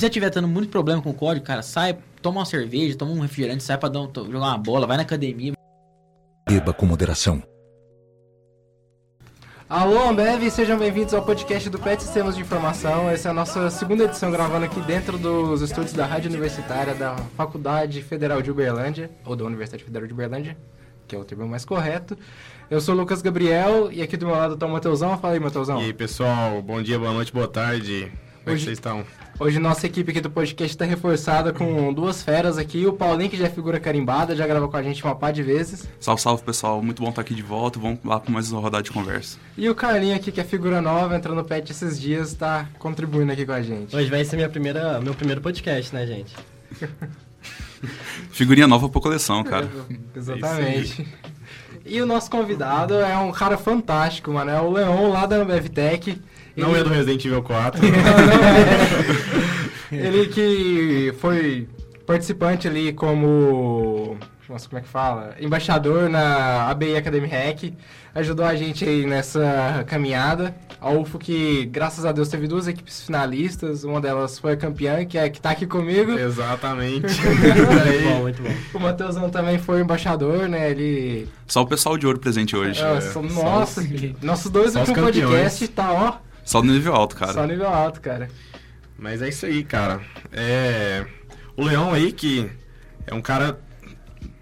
você tiver tendo muito problema com o código, cara, sai, toma uma cerveja, toma um refrigerante, sai pra dar um, jogar uma bola, vai na academia. Beba com moderação. Alô, Ambev, sejam bem-vindos ao podcast do PET Sistemas de Informação. Essa é a nossa segunda edição gravando aqui dentro dos estúdios da Rádio Universitária da Faculdade Federal de Uberlândia, ou da Universidade Federal de Uberlândia, que é o termo mais correto. Eu sou o Lucas Gabriel e aqui do meu lado está o Mateusão. Fala aí, Mateusão. E aí, pessoal, bom dia, boa noite, boa tarde. Como é que vocês estão? Hoje nossa equipe aqui do podcast está reforçada com duas feras aqui. O Paulinho, que já é figura carimbada, já gravou com a gente uma par de vezes. Salve, salve, pessoal. Muito bom estar aqui de volta. Vamos lá para mais uma rodada de conversa. E o Carlinho aqui, que é figura nova, entrou no PET esses dias, está contribuindo aqui com a gente. Hoje vai ser minha primeira, meu primeiro podcast, né, gente? Figurinha nova pra coleção, cara. É, exatamente. E o nosso convidado é um cara fantástico, mano. É o Leon lá da BevTech. Não é do Resident Evil 4. Ele que foi participante ali como. Nossa, como é que fala? Embaixador na ABI Academy Hack. Ajudou a gente aí nessa caminhada. A UFO que, graças a Deus, teve duas equipes finalistas. Uma delas foi a campeã, que é que tá aqui comigo. Exatamente. muito bom, muito bom. O Matheusão também foi embaixador, né? Ele. Só o pessoal de ouro presente hoje. É, só, nossa, nossos dois últimos podcasts tá, ó. Só no nível alto, cara. Só no nível alto, cara. Mas é isso aí, cara. É... O Leão aí, que é um cara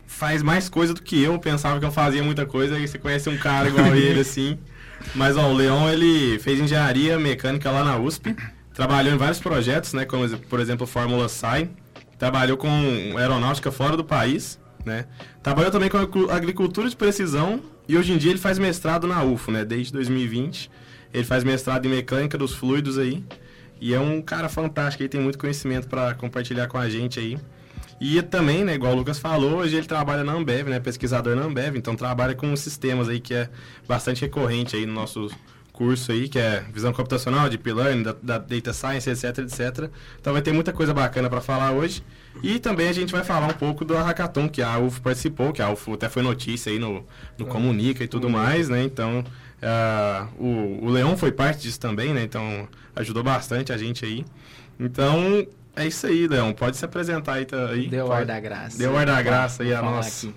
faz mais coisa do que eu. Pensava que eu fazia muita coisa. Aí você conhece um cara igual ele, assim. Mas, ó, o Leão, ele fez engenharia mecânica lá na USP. Trabalhou em vários projetos, né? Como, por exemplo, Fórmula Sai. Trabalhou com aeronáutica fora do país, né? Trabalhou também com agricultura de precisão. E hoje em dia ele faz mestrado na UFO, né? Desde 2020. Ele faz mestrado em mecânica dos fluidos aí. E é um cara fantástico, ele tem muito conhecimento para compartilhar com a gente aí. E também, né, igual o Lucas falou, hoje ele trabalha na Ambev, né, pesquisador na Ambev, então trabalha com sistemas aí que é bastante recorrente aí no nosso curso aí, que é visão computacional, deep learning, da, da data science, etc, etc. Então vai ter muita coisa bacana para falar hoje. E também a gente vai falar um pouco do hackathon que a UFO participou, que a UFO até foi notícia aí no, no Comunica e tudo mais, né? Então, uh, o, o Leão foi parte disso também, né? Então, ajudou bastante a gente aí. Então, é isso aí, Leão. Pode se apresentar aí. Tá, aí Deu ar da graça. Deu ar da graça aí a nossa.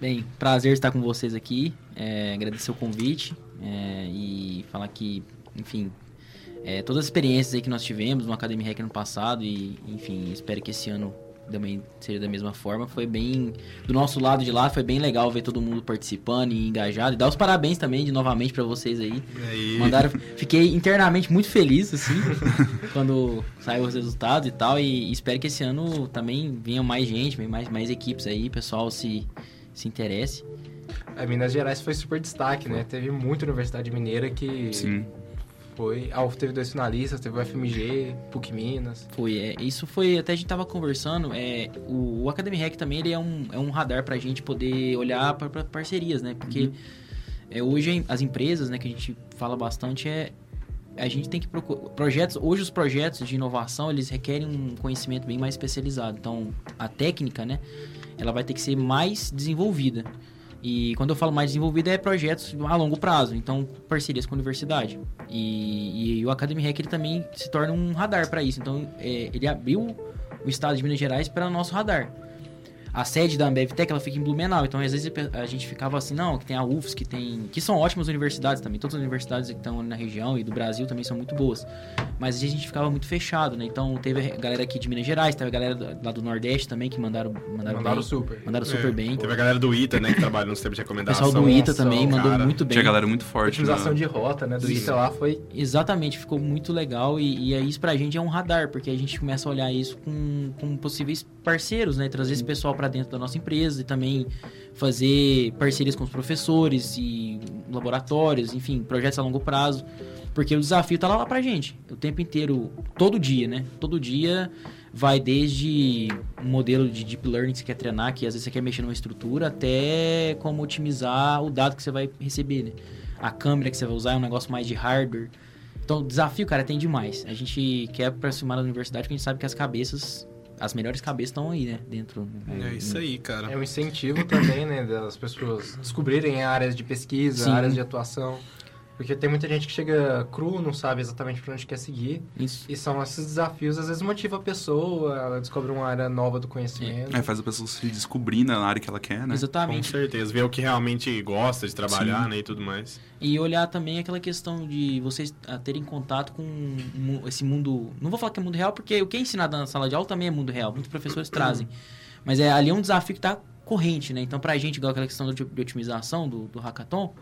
Bem, prazer estar com vocês aqui. É, agradecer o convite é, e falar que, enfim, é, todas as experiências aí que nós tivemos no Academy Hack no passado e, enfim, espero que esse ano também seja da mesma forma. Foi bem. Do nosso lado de lá, foi bem legal ver todo mundo participando e engajado. E dar os parabéns também de novamente para vocês aí. aí. Mandaram. Fiquei internamente muito feliz, assim, quando saiu os resultados e tal. E, espero que esse ano também venham mais gente, mais, mais equipes aí, pessoal se, se interesse. A Minas Gerais foi super destaque, né? Teve muita universidade mineira que Sim foi. A UF teve dois finalistas, teve o FMG, PUC Minas. Foi, é, isso foi, até a gente tava conversando, é, o, o Academy Hack também ele é um, é um radar pra gente poder olhar para parcerias, né? Porque uhum. é, hoje as empresas, né, que a gente fala bastante, é a gente tem que procurar projetos hoje os projetos de inovação eles requerem um conhecimento bem mais especializado então a técnica né ela vai ter que ser mais desenvolvida e quando eu falo mais desenvolvido, é projetos a longo prazo, então parcerias com a universidade. E, e o Academy Hack ele também se torna um radar para isso. Então é, ele abriu o estado de Minas Gerais para nosso radar a sede da Ambev Tech ela fica em Blumenau, então às vezes a gente ficava assim, não, que tem a UFS, que tem, que são ótimas universidades também, todas as universidades que estão na região e do Brasil também são muito boas. Mas às vezes a gente ficava muito fechado, né? Então teve a galera aqui de Minas Gerais, teve a galera lá do Nordeste também que mandaram mandaram, mandaram bem, super. Mandaram é. super bem. Teve a galera do ITA, né, que trabalha no sistema de recomendação. O pessoal do ITA também mandou cara. muito bem. Tinha galera muito forte, Utilização né? de rota, né, do Sim. ITA lá foi Exatamente, ficou muito legal e, e é isso pra gente é um radar, porque a gente começa a olhar isso com, com possíveis parceiros, né, trazer esse pessoal para dentro da nossa empresa e também fazer parcerias com os professores e laboratórios, enfim, projetos a longo prazo. Porque o desafio está lá, lá pra gente, o tempo inteiro, todo dia, né? Todo dia vai desde um modelo de deep learning que você quer treinar, que às vezes você quer mexer numa estrutura, até como otimizar o dado que você vai receber, né? A câmera que você vai usar é um negócio mais de hardware. Então, o desafio, cara, tem demais. A gente quer aproximar da universidade porque a gente sabe que as cabeças as melhores cabeças estão aí, né? Dentro. É isso aí, cara. É um incentivo também, né? Das pessoas descobrirem áreas de pesquisa, Sim. áreas de atuação. Porque tem muita gente que chega cru, não sabe exatamente para onde quer seguir. Isso. E são esses desafios, às vezes motiva a pessoa, ela descobre uma área nova do conhecimento. É, faz a pessoa se descobrir na área que ela quer, né? Com Exatamente. certeza. Ver o que realmente gosta de trabalhar, Sim. né? E tudo mais. E olhar também aquela questão de vocês ah, terem contato com esse mundo. Não vou falar que é mundo real, porque o que é ensinado na sala de aula também é mundo real. Muitos professores trazem. Mas é, ali é um desafio que está corrente, né? Então, pra gente, igual aquela questão de de otimização do, do hackathon,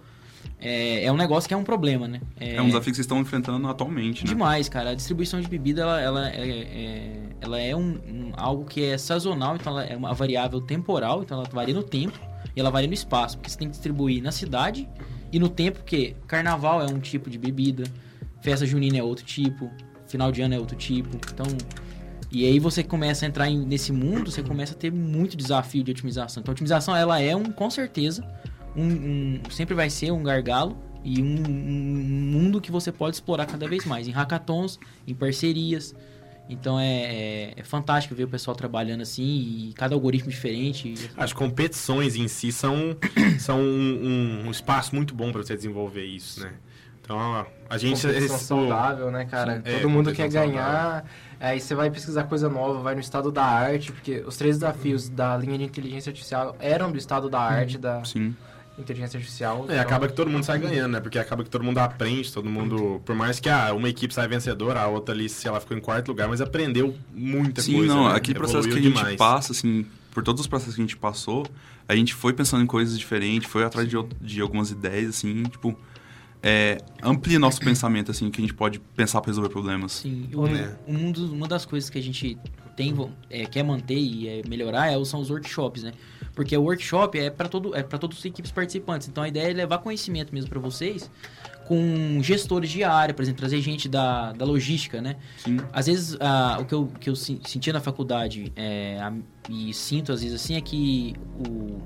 é, é um negócio que é um problema, né? É um desafio que vocês estão enfrentando atualmente, né? Demais, cara. A distribuição de bebida, ela, ela é, é- ela é um, um- algo que é sazonal, então ela é uma variável temporal, então ela varia no tempo e ela varia no espaço, porque você tem que distribuir na cidade e no tempo, porque carnaval é um tipo de bebida, festa junina é outro tipo, final de ano é outro tipo, então... E aí você começa a entrar em- nesse mundo, você começa a ter muito desafio de otimização. Então a otimização, ela é um, com certeza, um, um- sempre vai ser um gargalo e um, um mundo que você pode explorar cada vez mais em hackathons, em parcerias. Então é, é- é fantástico ver o pessoal trabalhando assim e cada algoritmo diferente. As competições em si são, são um, um- um espaço muito bom para você desenvolver isso, né? Então, a- gente... competição esse- saudável, né, cara? Sim, é, Todo mundo quer ganhar. Aí você vai pesquisar coisa nova, vai no estado da arte, porque os três desafios da linha de inteligência artificial eram do estado da arte, da Sim. Inteligência artificial. É, então- acaba que todo mundo sai ganhando, né? Porque acaba que todo mundo aprende, todo mundo... Por mais que ah, uma equipe sai vencedora, a outra ali, se ela ficou em quarto lugar, mas aprendeu muita Sim, coisa, não, né? aquele processo que a gente demais. passa, assim, por todos os processos que a gente passou, a gente foi pensando em coisas diferentes, foi atrás de, de algumas ideias, assim, tipo, é, amplia nosso pensamento, assim, que a gente pode pensar para resolver problemas. Sim, o, Né? um dos- uma das coisas que a gente tem, é, quer manter e é, melhorar é, são os workshops, né? Porque o workshop é para todo, é para todas as equipes participantes. Então a ideia é levar conhecimento mesmo para vocês com gestores de área, por exemplo, trazer gente da, da logística, né? Sim. Às vezes, ah, o que eu, que eu sen- sentia na faculdade é, a- e sinto às vezes assim é que o-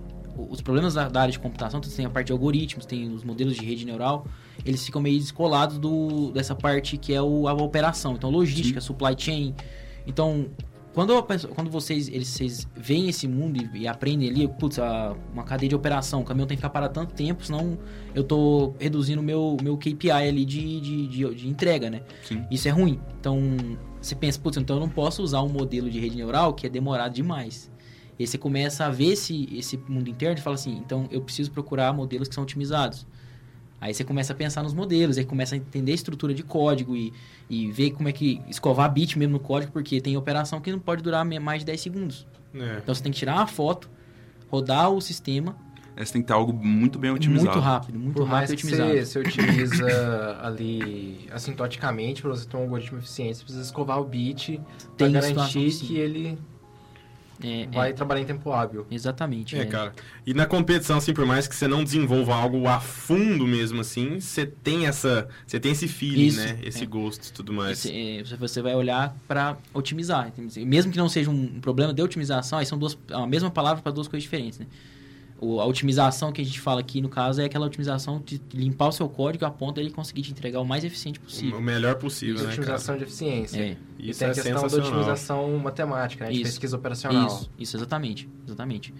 os problemas da, da área de computação, tem a parte de algoritmos, tem os modelos de rede neural, eles ficam meio descolados do, dessa parte que é o, a operação. Então, logística, supply chain. Então, quando, pessoa- quando vocês, eles, vocês veem esse mundo e, e aprendem ali, putz, a- uma cadeia de operação, o caminhão tem que ficar parado tanto tempo, senão eu tô reduzindo o meu, meu KPI ali de, de, de, de entrega, né? Sim. Isso é ruim. Então, você pensa, putz, então eu não posso usar um modelo de rede neural que é demorado demais. E aí você começa a ver esse, esse mundo interno e fala assim, então eu preciso procurar modelos que são otimizados. Aí você começa a pensar nos modelos, aí começa a entender a estrutura de código e, e ver como é que escovar bit mesmo no código, porque tem operação que não pode durar mais de 10 segundos. É. Então você tem que tirar uma foto, rodar o sistema É, você tem que ter algo muito bem otimizado. muito rápido, muito Por mais rápido que otimizado. você, você otimiza ali assintoticamente para você ter um algoritmo eficiente, você precisa escovar o bit para Tem garantir que ele É, é, vai trabalhar em tempo hábil. exatamente. É, é. cara. E na competição, assim, por mais que você não desenvolva algo a fundo mesmo, assim, você tem essa. Você tem esse feeling, Isso, né? Esse é. gosto e tudo mais. Esse, é, você- vai olhar para otimizar. Mesmo que não seja um problema de otimização, aí são duas, é a mesma palavra para duas coisas diferentes, né? O- a otimização que a gente fala aqui, no caso, é aquela otimização de limpar o seu código a ponto de ele conseguir te entregar o mais eficiente O possível. melhor possível, né, cara? otimização de eficiência. É, E Isso tem é a questão da otimização matemática, né? De Isso. pesquisa operacional. isso, isso, exatamente. Exatamente.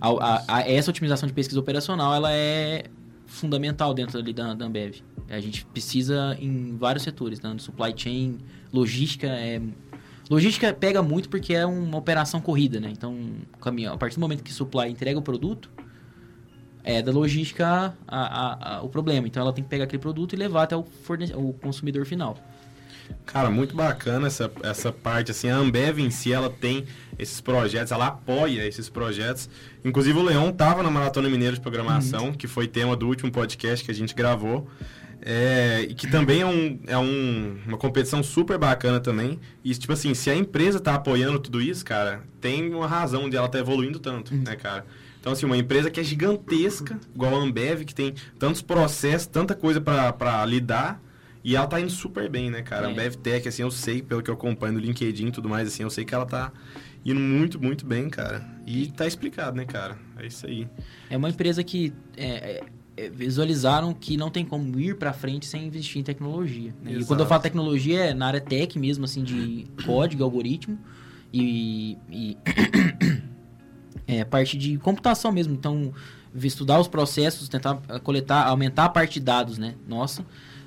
A- a- a- essa otimização de pesquisa operacional, ela é fundamental dentro ali da, da Ambev. A gente precisa em vários setores, tanto supply chain, logística, é... Logística pega muito porque é uma operação corrida, né? Então, o caminhão, a partir do momento que o supply entrega o produto, é da logística a- a- a- o problema. Então, ela tem que pegar aquele produto e levar até o, forne- o consumidor final. Cara, muito bacana essa, essa parte, assim, a Ambev em si, ela tem esses projetos, ela apoia esses projetos. Inclusive o Leão tava na Maratona Mineira de Programação, que foi tema do último podcast que a gente gravou. É, e que também é, um, é um- uma competição super bacana também. E, tipo assim, se a empresa tá apoiando tudo isso, cara, tem uma razão de ela estar evoluindo tanto, né, cara? Então, assim, uma empresa que é gigantesca, igual a Ambev, que tem tantos processos, tanta coisa pra lidar, e ela tá indo super bem, né, cara? A É. Ambev Tech, assim, eu sei, pelo que eu acompanho no LinkedIn e tudo mais, assim, eu sei que ela tá indo muito, muito bem, cara. E tá explicado, né, cara? É isso aí. É uma empresa que é, é, é, visualizaram que não tem como ir para frente sem investir em tecnologia. né? E quando eu falo tecnologia é na área tech mesmo, assim, de código, algoritmo e, e é, parte de computação mesmo. Então, estudar os processos, tentar coletar, aumentar a parte de dados, né? Nossa,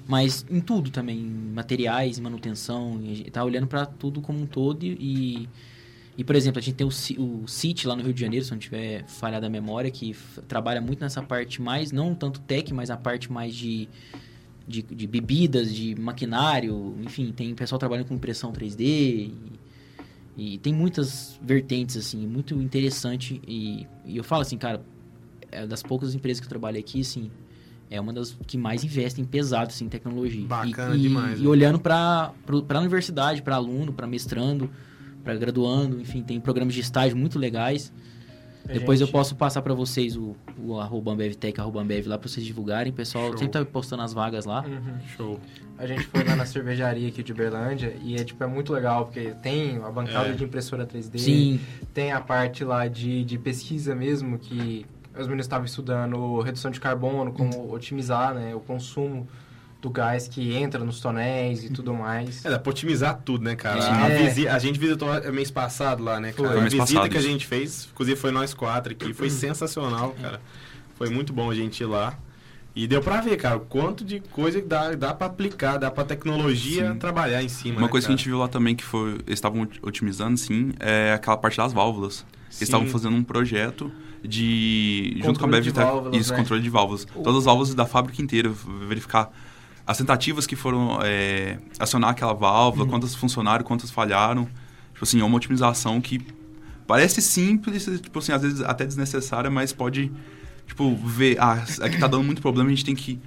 mas em tudo também, em materiais, em manutenção, e a gente tá olhando para tudo como um todo e, e, por exemplo, a gente tem o, o CIT lá no Rio de Janeiro, se não tiver falhado a memória, que trabalha muito nessa parte mais, não tanto tech, mas a parte mais de, de, de bebidas, de maquinário, enfim, tem pessoal trabalhando com impressão 3D e, e tem muitas vertentes, assim, muito interessante e, e eu falo assim, cara, é das poucas empresas que eu trabalhei aqui, assim, é uma das que mais investem pesado assim, em tecnologia. Bacana e, e- demais, E né? olhando para a universidade, para aluno, para mestrando, para graduando, enfim, tem programas de estágio muito legais. A Depois eu gente- posso passar para vocês o, o arroba AmbevTech, arroba Ambev lá para vocês divulgarem. O pessoal Show. sempre tá postando as vagas lá. Uhum. Show. A gente foi lá na cervejaria aqui de Uberlândia e é, tipo, é muito legal, porque tem a bancada É. de impressora 3D, Sim, tem a parte lá de, de pesquisa mesmo, que os meninos estavam estudando redução de carbono, como otimizar né, o consumo do gás que entra nos tonéis e tudo mais. É, dá pra otimizar tudo, né, cara? É. A, visi- a gente visitou mês passado lá, né, cara? Foi. A Mês visita passado, que a gente fez, inclusive foi nós quatro aqui, foi sensacional, cara. Foi muito bom a gente ir lá. E deu pra ver, cara, o quanto de coisa que dá, dá pra aplicar, dá pra tecnologia Sim. trabalhar em cima. Uma né, coisa que cara? a gente viu lá também que foi, eles estavam ot- otimizando, sim, é aquela parte das válvulas. Eles Sim. estavam fazendo um projeto de. junto com a Controle válvulas, Isso, né? controle de válvulas. Todas as válvulas da fábrica inteira. Verificar as tentativas que foram é, acionar aquela válvula, Uhum. quantas funcionaram, quantas falharam. Tipo assim, é uma otimização que parece simples, tipo assim, às vezes até desnecessária, mas pode, tipo, ver, ah, aqui tá dando muito problema, a gente tem que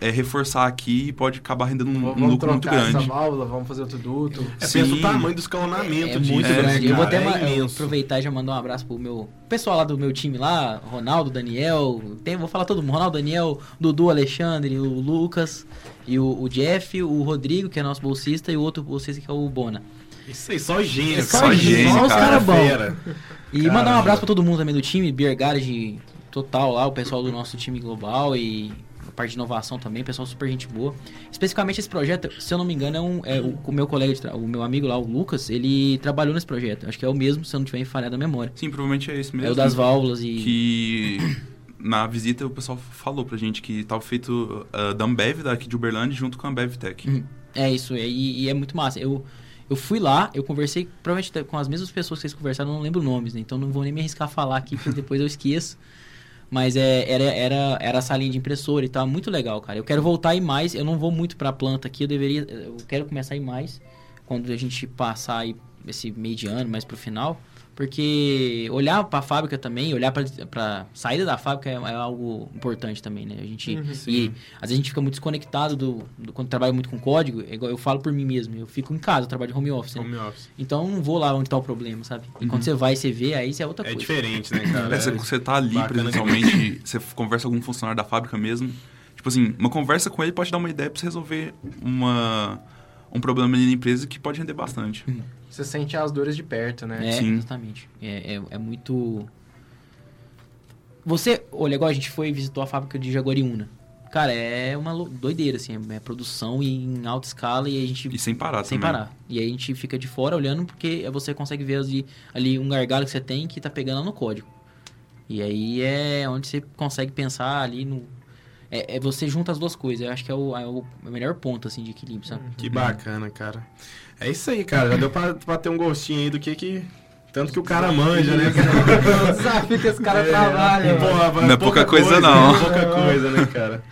é, reforçar aqui e pode acabar rendendo um, um vamos lucro muito trocar essa grande. válvula, vamos fazer outro duto. É, Sim. pensa o tamanho do escalonamento é disso, muito né, grande. eu vou até cara? é eu imenso. aproveitar e já mandar um abraço pro meu pessoal lá do meu time lá, Ronaldo, Daniel, tem, vou falar todo mundo, Ronaldo, Daniel, Dudu, Alexandre, o Lucas e o, o Jeff, o Rodrigo, que é nosso bolsista, e o outro bolsista que é o Bona. Isso aí, só gênio, Só cara. gênio, Só os cara. caras Bom. fera. E Caramba. mandar um abraço pra todo mundo também do time, Beer Garage total lá, o pessoal do nosso time global e parte de inovação também, pessoal super gente boa. Especificamente esse projeto, se eu não me engano, é, um, é o, o meu colega, o meu amigo lá, o Lucas, ele trabalhou nesse projeto. Acho que é o mesmo, se eu não tiver falhado a memória. Sim, provavelmente é esse mesmo. É o das válvulas e... que na visita o pessoal falou pra gente que tava feito uh, da Ambev daqui de Uberlândia junto com a Ambev Tech. Uhum. É isso, é, e, e é muito massa. Eu, eu fui lá, eu conversei provavelmente com as mesmas pessoas que vocês conversaram, eu não lembro nomes, né? Então não vou nem me arriscar a falar aqui, porque depois eu esqueço. Mas é, era, era, era a salinha de impressora e tal, muito legal, cara. Eu quero voltar ir mais, eu não vou muito pra planta aqui, eu deveria. Eu quero começar a ir mais quando a gente passar aí esse meio de ano, mais pro final. Porque olhar pra fábrica também, olhar pra, pra saída da fábrica é, é algo importante também, né? A gente. Uhum, e às vezes a gente fica muito desconectado do, do- quando trabalha muito com código. É igual eu falo por mim mesmo, eu fico em casa, eu trabalho de home office. né? Home office. Então eu não vou lá onde tá o problema, sabe? E quando você vai e você vê, aí isso é outra É coisa. diferente, né, cara? É, você, você tá ali Bacana presencialmente, você conversa com algum funcionário da fábrica mesmo. Tipo assim, uma conversa com ele pode dar uma ideia pra você resolver uma, um problema ali na empresa que pode render bastante. Você sente as dores de perto, né? É, Sim. exatamente. É, é, é muito. Você, olha, igual a gente foi e visitou a fábrica de Jaguariúna. Cara, é uma doideira, assim, é produção e em alta escala e a gente. E sem parar sem também. parar. E aí a gente fica de fora olhando porque você consegue ver ali, ali um gargalo que você tem que tá pegando lá no código. E aí é onde você consegue pensar ali no. É, é você junta as duas coisas. Eu acho que é o, é o melhor ponto, assim, de equilíbrio, sabe? Que bacana, cara. É isso aí, cara. Já deu pra, pra ter um gostinho aí do que que... Tanto que o cara manja, né, cara? o desafio que esse cara É, trabalha. porra, Não é pouca coisa, não. é pouca coisa, né, cara?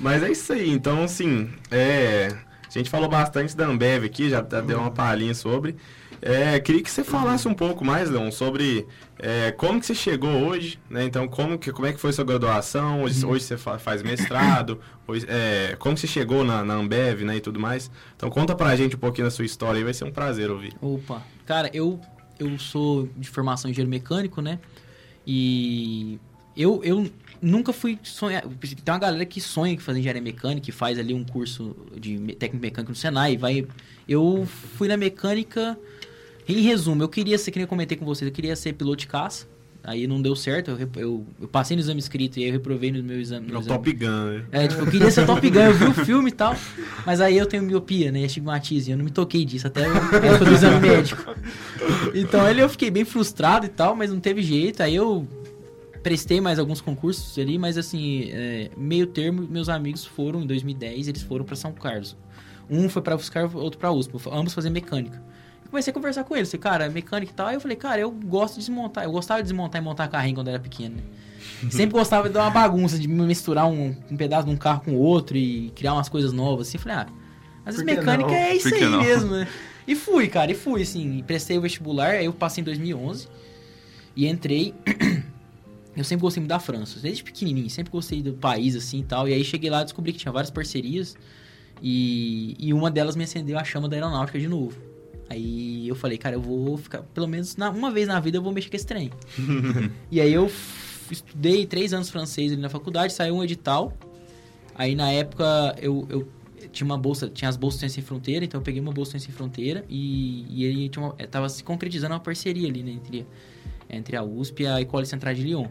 Mas é isso aí. Então, assim, é... A gente falou bastante da Ambev aqui, já deu uma palhinha sobre. É, queria que você falasse um pouco mais, Leon, sobre é, como que você chegou hoje, né? Então, como, que, como é que foi sua graduação? Hoje, hoje você fa- faz mestrado, hoje, é, como que você chegou na, na Ambev, né, e tudo mais. Então, conta pra gente um pouquinho da sua história aí, vai ser um prazer ouvir. Opa, cara, eu, eu sou de formação engenheiro mecânico, né? E eu, eu nunca fui sonhar. Tem uma galera que sonha em fazer engenharia mecânica, que faz ali um curso de técnico mecânico no Senai. Vai, eu fui na mecânica. Em resumo, eu queria ser, que nem eu comentei com vocês, eu queria ser piloto de caça. Aí não deu certo, eu, eu, eu passei no exame escrito e aí eu reprovei no meu exame. É no o exame- Top Gun, né? é, tipo, eu queria ser Top Gun, eu vi o filme e tal, mas aí eu tenho miopia, né, estigmatismo, eu não me toquei disso, até a época do exame médico. Então, ele eu fiquei bem frustrado e tal, mas não teve jeito, aí eu prestei mais alguns concursos ali, mas assim, é, meio termo, meus amigos foram em 2010, eles foram para São Carlos. Um foi para UFSCar, outro para USP, ambos fazer mecânica. Comecei a conversar com eles, falei, cara, mecânica e tal. Aí eu falei, cara, eu gosto de desmontar. Eu gostava de desmontar e montar carrinho quando eu era pequeno, né? Sempre gostava de dar uma bagunça, de misturar um, um pedaço de um carro com o outro e criar umas coisas novas. Assim, eu falei, ah, às vezes mecânica não? é isso aí não? mesmo, né? E fui, cara, e fui, assim, prestei o vestibular, aí eu passei em 2011 e entrei. Eu sempre gostei muito da França, desde pequenininho, sempre gostei do país, assim, e tal. E aí cheguei lá e descobri que tinha várias parcerias e, e uma delas me acendeu a chama da aeronáutica de novo. Aí eu falei, cara, eu vou ficar, pelo menos na- uma vez na vida eu vou mexer com esse trem. e aí eu estudei três anos francês ali na faculdade, saiu um edital. Aí na época eu, eu tinha uma bolsa, tinha as bolsas Sem Fronteira, então eu peguei uma bolsa Sem Fronteira e, e aí tinha uma, eh, tava se concretizando uma parceria ali, né, entre, entre a USP e a École Centrale de Lyon.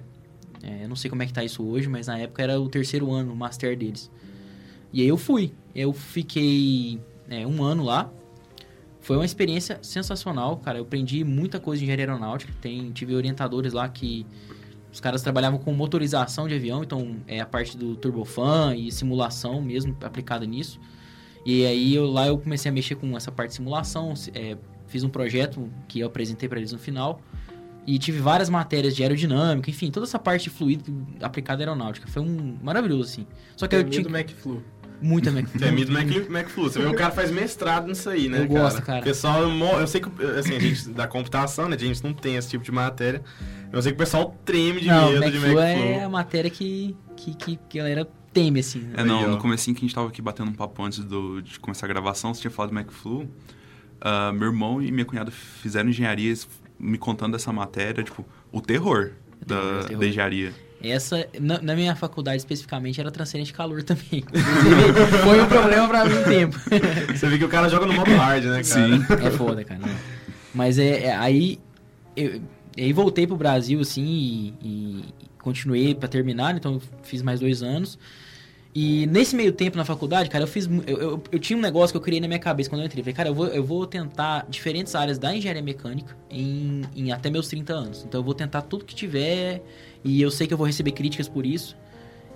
É, eu não sei como é que tá isso hoje, mas na época era o terceiro ano, o master deles. E aí eu fui. Eu fiquei é, um ano lá. Foi uma experiência sensacional, cara. Eu aprendi muita coisa de engenharia aeronáutica. Tem, tive orientadores lá que os caras trabalhavam com motorização de avião, então é a parte do turbofan e simulação mesmo aplicada nisso. E aí eu, lá eu comecei a mexer com essa parte de simulação, é, fiz um projeto que eu apresentei para eles no final. E tive várias matérias de aerodinâmica, enfim, toda essa parte de fluido aplicada à aeronáutica. Foi um maravilhoso, assim. Só que eu tinha do McFlu. muita Temido Mac, McFlu. Você vê, o cara faz mestrado nisso aí, né, Eu gosto, cara. O pessoal, eu mo- eu sei que, assim, a gente da computação, né, a gente não tem esse tipo de matéria. Eu sei que o pessoal treme de Não, medo de McFlu McFlu. é a matéria que, que, que, que a galera teme, assim. né? É, não, Aí, no comecinho que a gente tava aqui batendo um papo antes do, de começar a gravação, você tinha falado do McFlu. Ah, meu irmão e minha cunhada fizeram engenharia me contando dessa matéria, tipo, o terror, da, terror. da engenharia. Essa, na, na minha faculdade especificamente, era transferência de calor também. Inclusive, foi um problema pra mim um tempo. Você vê que o cara joga no modo hard, né, cara? Sim. É foda, cara. né? Mas é, é- aí eu aí voltei pro Brasil assim e, e continuei pra terminar, né? então eu fiz mais dois anos. E nesse meio tempo na faculdade, cara, eu fiz eu, eu, eu tinha um negócio que eu criei na minha cabeça quando eu entrei. Falei, cara, eu vou, eu vou tentar diferentes áreas da engenharia mecânica em, em até meus 30 anos. Então eu vou tentar tudo que tiver e eu sei que eu vou receber críticas por isso.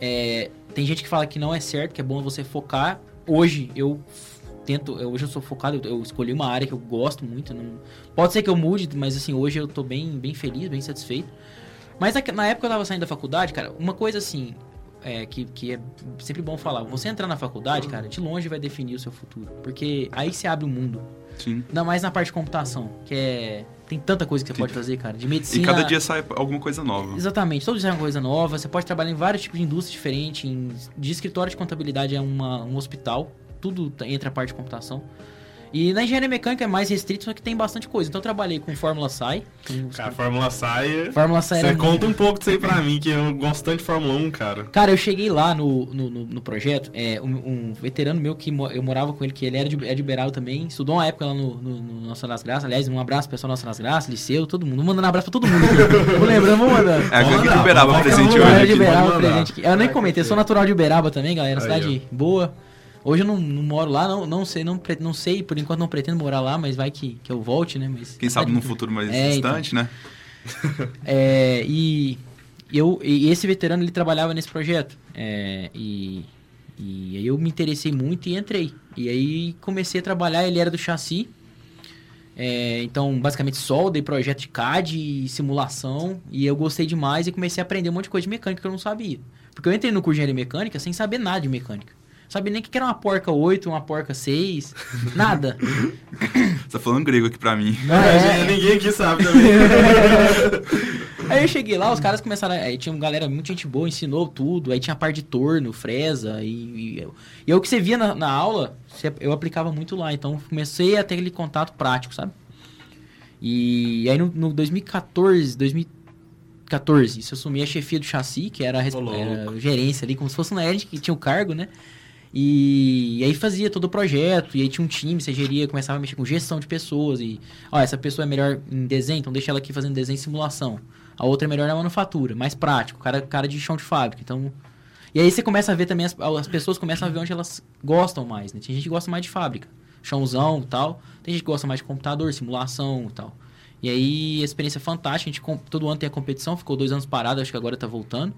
É, tem gente que fala que não é certo, que é bom você focar. Hoje eu tento, eu- hoje eu sou focado, eu, escolhi uma área que eu gosto muito. não- pode ser que eu mude, mas assim, hoje eu tô bem, bem feliz, bem satisfeito. Mas na, na época que eu tava saindo da faculdade, cara, uma coisa assim, é, que, que é sempre bom falar, você entrar na faculdade, cara, de longe vai definir o seu futuro. Porque aí você abre o mundo. Sim. Ainda mais na parte de computação, que é. Tem tanta coisa que você Sim. pode fazer, cara. De E medicina. cada dia sai alguma coisa nova. Exatamente, todo dia é uma coisa nova. Você pode trabalhar em vários tipos de indústria diferentes. em- de escritório de contabilidade é uma, um hospital. Tudo entra a parte de computação. E na engenharia mecânica é mais restrito, só que tem bastante coisa. Então eu trabalhei com Fórmula SAI. com Cara, a Fórmula sai. Fórmula SAI Você era conta um pouco disso aí pra mim, que eu gosto tanto de Fórmula 1, cara. Cara, eu cheguei lá no, no, no- no projeto, é, um, um veterano meu que mo- eu morava com ele, que ele era de, é de Uberaba também, estudou uma época lá no, no, no Nossa das Graças. Aliás, um abraço pro pessoal Nossa das Graças, Liceu, todo mundo. Vou mandando um abraço pra todo mundo vou lembrando, vou mandando. É, aqui Manda, de Uberaba presente que Eu hoje era de. Uberaba presente aqui. Eu nem comentei, eu sou natural de Uberaba também, galera. Aí, Cidade boa. Hoje eu não, não moro lá, não, não sei, não, não sei, por enquanto não pretendo morar lá, mas vai que, que eu volte, né? Mas, Quem sabe num futuro mais É, então. distante, né? É, e, eu, e esse veterano ele trabalhava nesse projeto. É, e, e aí eu me interessei muito e entrei. E aí comecei a trabalhar, ele era do chassi. É, então, basicamente, solda e projeto de CAD e simulação. E eu gostei demais e comecei a aprender um monte de coisa de mecânica que eu não sabia. Porque eu entrei no curso de engenharia mecânica sem saber nada de mecânica. Sabia nem o que era uma porca 8, uma porca 6, nada. Você tá falando grego aqui pra mim. É. Ninguém aqui sabe também. Aí eu cheguei lá, os caras começaram. Aí tinha uma galera, muita gente boa, ensinou tudo. Aí tinha a parte de torno, fresa. E, e, eu- e o que você via na, na aula, você- eu aplicava muito lá. Então comecei a ter aquele contato prático, sabe? E aí no, no 2014, 2014, isso eu assumi a chefia do chassi, que era a, era a gerência ali, como se fosse na Erd, que tinha o cargo, né? E, e aí fazia todo o projeto, e aí tinha um time, você geria, começava a mexer com gestão de pessoas, e, ó, essa pessoa é melhor em desenho, então deixa ela aqui fazendo desenho e simulação. A outra é melhor na manufatura, mais prático, cara, cara de chão de fábrica, então... E aí você começa a ver também, as, as pessoas começam a ver onde elas gostam mais, né? Tem gente que gosta mais de fábrica, chãozão tal, tem gente que gosta mais de computador, simulação tal. E aí, experiência fantástica. A gente todo ano tem a competição, ficou dois anos parado, acho que agora tá voltando.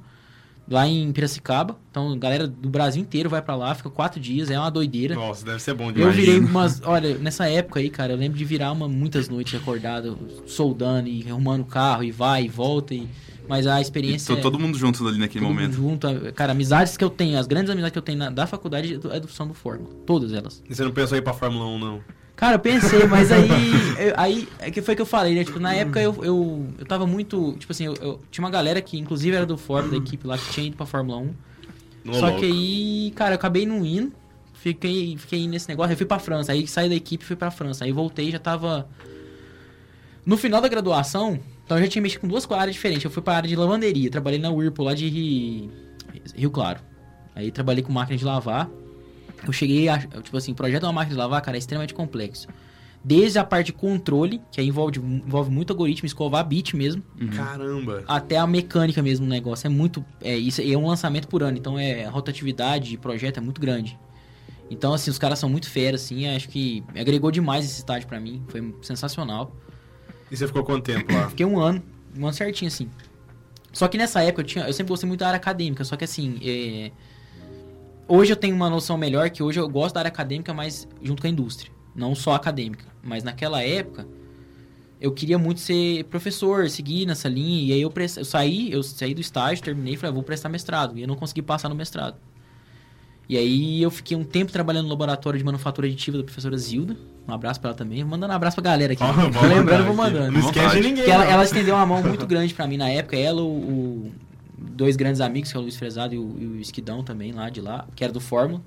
Lá em Piracicaba. Então, a galera do Brasil inteiro vai pra lá, fica quatro dias, é uma doideira. Nossa, deve ser bom Eu demais. virei umas. Olha, nessa época aí, cara, eu lembro de virar uma, muitas noites acordado, soldando e arrumando o carro, e vai e volta. E, mas a experiência. tô todo mundo junto ali naquele todo momento. mundo junto. Cara, amizades que eu tenho, as grandes amizades que eu tenho na- da faculdade é do- são do Fórmula. Todas elas. E você não pensou em ir pra Fórmula 1, não? Cara, eu pensei, mas aí. eu- aí é que foi que eu falei, né? Tipo, na época eu, eu, eu tava muito. Tipo assim, eu, eu- tinha uma galera que, inclusive, era do Fórmula, da equipe lá, que tinha ido pra Fórmula 1. Não, Só louco. que aí, cara, eu acabei não indo. Fiquei, fiquei nesse negócio. Eu fui pra França. Aí saí da equipe e fui pra França. Aí voltei e já tava. No final da graduação, então eu já tinha mexido com duas áreas diferentes. Eu fui pra área de lavanderia. Trabalhei na Whirlpool lá de Ri- Rio Claro. Aí trabalhei com máquina de lavar. Eu cheguei a. Tipo assim, o projeto de uma máquina de lavar, cara, é extremamente complexo. Desde a parte de controle, que aí envolve, envolve muito algoritmo, escovar bit mesmo Caramba. até a mecânica mesmo do negócio. É muito. É, isso é um lançamento por ano, então é a rotatividade de projeto é muito grande. Então, assim, os caras são muito feras, assim, acho que agregou demais esse estágio pra mim. Foi sensacional. E você ficou quanto tempo lá? Fiquei um ano, um ano certinho, assim. Só que nessa época eu, tinha, eu sempre gostei muito da área acadêmica, só que assim. é, Hoje eu tenho uma noção melhor que hoje eu gosto da área acadêmica, mas junto com a indústria. Não só acadêmica. Mas naquela época, eu queria muito ser professor, seguir nessa linha. E aí eu, prest... eu saí, eu saí do estágio, terminei e falei, ah, vou prestar mestrado. E eu não consegui passar no mestrado. E aí eu fiquei um tempo trabalhando no laboratório de manufatura aditiva da professora Zilda. Um abraço pra ela também. Mandando um abraço pra galera aqui. Vou lembrando, vou mandando. Não esquece de ninguém. Ela, ela estendeu uma mão muito grande pra mim na época. Ela, o- dois grandes amigos, que é o Luiz Fresado e o, e o Esquidão também, lá de lá, que era do Fórmula.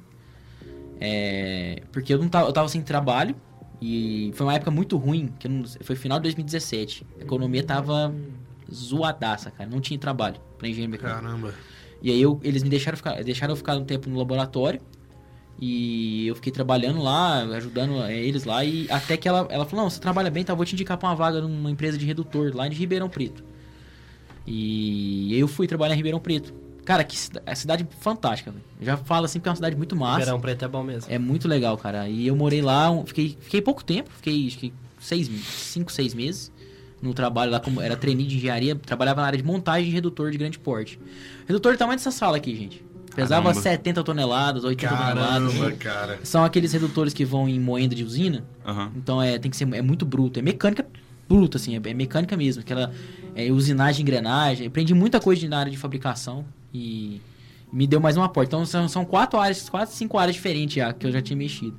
É, porque eu não tava, eu tava sem trabalho e foi uma época muito ruim, que não- foi final de 2017. A economia tava zoadaça, cara. Não tinha trabalho pra engenheiro mecânico. Caramba. E aí eu- eles me deixaram ficar, deixaram eu ficar um tempo no laboratório. E eu fiquei trabalhando lá, ajudando eh, eles lá. E até que ela, ela falou: Não, você trabalha bem, tá? Vou te indicar pra uma vaga numa empresa de redutor lá de Ribeirão Preto. E aí eu fui trabalhar em Ribeirão Preto. Cara, que é cidade fantástica, velho. Eu já falo assim que é uma cidade muito massa. Verão preto é bom mesmo. É muito legal, cara. E eu morei lá, fiquei, fiquei pouco tempo, fiquei acho que seis, cinco, seis meses no trabalho lá, como era trainee de engenharia, trabalhava na área de montagem de redutor de grande porte. Redutor do tamanho dessa sala aqui, gente. Pesava Caramba. 70 toneladas, 80 toneladas. Caramba, cara. São aqueles redutores que vão em moenda de usina. Aham. Então é, tem que ser é muito bruto. É mecânica bruta, assim, é, é mecânica mesmo. Aquela é, usinagem, engrenagem. Aprendi muita coisa na área de fabricação e me deu mais um aporte. Então são, são quatro áreas, quatro, cinco áreas diferentes já que eu já tinha mexido.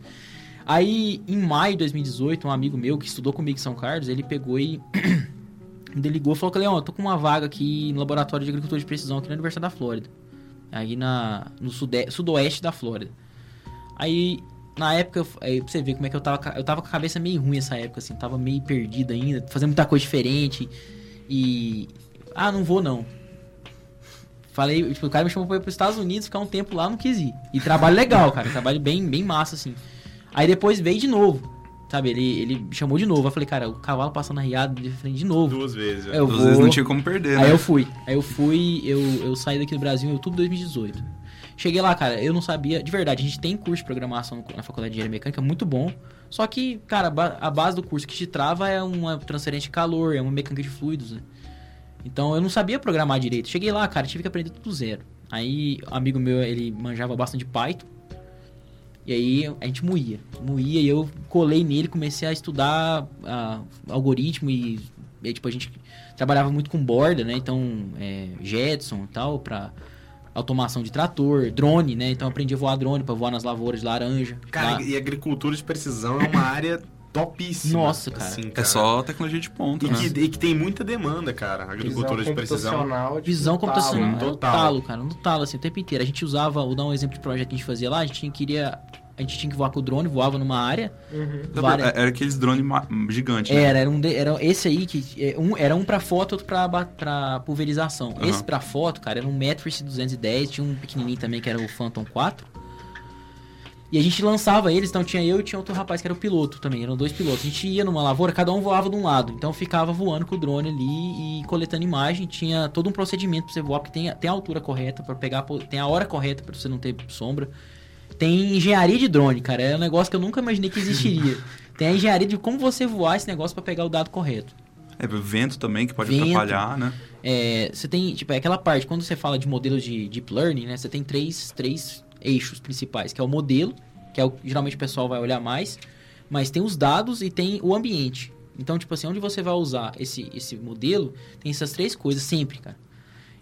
Aí, em maio de 2018, um amigo meu que estudou comigo em São Carlos, ele pegou e me ligou e falou que, Leão, eu tô com uma vaga aqui no Laboratório de Agricultura de Precisão aqui na Universidade da Flórida. Aí na, no sudoeste da Flórida. Aí, na época, aí pra você ver como é que eu tava. Eu tava com a cabeça meio ruim essa época, assim, tava meio perdido ainda, fazendo muita coisa diferente. E. Ah, não vou não. Falei, tipo, o cara me chamou pra ir pros Estados Unidos, ficar um tempo lá, não quis ir. E trabalho legal, cara, trabalho bem, bem massa, assim. Aí depois veio de novo, sabe? Ele, ele me chamou de novo. Eu falei, cara, o cavalo passando arriado de frente de novo. Duas vezes. Eu Às vou... vezes não tinha como perder, Aí né? eu fui. Aí eu fui, eu, eu saí daqui do Brasil em outubro de 2018. Cheguei lá, cara, eu não sabia, de verdade, a gente tem curso de programação na Faculdade de Engenharia Mecânica, muito bom. Só que, cara, a base do curso que te trava é uma transferência de calor, é uma mecânica de fluidos, né? Então eu não sabia programar direito. Cheguei lá, cara, tive que aprender tudo zero. Aí, um amigo meu, ele manjava bastante Python. E aí a gente moía. Moía e eu colei nele, comecei a estudar algoritmo e, e, tipo, a gente trabalhava muito com borda, né? Então, é, Jetson e tal, pra automação de trator, drone, né? Então eu aprendi a voar drone pra voar nas lavouras de laranja. Cara, Lá- e agricultura de precisão é uma área topíssima. Nossa, cara. assim, É só tecnologia de ponta, E né? que, e que tem muita demanda, cara. Agricultura de precisão. computacional, tipo, Visão no talo, computacional. né? No Total. talo, cara. No talo, assim, o tempo inteiro. A gente usava, vou dar um exemplo de projeto que a gente fazia lá, a gente queria. A gente tinha que voar com o drone, voava numa área. Uhum. várias- Era aqueles drones gigantes, né? Era, era um, de- era esse aí que é, um, era um pra foto, outro pra, pra pulverização. Aham. Esse pra foto, cara, era um Matrix 210, tinha um pequenininho também que era o Phantom 4. E a gente lançava eles, então tinha eu e tinha outro rapaz que era o piloto também, eram dois pilotos. A gente ia numa lavoura, cada um voava de um lado, então ficava voando com o drone ali e coletando imagem. Tinha todo um procedimento pra você voar, porque tem, a- tem a altura correta pra pegar, tem a hora correta pra você não ter sombra. Tem engenharia de drone, cara, é um negócio que eu nunca imaginei que existiria. tem a engenharia de como você voar esse negócio pra pegar o dado correto. É, vento também, que pode Vento. atrapalhar, né? É, você tem, tipo, é aquela parte, quando você fala de modelos de deep learning, né? Você tem três, três eixos principais, que é o modelo, que é o que geralmente o pessoal vai olhar mais, mas tem os dados e tem o ambiente. Então, tipo assim, onde você vai usar esse, esse modelo, tem essas três coisas sempre, cara.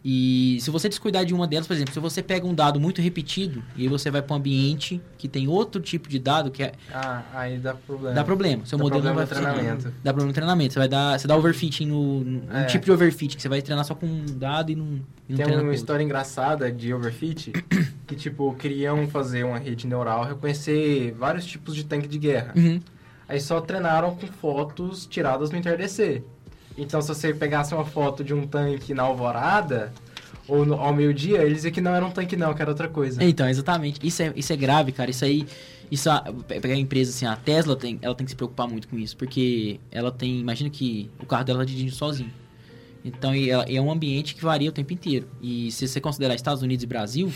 E se você descuidar de uma delas, por exemplo, se você pega um dado muito repetido e você vai para um ambiente que tem outro tipo de dado que é, Ah, aí dá problema. dá problema. Seu Dá modelo não problema vai no funcionar. treinamento. Dá problema no treinamento. Você vai dar, você dá overfitting no, no um É. tipo de overfitting que você vai treinar só com um dado e não, e não Tem uma história engraçada de overfit que, tipo, queriam fazer uma rede neural, reconhecer vários tipos de tanque de guerra. Uhum. Aí só treinaram com fotos tiradas no entardecer. Então, se você pegasse uma foto de um tanque na alvorada, ou no- ao meio-dia, eles diziam que não era um tanque não, que era outra coisa. Então, exatamente. Isso é, isso é grave, cara. Isso aí. Isso a, pegar a empresa assim, a Tesla tem, ela tem que se preocupar muito com isso, porque ela tem, imagina que o carro dela dirige sozinho. Então, é um ambiente que varia o tempo inteiro. E se você considerar Estados Unidos e Brasil,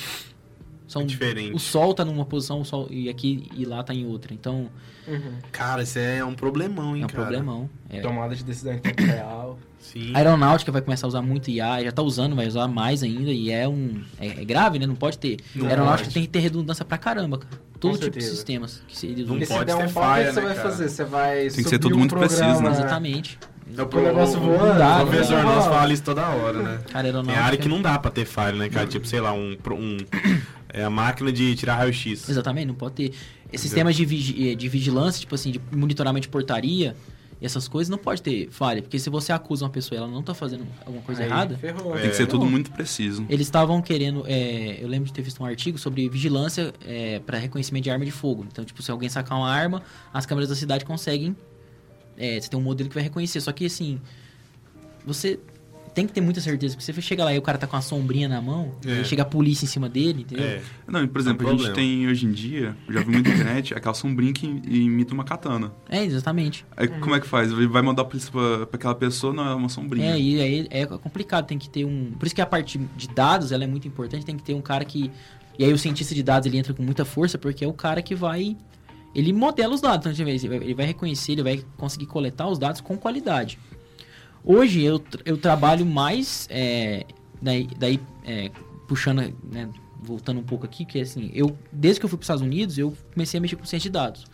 são É diferente. o sol tá numa posição, o sol e aqui e lá tá em outra. Então, Uhum. Cara, isso é um problemão, hein, é um cara? problemão. É. Tomada de decisão em tempo real. Sim. A aeronáutica vai começar a usar muito IA, já tá usando, vai usar mais ainda, e é um. É, é grave, né? Não pode ter. Não a aeronáutica pode. tem que ter redundância pra caramba, cara. Todo tipo de sistemas que se eles Não se pode der um falha, você né, vai cara? fazer? Você vai que ser tudo um muito preciso, né? programa- Exatamente. É o negócio voando, O professor nosso fala isso toda hora, né? Cara, Tem aeronáutica. área que não dá pra ter falha, né, cara? Tipo, sei lá, um... um é a máquina de tirar raio-x. Exatamente, não pode ter. Esses sistemas de, vigi- eh, de vigilância, tipo assim, de monitoramento de portaria, essas coisas não pode ter falha. Porque se você acusa uma pessoa e ela não tá fazendo alguma coisa Aí, errada, Ferrou. É. Tem que ser tudo muito preciso. eles estavam querendo. é, eu lembro de ter visto um artigo sobre vigilância para reconhecimento de arma de fogo. Então, tipo, se alguém sacar uma arma, as câmeras da cidade conseguem. é, você tem um modelo que vai reconhecer. Só que assim. Você tem que ter muita certeza. Porque se você chega lá e o cara tá com uma sombrinha na mão, É. e chega a polícia em cima dele, entendeu? É. Não, por exemplo, É um a gente tem hoje em dia, eu já vi muito na internet, aquela sombrinha que imita uma katana. É, exatamente. Aí como é que faz? Ele vai mandar a polícia pra, pra aquela pessoa, não é uma sombrinha. É, e aí é complicado, tem que ter um. Por isso que a parte de dados ela é muito importante, tem que ter um cara que. E aí o cientista de dados ele entra com muita força, porque é o cara que vai. Ele modela os dados, então, vai- ele vai reconhecer, ele vai conseguir coletar os dados com qualidade. Hoje eu, eu trabalho mais. é, daí, daí é, puxando, né, voltando um pouco aqui, que é assim, eu, desde que eu fui para os Estados Unidos, eu comecei a mexer com ciência de dados.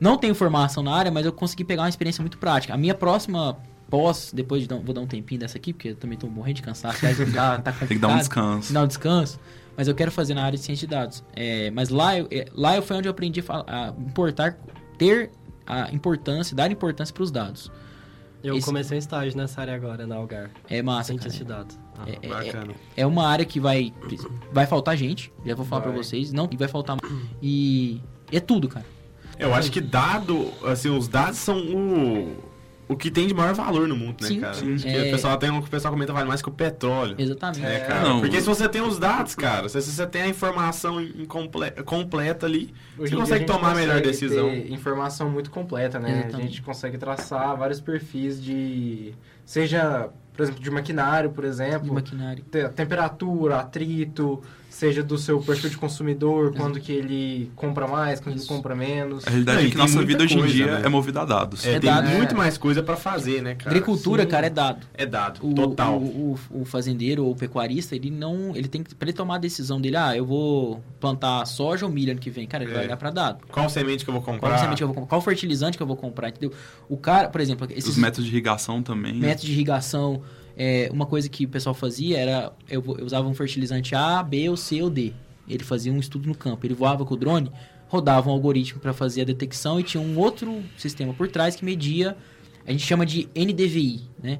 Não tenho formação na área, mas eu consegui pegar uma experiência muito prática. A minha próxima pós, depois de dar, vou dar um tempinho dessa aqui, porque eu também tô morrendo de cansaço, já tá, Tem que dar um descanso. Dar um descanso. Mas eu quero fazer na área de ciência de dados. É, mas lá, eu, é, lá eu foi onde eu aprendi a, a importar, ter a importância, dar importância para os dados. Eu Esse- comecei um estágio nessa área agora, na Algar. É massa, Cientista cara. de dados. Ah. É, é- Bacana. é uma área que vai vai faltar gente, já vou falar para vocês, não, e vai faltar e é tudo, cara. Eu acho que dado, assim, os dados são o, o que tem de maior valor no mundo, né, Sim, cara? sim. É. o, pessoal tem, o pessoal comenta vale mais que o petróleo. Exatamente. É, cara. Não. Porque se você tem os dados, cara, se você tem a informação incomple- completa ali, Hoje você consegue a tomar a melhor decisão. ter informação muito completa, né? A Exatamente. gente consegue traçar vários perfis de... Seja, por exemplo, de maquinário, por De exemplo. maquinário. te- temperatura, atrito, seja do seu perfil de consumidor, quando que ele compra mais, quando ele compra menos. A realidade Não, é que nossa vida hoje em dia né? é movida a dados. É, É tem dado. muito mais coisa pra fazer, né, cara? Agricultura, sim. cara, é dado. É dado, O, total. O, o, o fazendeiro ou o pecuarista, ele não. Ele tem que. Pra ele tomar a decisão dele, ah, eu vou plantar soja ou milho ano que vem. Cara, ele É. vai olhar pra dado. Qual semente que eu vou Qual comprar? semente que eu vou comprar? Qual fertilizante que eu vou comprar, entendeu? O cara, por exemplo, esses Os métodos de irrigação também. né? métodos de irrigação. É, uma coisa que o pessoal fazia era. Eu, eu usava um fertilizante A, B, ou C ou D. Ele fazia um estudo no campo. Ele voava com o drone, rodava um algoritmo para fazer a detecção e tinha um outro sistema por trás que media. A gente chama de NDVI, né?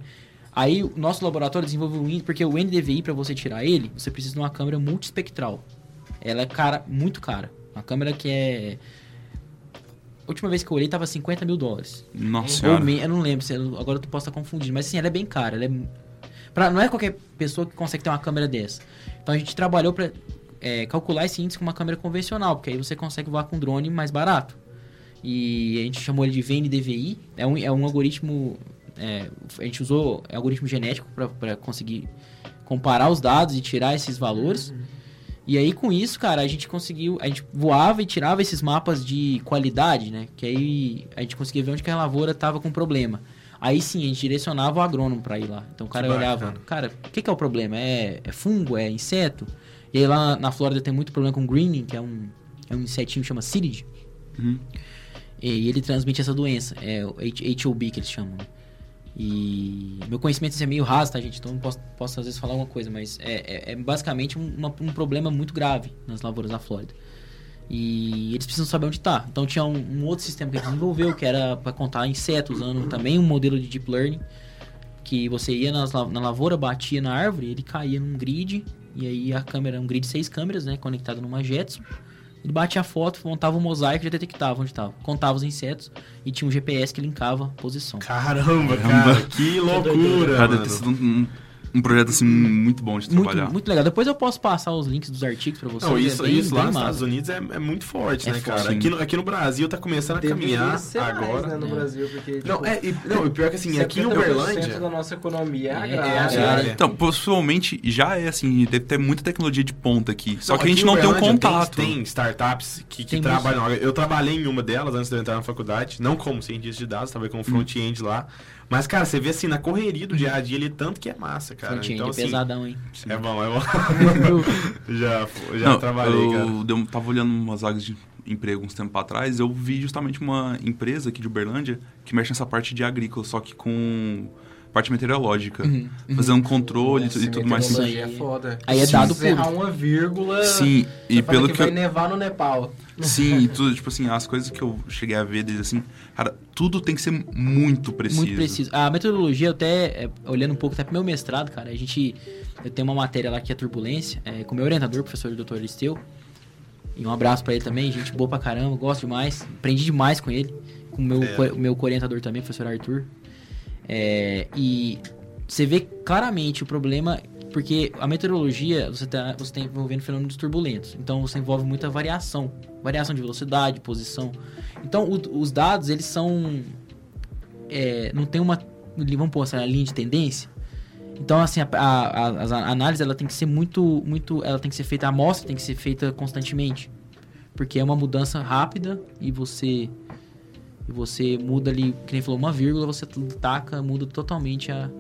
Aí o nosso laboratório desenvolveu índice, porque o NDVI, para você tirar ele, você precisa de uma câmera multispectral. Ela é cara, muito cara. Uma câmera que é. A última vez que eu olhei tava 50 mil dólares. Nossa Ou me, eu não lembro, agora eu posso estar confundindo. Mas assim, ela é bem cara. Ela é, pra, não é qualquer pessoa que consegue ter uma câmera dessa. Então a gente trabalhou para calcular esse índice com uma câmera convencional, porque aí você consegue voar com um drone mais barato. E a gente chamou ele de VNDVI. É um, é um algoritmo. é, a gente usou é algoritmo genético para conseguir comparar os dados e tirar esses valores. E aí, com isso, cara, a gente conseguiu. A gente voava e tirava esses mapas de qualidade, né? Que aí a gente conseguia ver onde que a lavoura tava com problema. Aí sim, a gente direcionava o agrônomo pra ir lá. Então o cara Que olhava, bacana. cara, o que, que é o problema? É, é fungo? É inseto? E aí lá na Flórida tem muito problema com greening, que é um, é um insetinho que chama Cyrid. Uhum. E ele transmite essa doença, é o HOB que eles chamam. né? E meu conhecimento assim, é meio raso, tá, gente? Então posso, posso às vezes falar alguma coisa, mas é, é- é basicamente um, uma- um problema muito grave nas lavouras da Flórida. E eles precisam saber onde tá. Então tinha um, um outro sistema que eles desenvolveu, que era para contar insetos, usando também um modelo de deep learning. Que você ia nas na lavoura, batia na árvore, ele caía num grid, e aí a câmera, um grid de seis câmeras, né? Conectado numa Jetson. Ele batia a foto, montava o mosaico e já detectava onde estava. Contava os insetos e tinha um GPS que linkava a posição. Caramba, cara, que loucura, Cara, deve ter sido um, um- um projeto assim muito bom de trabalhar. Muito, muito legal. Depois eu posso passar os links dos artigos pra vocês. Não, é isso, bem- isso lá nos. Estados Unidos é, é muito forte, É né, forte, cara? Aqui no, aqui no Brasil tá começando a Deveria caminhar ser mais, agora. né, no É. Brasil, porque... Não, tipo, é, e, não, e pior que assim, aqui em 70% Uberlândia. da nossa economia é É, agrária. é É, agrária. é. Então, possivelmente já é assim, deve ter muita tecnologia de ponta aqui. Só que a gente não tem um contato. Tem, tem startups que, que Tem trabalham. Eu trabalhei em uma delas antes de eu entrar na faculdade, não como cientista de dados, trabalhei como front-end lá. Mas, cara, você vê assim, na correria do dia a dia ali, tanto que é massa, cara. Front-end então, é assim, pesadão, hein? é bom, é bom. já já Não, trabalhei, cara. eu dei um- tava olhando umas vagas de emprego uns tempos atrás, eu vi justamente uma empresa aqui de Uberlândia que mexe nessa parte de agrícola, só que com parte meteorológica. Uhum, Fazendo um controle Nossa, e tudo mais. Sim. é foda. Aí é dado puro. uma vírgula... Sim, e pelo que, que, vai eu, nevar no Nepal. Sim, e tudo, tipo assim, as coisas que eu cheguei a ver deles assim, cara, tudo tem que ser muito preciso. Muito preciso. A metodologia, até, é, olhando um pouco até pro meu mestrado, cara, a gente. Eu tenho uma matéria lá que é turbulência, é, com o meu orientador, professor Dr. Aristeu. E um abraço pra ele também, gente boa pra caramba, gosto demais. Aprendi demais com ele. Com o meu, É. co- meu co-orientador também, o professor Arthur. É, e você vê claramente o problema, porque a meteorologia, você tá, você tá envolvendo fenômenos turbulentos. Então você envolve muita variação. Variação de velocidade, posição. Então o- os dados, eles são. é, não tem uma. Vamos pôr uma linha de tendência. Então, assim, a, a, a análise ela tem que ser muito, muito. Ela tem que ser feita, a amostra tem que ser feita constantemente. Porque é uma mudança rápida e você. E você muda ali, que nem falou, uma vírgula, você taca, muda totalmente a.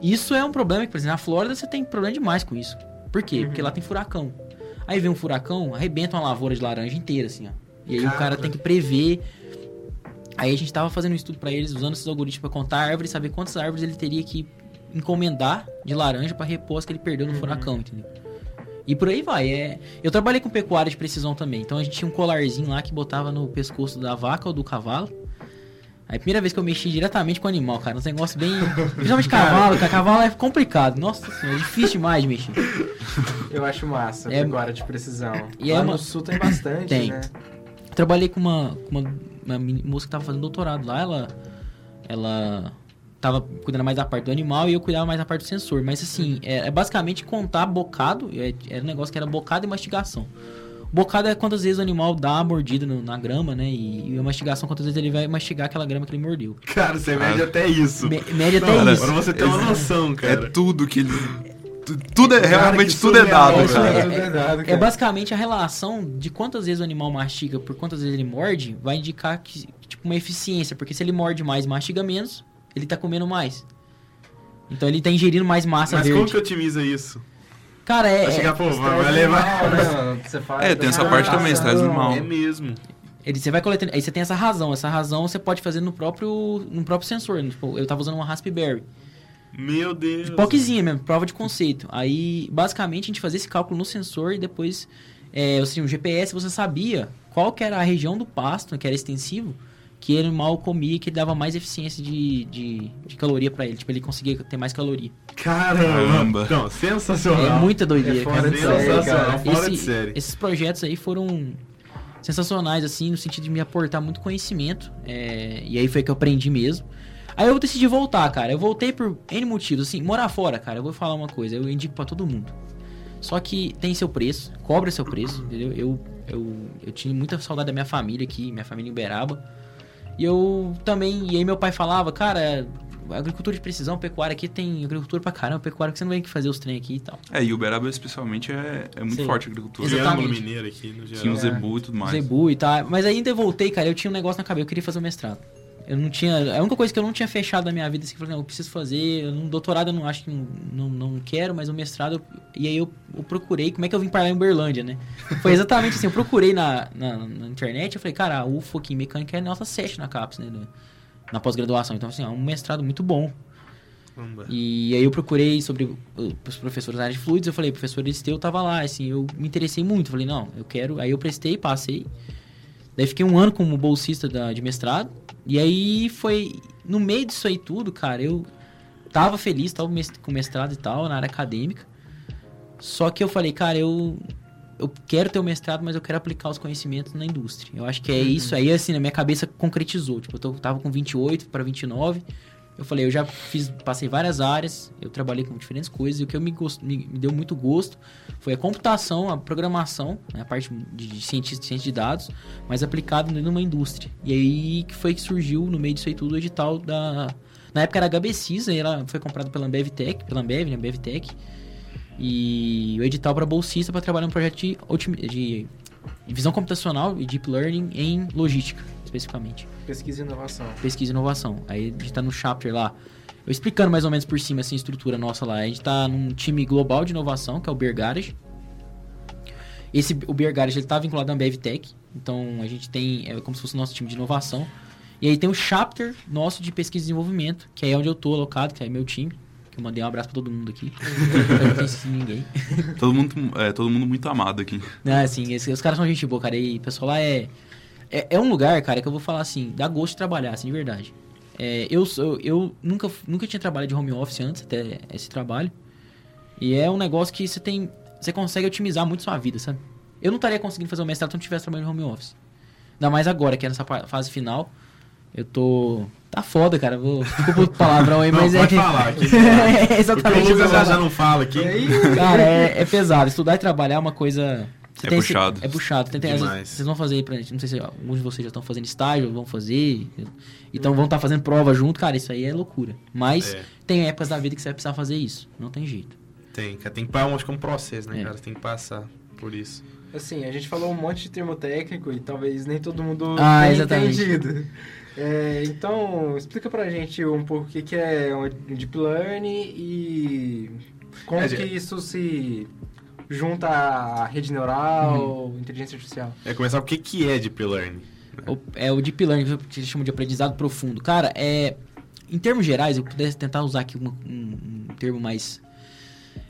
Isso é um problema que, por exemplo, na Flórida você tem problema demais com isso. Por quê? Porque lá tem furacão. Aí vem um furacão, arrebenta uma lavoura de laranja inteira, assim, ó. E aí o cara tem que prever. Aí a gente tava fazendo um estudo pra eles, usando esses algoritmos pra contar a árvore e saber quantas árvores ele teria que encomendar de laranja pra repor as que ele perdeu no furacão, entendeu? E por aí vai. É... Eu trabalhei com pecuária de precisão também. Então a gente tinha um colarzinho lá que botava no pescoço da vaca ou do cavalo. Aí a primeira vez que eu mexi diretamente com o animal, cara, um negócio bem. Principalmente cavalo, cara. Cavalo é complicado. Nossa senhora, é difícil demais de mexer. Eu acho massa, É- agora de precisão. E Lá é no uma- sul tem bastante, Tem. né? Trabalhei com uma, uma, uma moça que tava fazendo doutorado lá. Ela. Ela. Tava cuidando mais da parte do animal e eu cuidava mais da parte do sensor. Mas assim, é, é basicamente contar bocado. é- Era um negócio que era bocado e mastigação. Bocado é quantas vezes o animal dá uma mordida no- na grama, né? E, e a mastigação, quantas vezes ele vai mastigar aquela grama que ele mordeu. Cara, você mede até isso. Me- mede até Não, isso. Pra você ter uma noção, É cara. tudo que ele. tu- Tudo é, Cara, realmente que tudo é dado, cara. cara. É É cara. basicamente a relação de quantas vezes o animal mastiga por quantas vezes ele morde, vai indicar que, tipo, uma eficiência. Porque se ele morde mais e mastiga menos, ele tá comendo mais. Então ele tá ingerindo mais massa Mas verde. como que otimiza isso? Cara, é. Vai é- chegar, pô, vai, levar. né? Você faz É, tem essa toda parte também, estresse animal. É mesmo. ele, você vai coletando. Aí você tem essa razão. Essa razão você pode fazer no próprio, no próprio sensor. Tipo, eu tava usando uma Raspberry. Meu Deus. De POCzinha mesmo, prova de conceito. Aí, basicamente, a gente fazia esse cálculo no sensor e depois, é, assim, o GPS, você sabia qual que era a região do pasto, que era extensivo, que ele mal comia e que dava mais eficiência de, de, de caloria pra ele. Tipo, ele conseguia ter mais caloria. Caramba. Não, sensacional. É muita doideira, É fora cara. de série, Sensacional, cara. fora de Esse- série. Esses projetos aí foram sensacionais, assim, no sentido de me aportar muito conhecimento. é, e aí foi que eu aprendi mesmo. Aí eu decidi voltar, cara. Eu voltei por N motivos. Assim, morar fora, cara, eu vou falar uma coisa. Eu indico pra todo mundo. Só que tem seu preço, cobra seu preço, entendeu? Eu, eu, eu tinha muita saudade da minha família aqui, minha família em Uberaba. E eu também. E aí meu pai falava, cara, agricultura de precisão, pecuária aqui tem agricultura pra caramba, pecuária que você não vem aqui fazer os trem aqui e tal. É, e Uberaba especialmente é, é muito Sim. forte a agricultura. Exatamente. Mineiro aqui no geral. Tinha o Zebu e tudo mais. Zebu e tal. Mas ainda voltei, cara. Eu tinha um negócio na cabeça, eu queria fazer o mestrado. Eu não tinha. A única coisa que eu não tinha fechado na minha vida, assim, que eu falei, não, eu preciso fazer. Um doutorado eu não acho que não, não, quero, mas o mestrado. eu- E aí eu, eu procurei como é que eu vim parar em Uberlândia, né? Foi exatamente assim, eu procurei na, na, na internet, eu falei, cara, a UFO aqui em mecânica é nota 7 na CAPES, né? Na pós-graduação. Então, assim, é um mestrado muito bom. E aí eu procurei sobre o- os professores da área de fluidos, eu falei, professor Esteu tava lá, assim, eu me interessei muito, falei, não, eu quero, aí eu prestei, passei. Daí fiquei um ano como bolsista da, de mestrado, e aí foi, no meio disso aí tudo, cara, eu tava feliz, tava com mestrado e tal, na área acadêmica, só que eu falei, cara, eu, eu quero ter o mestrado, mas eu quero aplicar os conhecimentos na indústria. Eu acho que é isso, aí assim, na minha cabeça concretizou, tipo, eu tô- tava com 28 para 29, eu falei, eu já fiz, passei várias áreas, eu trabalhei com diferentes coisas, e o que eu me, gos- me, me deu muito gosto foi a computação, a programação, né, a parte de, de cientista, ciência de dados, mas aplicado dentro de uma indústria. E aí que foi que surgiu, no meio disso aí tudo, o edital da... Na época era a HBCIS, aí ela foi comprada pela Ambev Tech, pela Ambev, né, Ambev Tech, e o edital para bolsista para trabalhar num projeto de, de visão computacional e deep learning em logística, especificamente Pesquisa e inovação. pesquisa e inovação. Aí a gente tá no chapter lá. Eu explicando mais ou menos por cima assim, a estrutura nossa lá. A gente tá num time global de inovação, que é o Beer Garage. Esse, o Beer Garage, ele tá vinculado à Ambev Tech. Então, a gente tem... É como se fosse o nosso time de inovação. E aí tem o chapter nosso de pesquisa e desenvolvimento, que é onde eu tô alocado, que é meu time. Que eu mandei um abraço pra todo mundo aqui. eu não esquecido ninguém. Todo mundo, é, todo mundo muito amado aqui. Não, assim, esse- os caras são gente boa, cara. E o pessoal lá é, é. É um lugar, cara, que eu vou falar assim, dá gosto de trabalhar, assim, de verdade. É, eu, sou- eu nunca, nunca tinha trabalhado de home office antes, até esse trabalho. E é um negócio que você tem. Você consegue otimizar muito sua vida, sabe? Eu não estaria conseguindo fazer o mestrado se eu não tivesse trabalhando de home office. Ainda mais agora, que é nessa fase final. Eu tô. Tá foda, cara. Vou... Desculpa o palavrão aí, Não, mas pode é. falar aqui. é Porque exatamente o isso. Lucas já, já não fala aqui. Cara, é, é pesado. Estudar e trabalhar é uma coisa. Você É tem esse- puxado. É puxado. Tem, tem, às vezes, vocês vão fazer aí pra gente. Não sei se alguns de vocês já estão fazendo estágio, vão fazer. Então vão estar fazendo prova junto. Cara, isso aí é loucura. Mas É. tem épocas da vida que você vai precisar fazer isso. Não tem jeito. Tem, cara. Tem que passar, acho que é um processo, né, É. cara? Tem que passar por isso. Assim, a gente falou um monte de termo técnico e talvez nem todo mundo Ah, tenha exatamente. entendido. É, então, explica pra gente um pouco o que, que é um Deep Learning e como É, que isso se junta à rede neural, inteligência artificial. É começar o que, que é Deep Learning. O- é o Deep Learning, que eles chamam de aprendizado profundo. Cara, é. Em termos gerais, eu pudesse tentar usar aqui uma- um, um termo mais.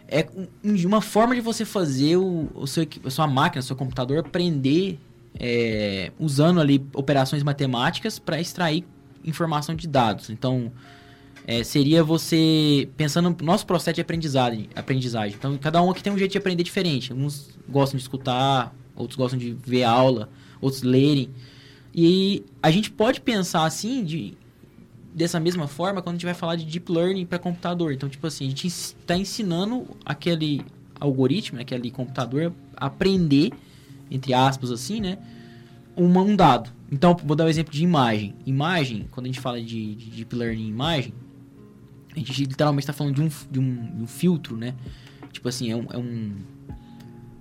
É um- uma forma de você fazer o, o seu, a sua máquina, o seu computador aprender é, usando ali operações matemáticas para extrair informação de dados. Então, é, seria você pensando no nosso processo de aprendizagem, aprendizagem. Então, cada um aqui tem um jeito de aprender diferente. Uns gostam de escutar, outros gostam de ver aula, outros lerem. E a gente pode pensar assim, de, dessa mesma forma, quando a gente vai falar de deep learning para computador. Então, tipo assim, a gente está ensinando aquele algoritmo, né, aquele computador, a aprender, entre aspas, assim, né? uma- um dado. Então, vou dar um exemplo de imagem. Imagem, quando a gente fala de, de deep learning em imagem, a gente literalmente está falando de um, de, um, de um filtro, né? Tipo assim, é, um, é um-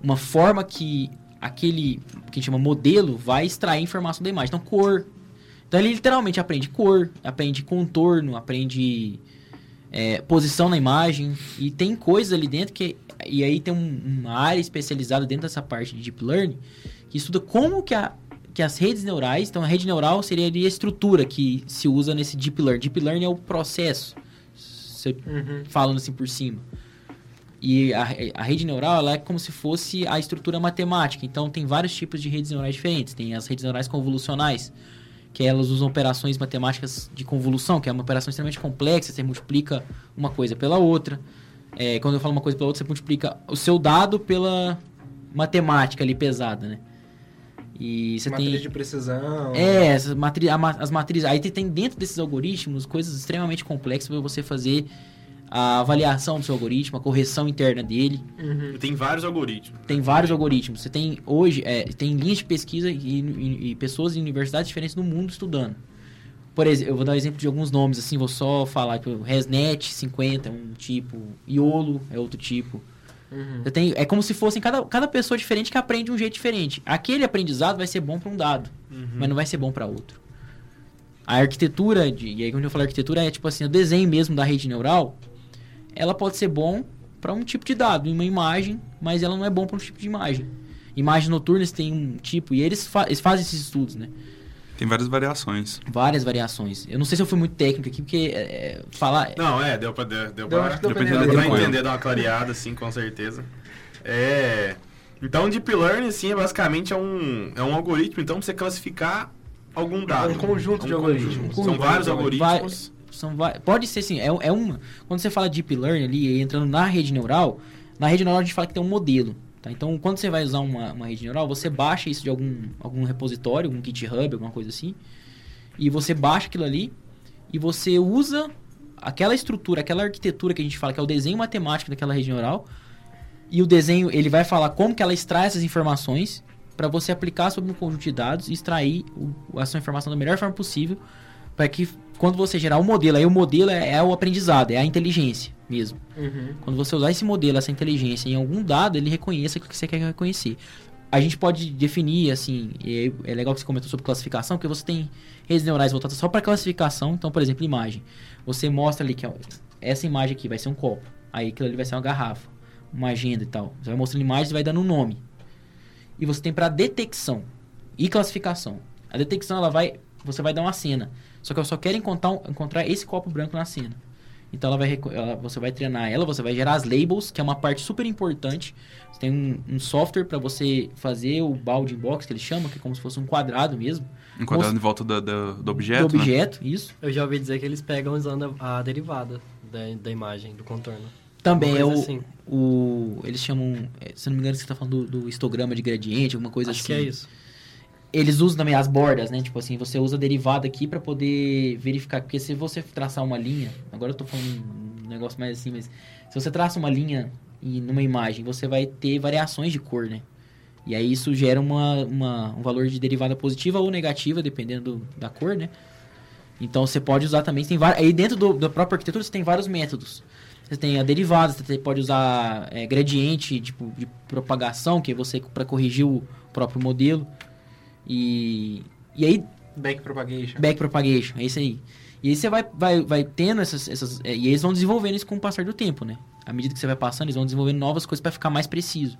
uma forma que aquele que a gente chama modelo vai extrair informação da imagem. Então, cor. Então, ele literalmente aprende cor, aprende contorno, aprende é, posição na imagem. E tem coisas ali dentro que. E aí tem um- uma área especializada dentro dessa parte de deep learning que estuda como que, a, que as redes neurais. Então, a rede neural seria a estrutura que se usa nesse deep learning. Deep learning é o processo. Eu Uhum. falando assim por cima. E a, a rede neural ela é como se fosse a estrutura matemática. Então tem vários tipos de redes neurais diferentes. Tem as redes neurais convolucionais, que elas usam operações matemáticas de convolução, que é uma operação extremamente complexa. Você multiplica uma coisa pela outra. É, quando eu falo uma coisa pela outra, você multiplica o seu dado pela matemática ali pesada, né? E você Matriz tem de precisão. é, essas matri as matrizes. Aí tem- tem dentro desses algoritmos coisas extremamente complexas para você fazer a avaliação do seu algoritmo, a correção interna dele. Uhum. Tem vários algoritmos. Tem vários algoritmos. Você tem hoje, é, tem linhas de pesquisa e, e- e pessoas em universidades diferentes no mundo estudando. Por exemplo, eu vou dar um exemplo de alguns nomes, assim, vou só falar, tipo, ResNet 50 é um tipo, Iolo é outro tipo. Uhum. Você tem, é como se fossem cada, cada pessoa diferente que aprende de um jeito diferente. Aquele aprendizado vai ser bom para um dado, mas não vai ser bom para outro. A arquitetura, de, e aí quando eu falo arquitetura, é tipo assim, o desenho mesmo da rede neural, ela pode ser bom para um tipo de dado, uma imagem, mas ela não é bom para um tipo de imagem. Imagens noturnas tem um tipo, e eles, fa eles fazem esses estudos, né? Tem várias variações. Várias variações. Eu não sei se eu fui muito técnico aqui, porque é, é, falar. Não, é, deu pra, deu, deu Deu- pra, deu deu pra entender depois. entender, dar uma clareada, assim, com certeza. É... Então, Deep Learning, assim, é basicamente é um, é um algoritmo, então, pra você classificar algum dado. Um conjunto de algoritmos. conjunto. Um São conjunto vários algoritmos. São pode ser sim, é, é uma. Quando você fala deep learning ali, entrando na rede neural, na rede neural a gente fala que tem um modelo. Tá? Então, quando você vai usar uma, uma rede neural, você baixa isso de algum, algum repositório, algum GitHub, alguma coisa assim. E você baixa aquilo ali e você usa aquela estrutura, aquela arquitetura que a gente fala que é o desenho matemático daquela rede neural. E o desenho, ele vai falar como que ela extrai essas informações para você aplicar sobre um conjunto de dados e extrair o, essa informação da melhor forma possível para que quando você gerar um modelo, aí o modelo é, é o aprendizado, é a inteligência mesmo. Uhum. Quando você usar esse modelo, essa inteligência em algum dado, ele reconheça o que você quer reconhecer. A gente pode definir, assim, e é legal que você comentou sobre classificação, porque você tem redes neurais voltadas só para classificação. Então, por exemplo, imagem. Você mostra ali que ó, essa imagem aqui vai ser um copo. Aí aquilo ali vai ser uma garrafa, uma agenda e tal. Você vai mostrando imagens e vai dando um nome. E você tem para detecção e classificação. A detecção, ela vai, você vai dar uma cena. Só que eu só quero encontrar, um- encontrar esse copo branco na cena. Então ela vai, ela- você vai treinar ela, você vai gerar as labels, que é uma parte super importante. Você tem um, um software para você fazer o bounding box, que eles chamam, que é como se fosse um quadrado mesmo. Enquadrando em volta da- da- do objeto, do né? objeto, isso. Eu já ouvi dizer que eles pegam usando a, a derivada da, da imagem, do contorno. Também é o, assim. o. Eles chamam. é, Se não me engano, você tá falando do, do histograma de gradiente, alguma coisa Acho assim. que é isso. Eles usam também as bordas, né? Tipo assim, você usa a derivada aqui pra poder verificar. Porque se você traçar uma linha. Agora eu tô falando um negócio mais assim, mas. Se você traça uma linha e numa imagem, você vai ter variações de cor, né? E aí isso gera uma, uma- um valor de derivada positiva ou negativa, dependendo do- da cor, né? Então você pode usar também. Tem vários, aí dentro do, da própria arquitetura você tem vários métodos. Você tem a derivada, você pode usar é, gradiente tipo, de propagação, que é você para corrigir o próprio modelo. E, e aí, Backpropagation. backpropagation, é isso aí. E aí você vai, vai, vai tendo essas, essas. é, e eles vão desenvolvendo isso com o passar do tempo, né? À medida que você vai passando, eles vão desenvolvendo novas coisas para ficar mais preciso.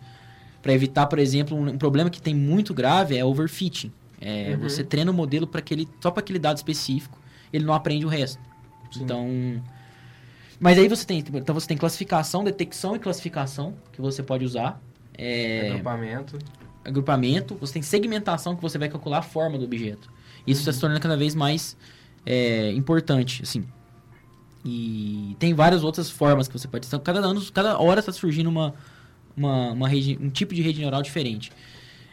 Para evitar, por exemplo, um, um problema que tem muito grave é overfitting. É, Uhum. Você treina o modelo para aquele, só para aquele dado específico, ele não aprende o resto. Sim. Então. Mas aí você tem. Então você tem classificação, detecção e classificação que você pode usar. É, Agrupamento. Agrupamento, você tem segmentação que você vai calcular a forma do objeto. Isso está se tornando cada vez mais é, importante, assim. E tem várias outras formas que você pode. Então, cada ano, cada hora está surgindo uma, uma, uma rede, um tipo de rede neural diferente.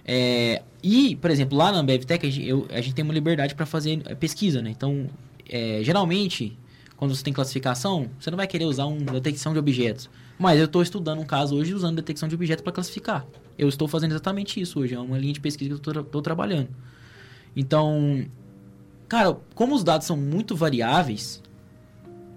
É, e, por exemplo, lá na AmbevTech, a gente, eu- a gente tem uma liberdade para fazer é, pesquisa, né? Então, é, geralmente, quando você tem classificação, você não vai querer usar uma detecção de objetos. Mas eu estou estudando um caso hoje usando detecção de objetos para classificar. Eu estou fazendo exatamente isso hoje. É uma linha de pesquisa que eu estou trabalhando. Então, cara, como os dados são muito variáveis,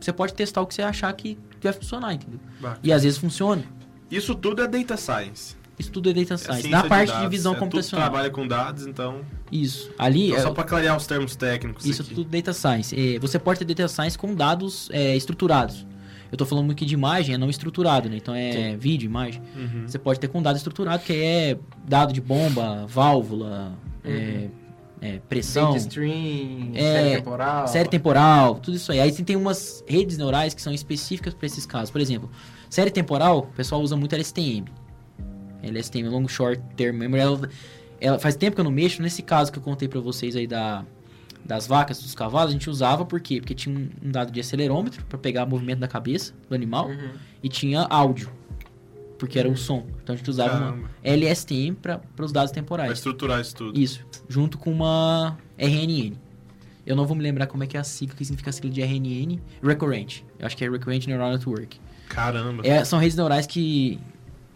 você pode testar o que você achar que vai funcionar, entendeu? Bacana. E às vezes funciona. Isso tudo é data science. Isso tudo é data É science. ciência Na parte de, dados. visão É, tudo computacional. trabalha com dados, então... Isso. Ali, então é- só pra clarear os termos técnicos isso aqui. tudo data science. É, você pode ter data science com dados é, estruturados. Eu tô falando aqui de imagem, é não estruturado, né? Então é vídeo, imagem. Uhum. Você pode ter com dado estruturado, que é dado de bomba, válvula, é, é, pressão, Data stream, É, série temporal. série temporal, tudo isso aí. Aí você tem umas redes neurais que são específicas para esses casos. Por exemplo, série temporal, o pessoal usa muito LSTM. LSTM, Long Short Term Memory. Ela, ela- faz tempo que eu não mexo. Nesse caso que eu contei para vocês aí da, das vacas, dos cavalos, a gente usava por quê? Porque tinha um, dado de acelerômetro para pegar o movimento da cabeça do animal Uhum. e tinha áudio, porque era o som. Então a gente usava uma. LSTM para os dados Pra temporais. estruturar isso tudo. Isso, junto com uma RNN. Eu não vou me lembrar como é que é a sigla, o que significa a sigla de RNN. Recurrent. Eu acho que é Recurrent Neural Network. Caramba. É, são redes neurais que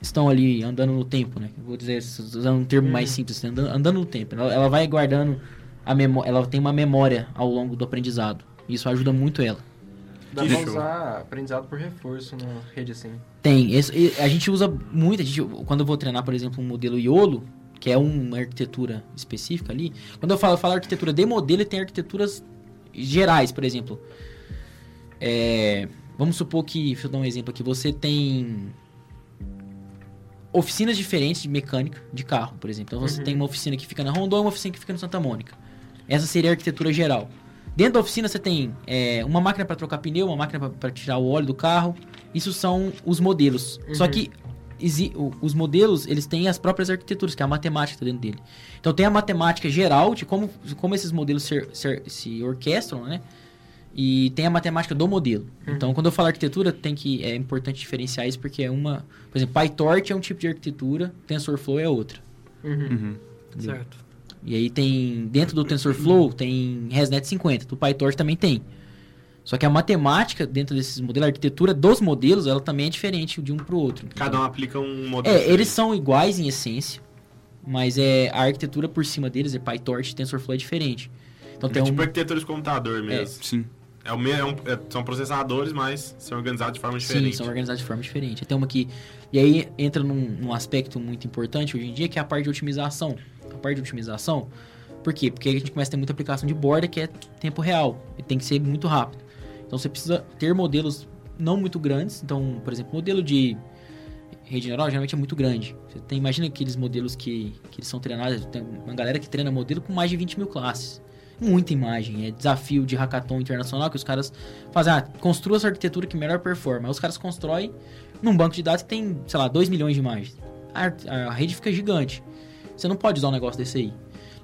estão ali andando no tempo, né? Vou dizer, usando um termo mais simples, andando, andando no tempo. Ela, ela vai guardando a memória, ela tem uma memória ao longo do aprendizado. Isso ajuda muito ela. Dá Que pra show. usar aprendizado por reforço na rede assim. Tem. esse- a gente usa muito. A gente, quando eu vou treinar, por exemplo, um modelo IOLO, que é uma arquitetura específica ali. Quando eu falo, eu falo arquitetura de modelo, tem arquiteturas gerais, por exemplo. É, vamos supor que, deixa eu dar um exemplo aqui, você tem oficinas diferentes de mecânica de carro, por exemplo. Então você tem uma oficina que fica na Rondon e uma oficina que fica no Santa Mônica. Essa seria a arquitetura geral. Dentro da oficina você tem é, uma máquina para trocar pneu, uma máquina para tirar o óleo do carro. Isso são os modelos. Só que os modelos eles têm as próprias arquiteturas, que é a matemática tá dentro dele. Então tem a matemática geral de como, como esses modelos se, se, se orquestram, né? E tem a matemática do modelo. Então, quando eu falo arquitetura, tem que é importante diferenciar isso porque é uma, por exemplo, PyTorch é um tipo de arquitetura, TensorFlow é outra. Uhum. Certo. E aí tem dentro do TensorFlow tem ResNet 50, do PyTorch também tem. Só que a matemática dentro desses modelos, a arquitetura dos modelos, ela também é diferente de um para o outro. Cada um aplica um modelo. É, eles são iguais em essência, mas é a arquitetura por cima deles é PyTorch, e TensorFlow é diferente. Então É tem tipo um arquitetura de computador mesmo. Sim. É. o me- é um- é- são processadores, mas são organizados de forma diferente. Sim, são organizados de forma diferente. Tem uma que. E aí entra num, num aspecto muito importante hoje em dia, que é a parte de otimização. A parte de otimização. Por quê? Porque a gente começa a ter muita aplicação de borda que é tempo real. E tem que ser muito rápido. Então você precisa ter modelos não muito grandes. Então, por exemplo, modelo de rede neural geralmente é muito grande. Você tem, imagina aqueles modelos que, que eles são treinados. Tem uma galera que treina modelo com mais de 20 mil classes. Muita imagem. É desafio de hackathon internacional que os caras fazem. Ah, construa essa arquitetura que melhor performa. Aí os caras constroem num banco de dados que tem, sei lá, 2 milhões de imagens. A, a rede fica gigante. Você não pode usar um negócio desse aí.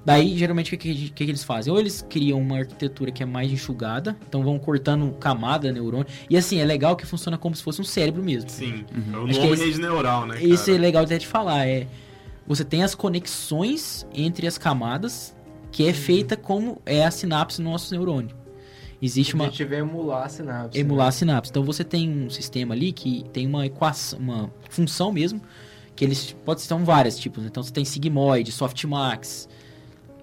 Daí, geralmente, o que, que, que eles fazem? Ou eles criam uma arquitetura que é mais enxugada, então vão cortando camada, neurônio. E assim, é legal que funciona como se fosse um cérebro mesmo. Sim. É o Acho nome rede neural, né? Isso é legal até de falar. É, você tem as conexões entre as camadas, que é feita como é a sinapse no nosso neurônio. Existe uma é emular a sinapse. emular né? a sinapse. Então você tem um sistema ali que tem uma equação, uma função mesmo, que eles pode ser vários tipos. Então você tem sigmoid, softmax,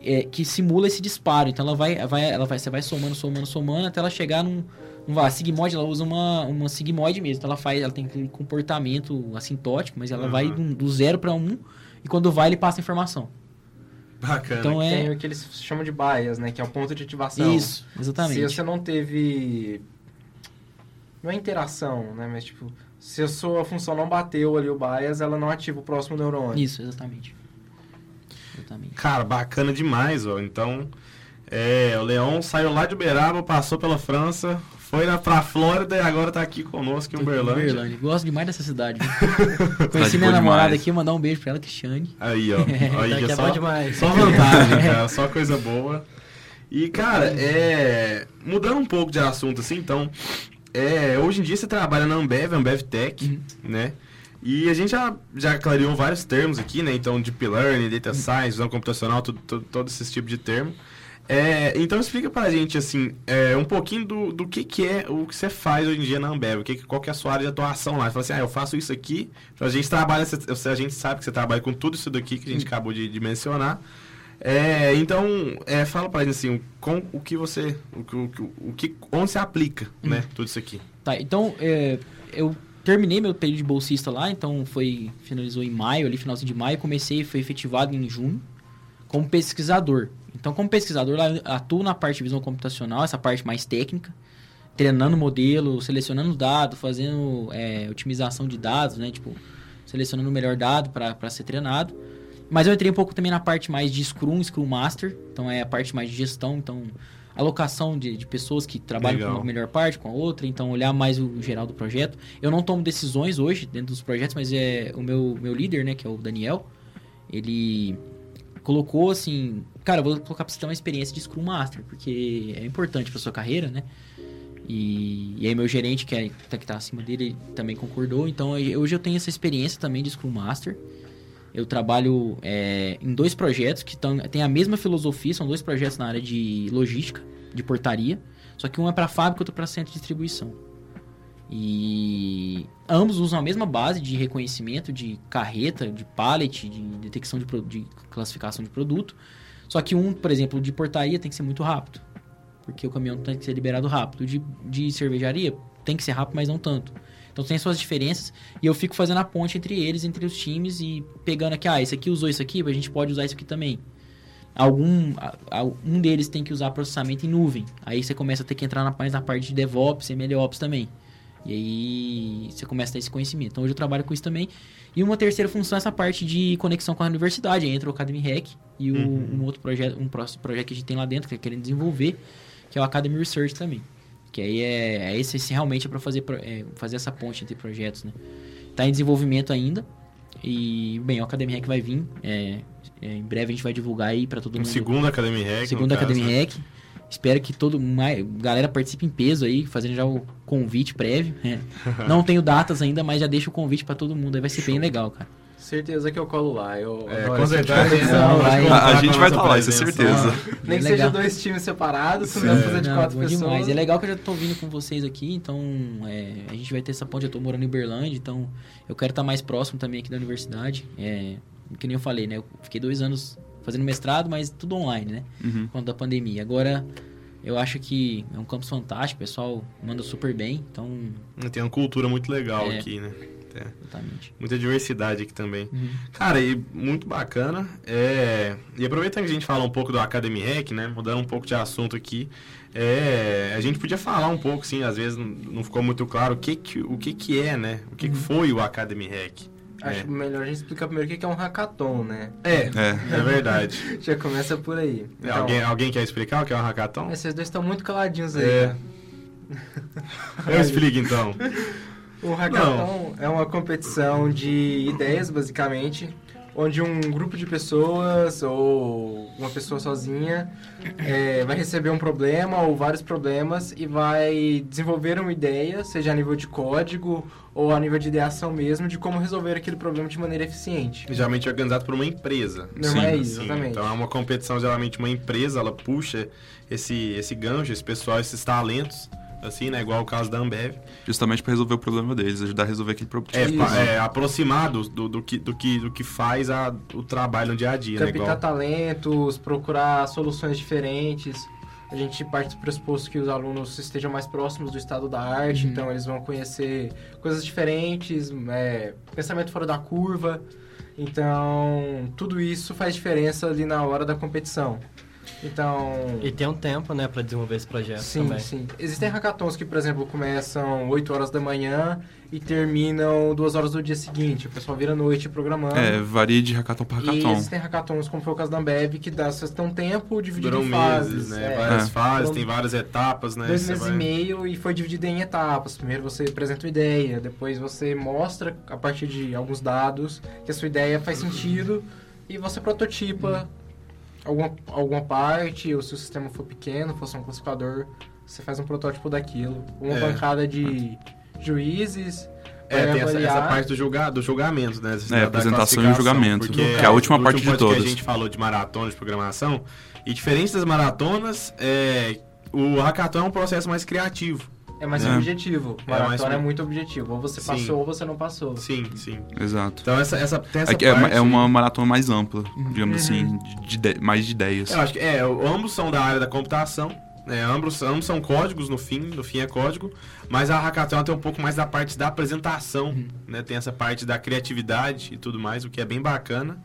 é, que simula esse disparo. Então ela vai, vai, ela vai, você vai somando, somando, somando até ela chegar num, num a sigmoid ela usa uma, uma sigmoid mesmo. Então ela faz, ela tem aquele comportamento assintótico, mas ela Uhum. vai do, do zero para um e quando vai ele passa a informação. Bacana. Então é Tem o que eles chamam de bias, né? Que é o ponto de ativação. isso, exatamente. Se você não teve. Não é interação, né? Mas tipo, se a sua função não bateu ali o bias, ela não ativa o próximo neurônio. Isso, exatamente. Exatamente. Cara, bacana demais, ó. Então, é, o Leão saiu lá de Uberaba, passou pela França, foi lá pra Flórida e agora tá aqui conosco em Uberlândia. Uberlândia. Gosto demais dessa cidade. Conheci minha namorada demais. aqui, mandar um beijo pra ela, Cristiane. Aí, ó. Aí Daqui é é só, demais. só vantagem, cara. Só coisa boa. E, cara, é... Mudando um pouco de assunto, assim, então... É, hoje em dia você trabalha na Ambev, Ambev Tech, né? E a gente já, já clareou vários termos aqui, né? Então, Deep Learning, Data Science, visão computacional, tudo, tudo, todo esse tipo de termo. É, então, explica pra gente, assim, é, um pouquinho do, do que, que é o que você faz hoje em dia na Ambev. O que, qual que é a sua área de atuação lá? Você fala assim, ah, eu faço isso aqui. Então, a gente trabalha, a gente sabe que você trabalha com tudo isso daqui que a gente acabou de, de mencionar. É, então, é, fala pra gente, assim, com, o que você... O, que- o, o que, onde você aplica, né? Tudo isso aqui. Tá, então é, eu terminei meu período de bolsista lá, então foi finalizou em maio, ali finalzinho de maio, comecei, foi efetivado em junho como pesquisador. Então, como pesquisador lá, eu atuo na parte de visão computacional, essa parte mais técnica, treinando modelo, selecionando dados, fazendo é, otimização de dados, né, tipo selecionando o melhor dado para ser treinado. Mas eu entrei um pouco também na parte mais de Scrum, Scrum Master, então é a parte mais de gestão, então alocação de, de pessoas que trabalham Legal. com uma melhor parte, com a outra, então olhar mais o geral do projeto. Eu não tomo decisões hoje dentro dos projetos, mas é o meu, meu líder, né, que é o Daniel, ele colocou assim, cara, eu vou colocar pra você ter uma experiência de Scrum Master, porque é importante pra sua carreira, né? E, e aí meu gerente, que, é, que tá acima dele, também concordou. Então hoje eu tenho essa experiência também de Scrum Master. Eu trabalho é, em dois projetos que têm a mesma filosofia, são dois projetos na área de logística, de portaria. Só que um é para fábrica e outro para centro de distribuição. E ambos usam a mesma base de reconhecimento de carreta, de pallet, de detecção de, de classificação de produto. Só que um, por exemplo, de portaria tem que ser muito rápido. Porque o caminhão tem que ser liberado rápido. De, de cervejaria tem que ser rápido, mas não tanto. Então tem suas diferenças e eu fico fazendo a ponte entre eles, entre os times e pegando aqui, ah, esse aqui usou isso aqui, a gente pode usar isso aqui também. algum um deles tem que usar processamento em nuvem. Aí você começa a ter que entrar na, mais na parte de DevOps e MLOps também. E aí você começa a ter esse conhecimento. Então hoje eu trabalho com isso também. E uma terceira função é essa parte de conexão com a universidade. Aí entra o Academy Hack e o, um outro projeto, um próximo projeto que a gente tem lá dentro, que é querendo desenvolver, que é o Academy Research também. Que aí é, é esse, esse realmente é para fazer, é, fazer essa ponte entre projetos, né? Tá em desenvolvimento ainda. E, bem, o Academy Hack vai vir. é, é, em breve a gente vai divulgar aí para todo Um mundo. segundo Academy Hack. Segunda caso, Academy né? Hack. Espero que todo mais, galera participe em peso aí, fazendo já o convite prévio. é. Não tenho datas ainda, mas já deixo o convite pra todo mundo. Aí vai ser bem legal, cara. Certeza que eu colo lá. Eu É, com certeza. tipo que A, gente vai estar lá, isso é certeza. Nem que seja dois times separados, se não fazer de quatro pessoas. demais. É legal que eu já tô vindo com vocês aqui, então é, a gente vai ter essa ponte. Eu tô morando em Uberlândia, então eu quero estar mais próximo também aqui da universidade. É, que nem eu falei, né? Eu fiquei dois anos fazendo mestrado, mas tudo online, né? Uhum. Por conta da pandemia. Agora, eu acho que é um campus fantástico, o pessoal manda super bem, então, Tem uma cultura muito legal É. aqui, né? É. exatamente. Muita diversidade aqui também. Uhum. Cara, e muito bacana. É... E aproveitando que a gente fala um pouco do Academy Hack, né? Mudando um pouco de assunto aqui. É... A gente podia falar um pouco, sim, às vezes não- ficou muito claro o que que, o que, que é, né? O que, que foi o Academy Hack. Acho É. melhor a gente explicar primeiro o que é um hackathon, né? É, É. é verdade. Já começa por aí. É, alguém, alguém quer explicar o que é um hackathon? Esses dois estão muito caladinhos aí. É. né? Eu explico então. O hackathon é uma competição de ideias, basicamente, onde um grupo de pessoas ou uma pessoa sozinha é, vai receber um problema ou vários problemas e vai desenvolver uma ideia, seja a nível de código ou a nível de ideação mesmo, de como resolver aquele problema de maneira eficiente. Geralmente é organizado por uma empresa. Não é Sim, isso, exatamente. Então é uma competição, geralmente uma empresa, ela puxa esse, esse gancho, esse pessoal, esses talentos, assim, né? Igual o caso da Ambev. Justamente pra resolver o problema deles, ajudar a resolver aquele problema. É, é aproximar do, do, do que, do, que, do que faz a, o trabalho no dia a dia, né? Captar Igual, talentos, procurar soluções diferentes. A gente parte do pressuposto que os alunos estejam mais próximos do estado da arte, Uhum. então eles vão conhecer coisas diferentes, é, pensamento fora da curva. Então, tudo isso faz diferença ali na hora da competição. Então, E tem um tempo, né, pra desenvolver esse projeto sim, também. sim. Existem hackathons que, por exemplo, começam 8 horas da manhã e terminam 2 horas do dia seguinte. O pessoal vira à noite programando. É, varia de hackathon pra E hackathon. existem hackathons, como foi o caso da Ambev, que dá, vocês têm um tempo dividido duram em fases. meses, né? é. Várias É. fases, Foram tem várias etapas, né? Dois meses vai- e meio e foi dividido em etapas. Primeiro você apresenta uma ideia, depois você mostra, a partir de alguns dados, que a sua ideia faz sentido e você prototipa alguma, alguma parte, ou se o sistema for pequeno, for só um classificador, você faz um protótipo daquilo. Uma É. bancada de juízes. É, tem essa, essa parte do, julga, do julgamento, né? É, apresentação e o julgamento, porque que é a última parte de todas. a gente falou de maratona de programação, e diferente das maratonas, é, o hackathon é um processo mais criativo. É mais É. objetivo. É mais Maratona é, ob- muito objetivo. Ou você Sim. passou ou você não passou. Sim, sim. Exato. Então essa, essa, tem essa É, é, parte... é uma maratona mais ampla, Uhum. digamos assim, de, de ide- mais de ideias. Eu acho que é, ambos são da área da computação, né? Ambos, ambos são códigos no fim, no fim é código, mas a hackathon tem um pouco mais da parte da apresentação, né? Tem essa parte da criatividade e tudo mais, o que é bem bacana.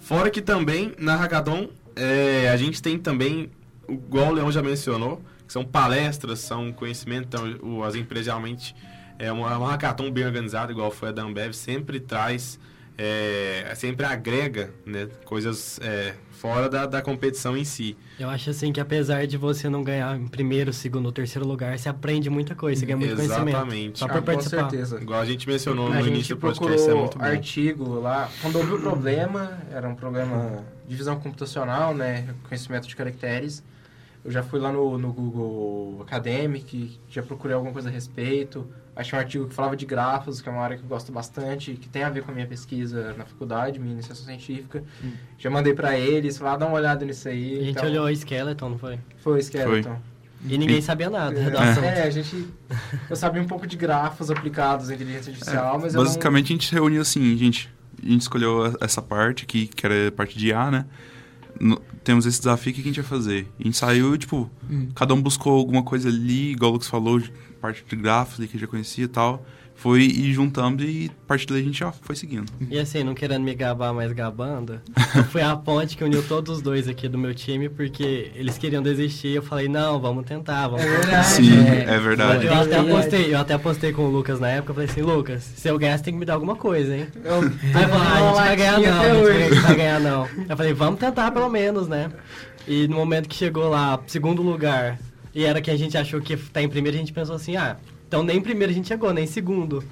Fora que também na hackathon é, a gente tem também, igual o Leão já mencionou, são palestras, são conhecimento, então o- as empresas realmente é uma, uma hackathon bem organizada, igual foi a da Ambev, sempre traz é, sempre agrega né, coisas é, fora da, da competição em si. Eu acho assim que apesar de você não ganhar em primeiro, segundo ou terceiro lugar, você aprende muita coisa, você ganha muito conhecimento. Exatamente. Só Ah, por com participar. certeza. Igual a gente mencionou no A início do podcast, é muito bom. artigo lá. Quando houve o problema, era um problema de visão computacional, né? Conhecimento de caracteres. Eu já fui lá no, no Google Academic, já procurei alguma coisa a respeito. Achei um artigo que falava de grafos, que é uma área que eu gosto bastante, que tem a ver com a minha pesquisa na faculdade, minha iniciação científica. Já mandei pra eles, falei, ah, dá uma olhada nisso aí. A gente Então, olhou o Skeleton, não foi? Foi, Skeleton. E ninguém sabia nada assunto. É, a gente... Eu sabia um pouco de grafos aplicados à inteligência artificial, mas eu não... Basicamente a gente se reuniu assim, gente. A gente escolheu a- essa parte aqui, que era a parte de IA, né? No- temos esse desafio, o que a gente vai fazer? A gente saiu, tipo, cada um buscou alguma coisa ali, igual o Lucas falou, parte de grafos ali que já conhecia e tal. Foi ir juntando e a partir daí a gente já foi seguindo. E assim, não querendo me gabar, mas gabando, foi a ponte que uniu todos os dois aqui do meu time, porque eles queriam desistir. Eu falei, não, vamos tentar, vamos É tentar. Sim, é. é verdade. Eu até, Verdade. apostei, eu até apostei com o Lucas na época, eu falei assim, Lucas, se eu ganhar, você tem que me dar alguma coisa, hein? Eu, Aí ele falou, ah, a gente vai ganhar não, a gente vai- ganhar não. Eu falei, vamos tentar pelo menos, né? E no momento que chegou lá, segundo lugar, e era que a gente achou que ia estar em primeiro, a gente pensou assim, ah, então nem em primeiro a gente chegou, nem em segundo.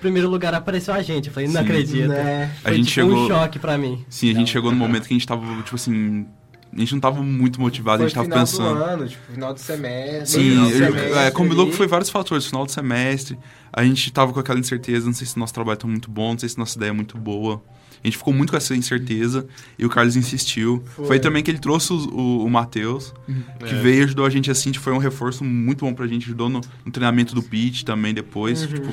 Primeiro lugar apareceu a gente. Eu falei, não Sim. acredito. Né? Foi A gente tipo um chegou- choque pra mim. Sim, a gente chegou no momento que a gente tava, tipo assim. A gente não tava muito motivado, Foi a gente tava final pensando. do ano, tipo, final do semestre. Sim, final do eu- semestre é, combinou que foi vários fatores. Final do semestre, a gente tava com aquela incerteza, não sei se nosso trabalho tá muito bom, não sei se nossa ideia é muito boa. A gente ficou muito com essa incerteza e o Carlos insistiu. Foi. Foi, também que ele trouxe o, o, o Matheus, que É. veio e ajudou a gente assim, tipo, foi um reforço muito bom pra gente, ajudou no, no treinamento do pitch também depois. Tipo,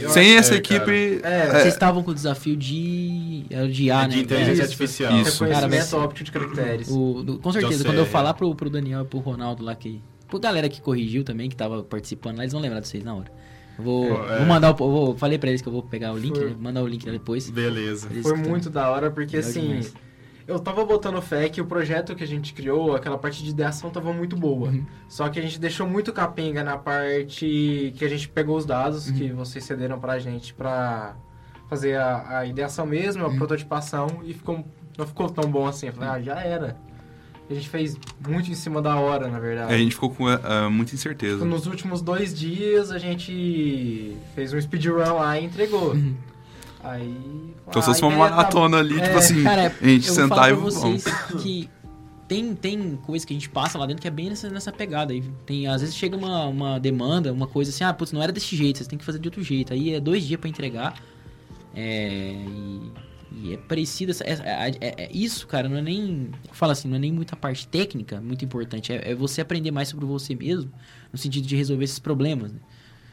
Eu sem essa é, equipe. É, Vocês estavam com o desafio de. Era o de IA, É né? de inteligência Isso. artificial. Isso. Reconhecimento Cara, óptico de caracteres. O, do- com certeza, Eu quando eu falar pro, pro Daniel e pro Ronaldo lá que. Pro galera que corrigiu também, que tava participando lá, eles vão lembrar de vocês na hora. Eu vou, é. vou mandar o. eu Vou, falei pra eles que eu vou pegar o link, Foi. né? Mandar o link depois. Beleza. Eles Foi que- muito da hora, porque Legal assim, demais. eu tava botando fé que o projeto que a gente criou, aquela parte de ideação tava muito boa. Uhum. Só que a gente deixou muito capenga na parte que a gente pegou os dados que Uhum. vocês cederam pra gente pra fazer a, a ideação mesmo, a Uhum. prototipação, e ficou, não ficou tão bom assim. Eu falei, ah, já era. A gente fez muito em cima da hora, na verdade. A gente ficou com eh, muita incerteza. Nos últimos dois dias a gente fez um speedrun lá e entregou. Uhum. Aí. Então, se fosse uma ideia tá- maratona ali, É, tipo assim, Cara, a gente eu vou sentar falar e pra vamos. vocês que tem, tem coisa que a gente passa lá dentro que é bem nessa, nessa pegada. aí. Tem, às vezes chega uma, uma demanda, uma coisa assim, ah, putz, não era desse jeito, vocês têm que fazer de outro jeito. Aí é dois dias pra entregar. É, e, e é parecido. essa- É, é- é- é- isso, cara, não é nem. Eu falo assim, não é nem muita parte técnica, muito importante. É, é você aprender mais sobre você mesmo, no sentido de resolver esses problemas, né?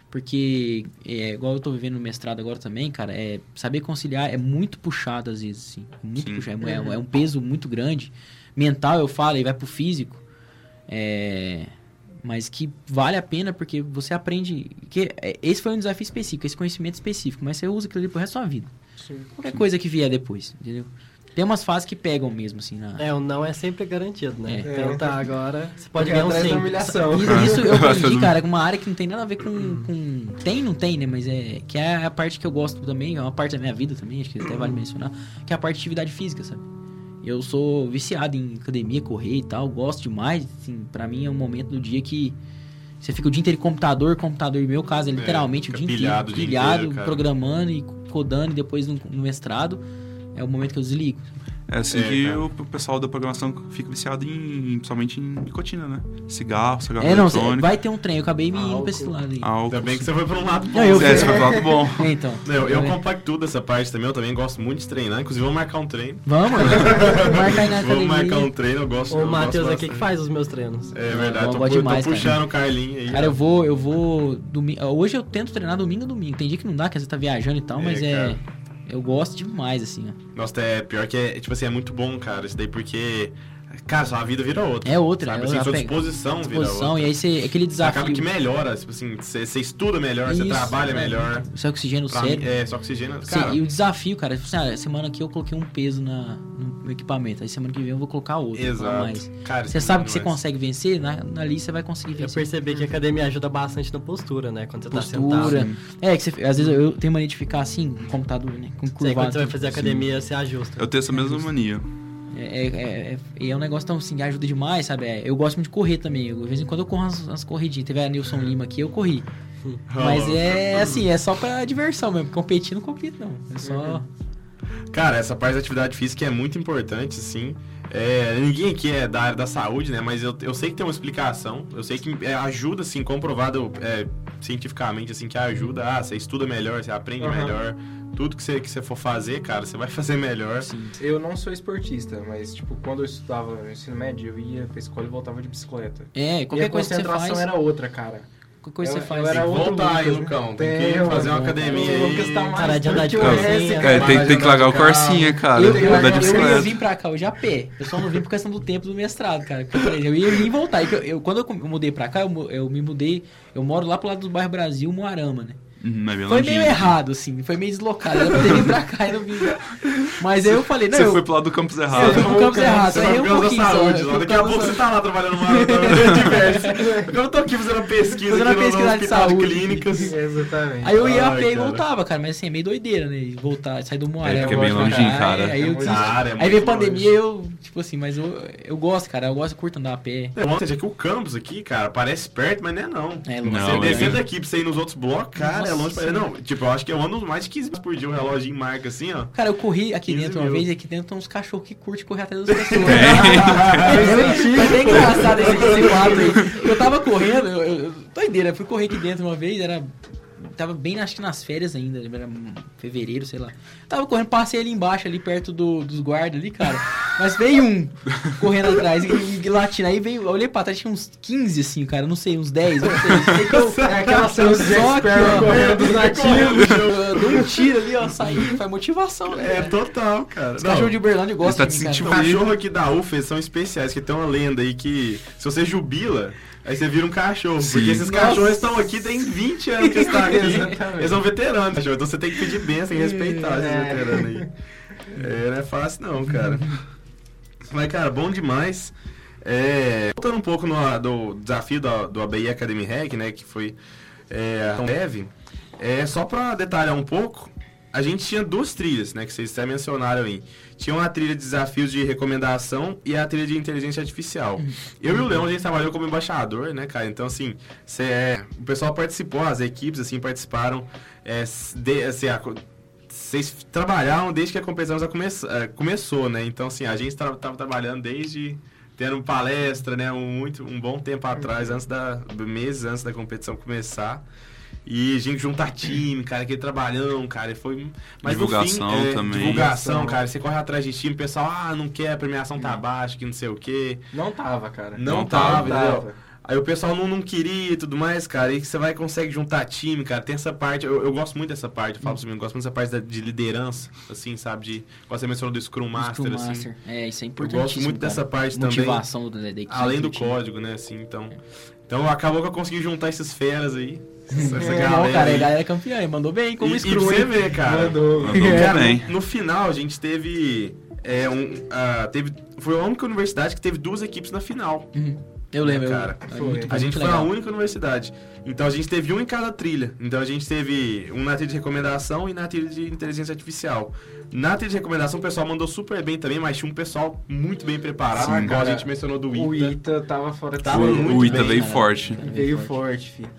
Porque, é, igual eu tô vivendo no mestrado agora também, cara, é, saber conciliar é muito puxado às vezes, assim. Muito Sim. puxado. É, é um peso muito grande. Mental, eu falo, e vai pro físico. É, mas que vale a pena porque você aprende. Que, é, esse foi um desafio específico, esse conhecimento específico, mas você usa aquilo ali pro resto da sua vida. Sim. Qualquer coisa que vier depois, entendeu? Tem umas fases que pegam mesmo, assim, na. É, o não é sempre garantido, né? É. Tentar agora, você pode Porque ganhar um sim. humilhação. Isso, isso eu aprendi, cara, com uma área que não tem nada a ver com, com. Tem e não tem, né? Mas é. Que é a parte que eu gosto também, é uma parte da minha vida também, acho que até vale mencionar, que é a parte de atividade física, sabe? Eu sou viciado em academia, correr e tal, gosto demais, assim, pra mim é um momento do dia que. Você fica o dia inteiro em computador, computador, no meu caso, é literalmente o fica dia pilhado o inteiro, pilhado, inteiro, programando e codando, e depois no, no mestrado, é o momento que eu desligo. É assim É, que o o pessoal da programação fica viciado em, principalmente em nicotina, né? Cigarro, cigarro É, não, cê- eletrônico, vai ter um trem, eu acabei me indo Álcool. pra esse lado aí. álcool. Ainda bem que você foi pra um lado bom. Não, eu É, você foi pro lado bom. É, então. Eu, eu É. compacto tudo essa parte também, eu também gosto muito de treinar. Inclusive, vou marcar um treino. Vamos, vamos marcar aí na Vou marcar um treino, eu gosto. O eu Matheus gosto aqui que faz os meus treinos. É verdade, Bom, tô, demais, tô cara. puxando o Carlinho aí. Cara, eu vou, eu vou. Domi... Hoje eu tento treinar domingo domingo. Tem dia que não dá, que às vezes tá viajando e tal, É, mas é. Eu gosto demais, assim, ó. Nossa, é pior que é, tipo assim, é muito bom, cara, isso daí, porque, cara, sua vida vira outra. É outra, sabe? é assim, sua Pega- disposição, vira Disposição, outra. e aí você. Aquele desafio. Acaba que melhora, tipo assim, você, você estuda melhor, você trabalha é. melhor. Você oxigênio no Pra cérebro. é, só oxigênio. Sim, Cara, e o desafio, cara, tipo assim, ah, semana aqui eu coloquei um peso na, no meu equipamento. Aí semana que vem eu vou colocar outro. exato. mais. Cara, Você sabe que você consegue vencer, na, ali você vai conseguir Eu vencer. percebi que a academia ajuda bastante na postura, né? Quando você tá Postura. sentado. É, que você, às vezes eu tenho mania de ficar assim, com o computador, né? Com Sei, curvado. quando você vai fazer academia, você ajusta. Eu tenho essa mesma mania. É, é, é, é- é um negócio tão assim, ajuda demais, sabe? É, eu gosto muito de correr também. Eu, de vez em quando eu corro umas, umas corridinhas. Teve a Nilson Lima aqui, eu corri. Mas é assim, é só pra diversão mesmo. Competir não compito, não. É só. Cara, essa parte da atividade física é muito importante, sim. É, ninguém aqui é da área da saúde, né? Mas eu, eu sei que tem uma explicação. Eu sei que é, ajuda, assim, comprovado é, cientificamente, assim, que ajuda. Ah, você estuda melhor, você aprende Aham. melhor. Tudo que você, que você for fazer, cara, você vai fazer melhor. Eu não sou esportista, mas, tipo, quando eu estudava no ensino médio, eu ia pra escola e voltava de bicicleta. É, e qualquer a coisa que você concentração faz. era outra, cara. Qualquer coisa eu- você faz. eu era Tem que outro voltar aí, Lucão. né? Tem que fazer uma academia aí. Lucas tá mais Parar de andar de corsinha. É, tem, tem que largar o corsinha, cara. Eu, eu, Andar de eu, ia bicicleta. vir pra cá hoje a pé. Eu só não vim por questão do tempo do mestrado, cara. Eu, ia vir e voltar. Eu, eu- quando eu mudei pra cá, eu, eu me mudei. Eu moro lá pro lado do bairro Brasil, Moarama, né? Uhum, é Foi meio errado, assim, foi meio deslocado. Era pra ter vindo pra cá e não vim. Mas aí eu falei, não, Você eu, foi pro lado do campus eu errado. fui pro campus errado, Você aí eu pro um campus da pouquinho só, saúde. eu lá. fui Daqui a pouco você tá lá trabalhando no maratona diverso. Eu tô aqui fazendo pesquisa Fazendo pesquisa no de hospital saúde. clínicas. Exatamente. Aí eu ia a pé e voltava, cara, mas assim, é meio doideira, né? Voltar, sair do Moaré. É, porque é bem aí- cara. Aí eu É desisti. Cara, é Aí veio pandemia, longe. eu, tipo assim, mas eu, eu gosto, cara, eu gosto, eu curto andar a pé. Ou seja, que o campus aqui, cara, parece perto, mas não é não. É, Você é descer longe. daqui pra você ir nos outros blocos, cara, é longe pra... Não, tipo, eu acho que eu ando mais de 15 vezes por dia, um relógio em marca assim, ó. Cara, eu corri aqui 15 dentro uma mil. vez e aqui dentro tem uns cachorros que curtem correr atrás das pessoas. Foi bem engraçado esse, esse quadro aí. Eu tava correndo, eu, eu, doideira, eu fui correr aqui dentro uma vez, era. Tava bem, acho que nas férias ainda, era fevereiro, sei lá. Tava correndo, passei ali embaixo, ali perto do, dos guardas ali, cara. Mas veio um correndo atrás e, e latindo. Aí veio, eu olhei pra trás, tinha uns 15, assim, cara, não sei, uns 10, não sei. sei que eu, É aquela só ó, dos nativos. eu dou um tiro ali, ó, saí, faz motivação, né? É, cara? total, cara. Os Não, cachorros de Uberlândia gostam tá de mim, cara. sentindo O cachorro aqui da UFA eles são especiais, que tem uma lenda aí que se você jubila, aí você vira um cachorro. Sim. Porque esses Nossa. cachorros estão aqui tem 20 anos que estão aqui. Eles são veteranos, cachorro. Então você tem que pedir bênção e respeitar esses É. veteranos aí. É, não é fácil não, cara. Mas, cara, bom demais. É, voltando um pouco no, do desafio do, do ABI Academy Hack, né, que foi é, tão breve, é, só pra detalhar um pouco, a gente tinha duas trilhas, né, que vocês até mencionaram aí. Tinha uma trilha de desafios de recomendação e a trilha de inteligência artificial. Eu e o Leão, a gente trabalhou como embaixador, né, cara? Então, assim, cê, é, o pessoal participou, as equipes, assim, participaram. É, de, assim, a vocês trabalharam desde que a competição já come, eh, começou, né? Então, assim, a gente estava trabalhando desde tendo palestra, né? Um, muito, um bom tempo atrás, antes da, meses antes da competição começar. E a gente juntar time, cara, aquele trabalhão, cara, e foi... Mas no Divulgação fim, é, também. Divulgação, cara, você corre atrás de time, o pessoal, ah, não quer, a premiação tá baixa, que não sei o quê. Não tava, cara. Não, Não tava, tava. entendeu? Aí o pessoal não, não queria e tudo mais, cara. E você vai consegue juntar time, cara. Tem essa parte, eu, eu gosto muito dessa parte, eu falo pra você, eu gosto muito dessa parte da- de liderança, assim, sabe? De, como você mencionou do Scrum Master, Scrum assim. Master. É, isso é Eu importantíssimo. gosto muito cara. dessa parte também. Motivação da, da equipe. Além do time. código, né, assim, então... Então acabou que eu consegui juntar esses feras aí. Essa, essa É, galera não, cara, aí. a galera é campeã, mandou bem como e, e você ver, cara. Mandou. Mandou Cara, bem. no, no final a gente teve... É, um, ah, teve foi a única universidade que teve duas equipes na final. Uhum. Eu lembro, eu- Cara, é foi. muito- A gente foi a legal. única universidade. Então a gente teve um em cada trilha. Então a gente teve um na trilha de recomendação e na trilha de inteligência artificial. Na trilha de recomendação o pessoal mandou super bem também, mas tinha um pessoal muito bem preparado. Sim, igual cara. a gente mencionou do O ITA. Ita tava fora de Tava O Ita bem, veio cara. forte. Veio forte, filho.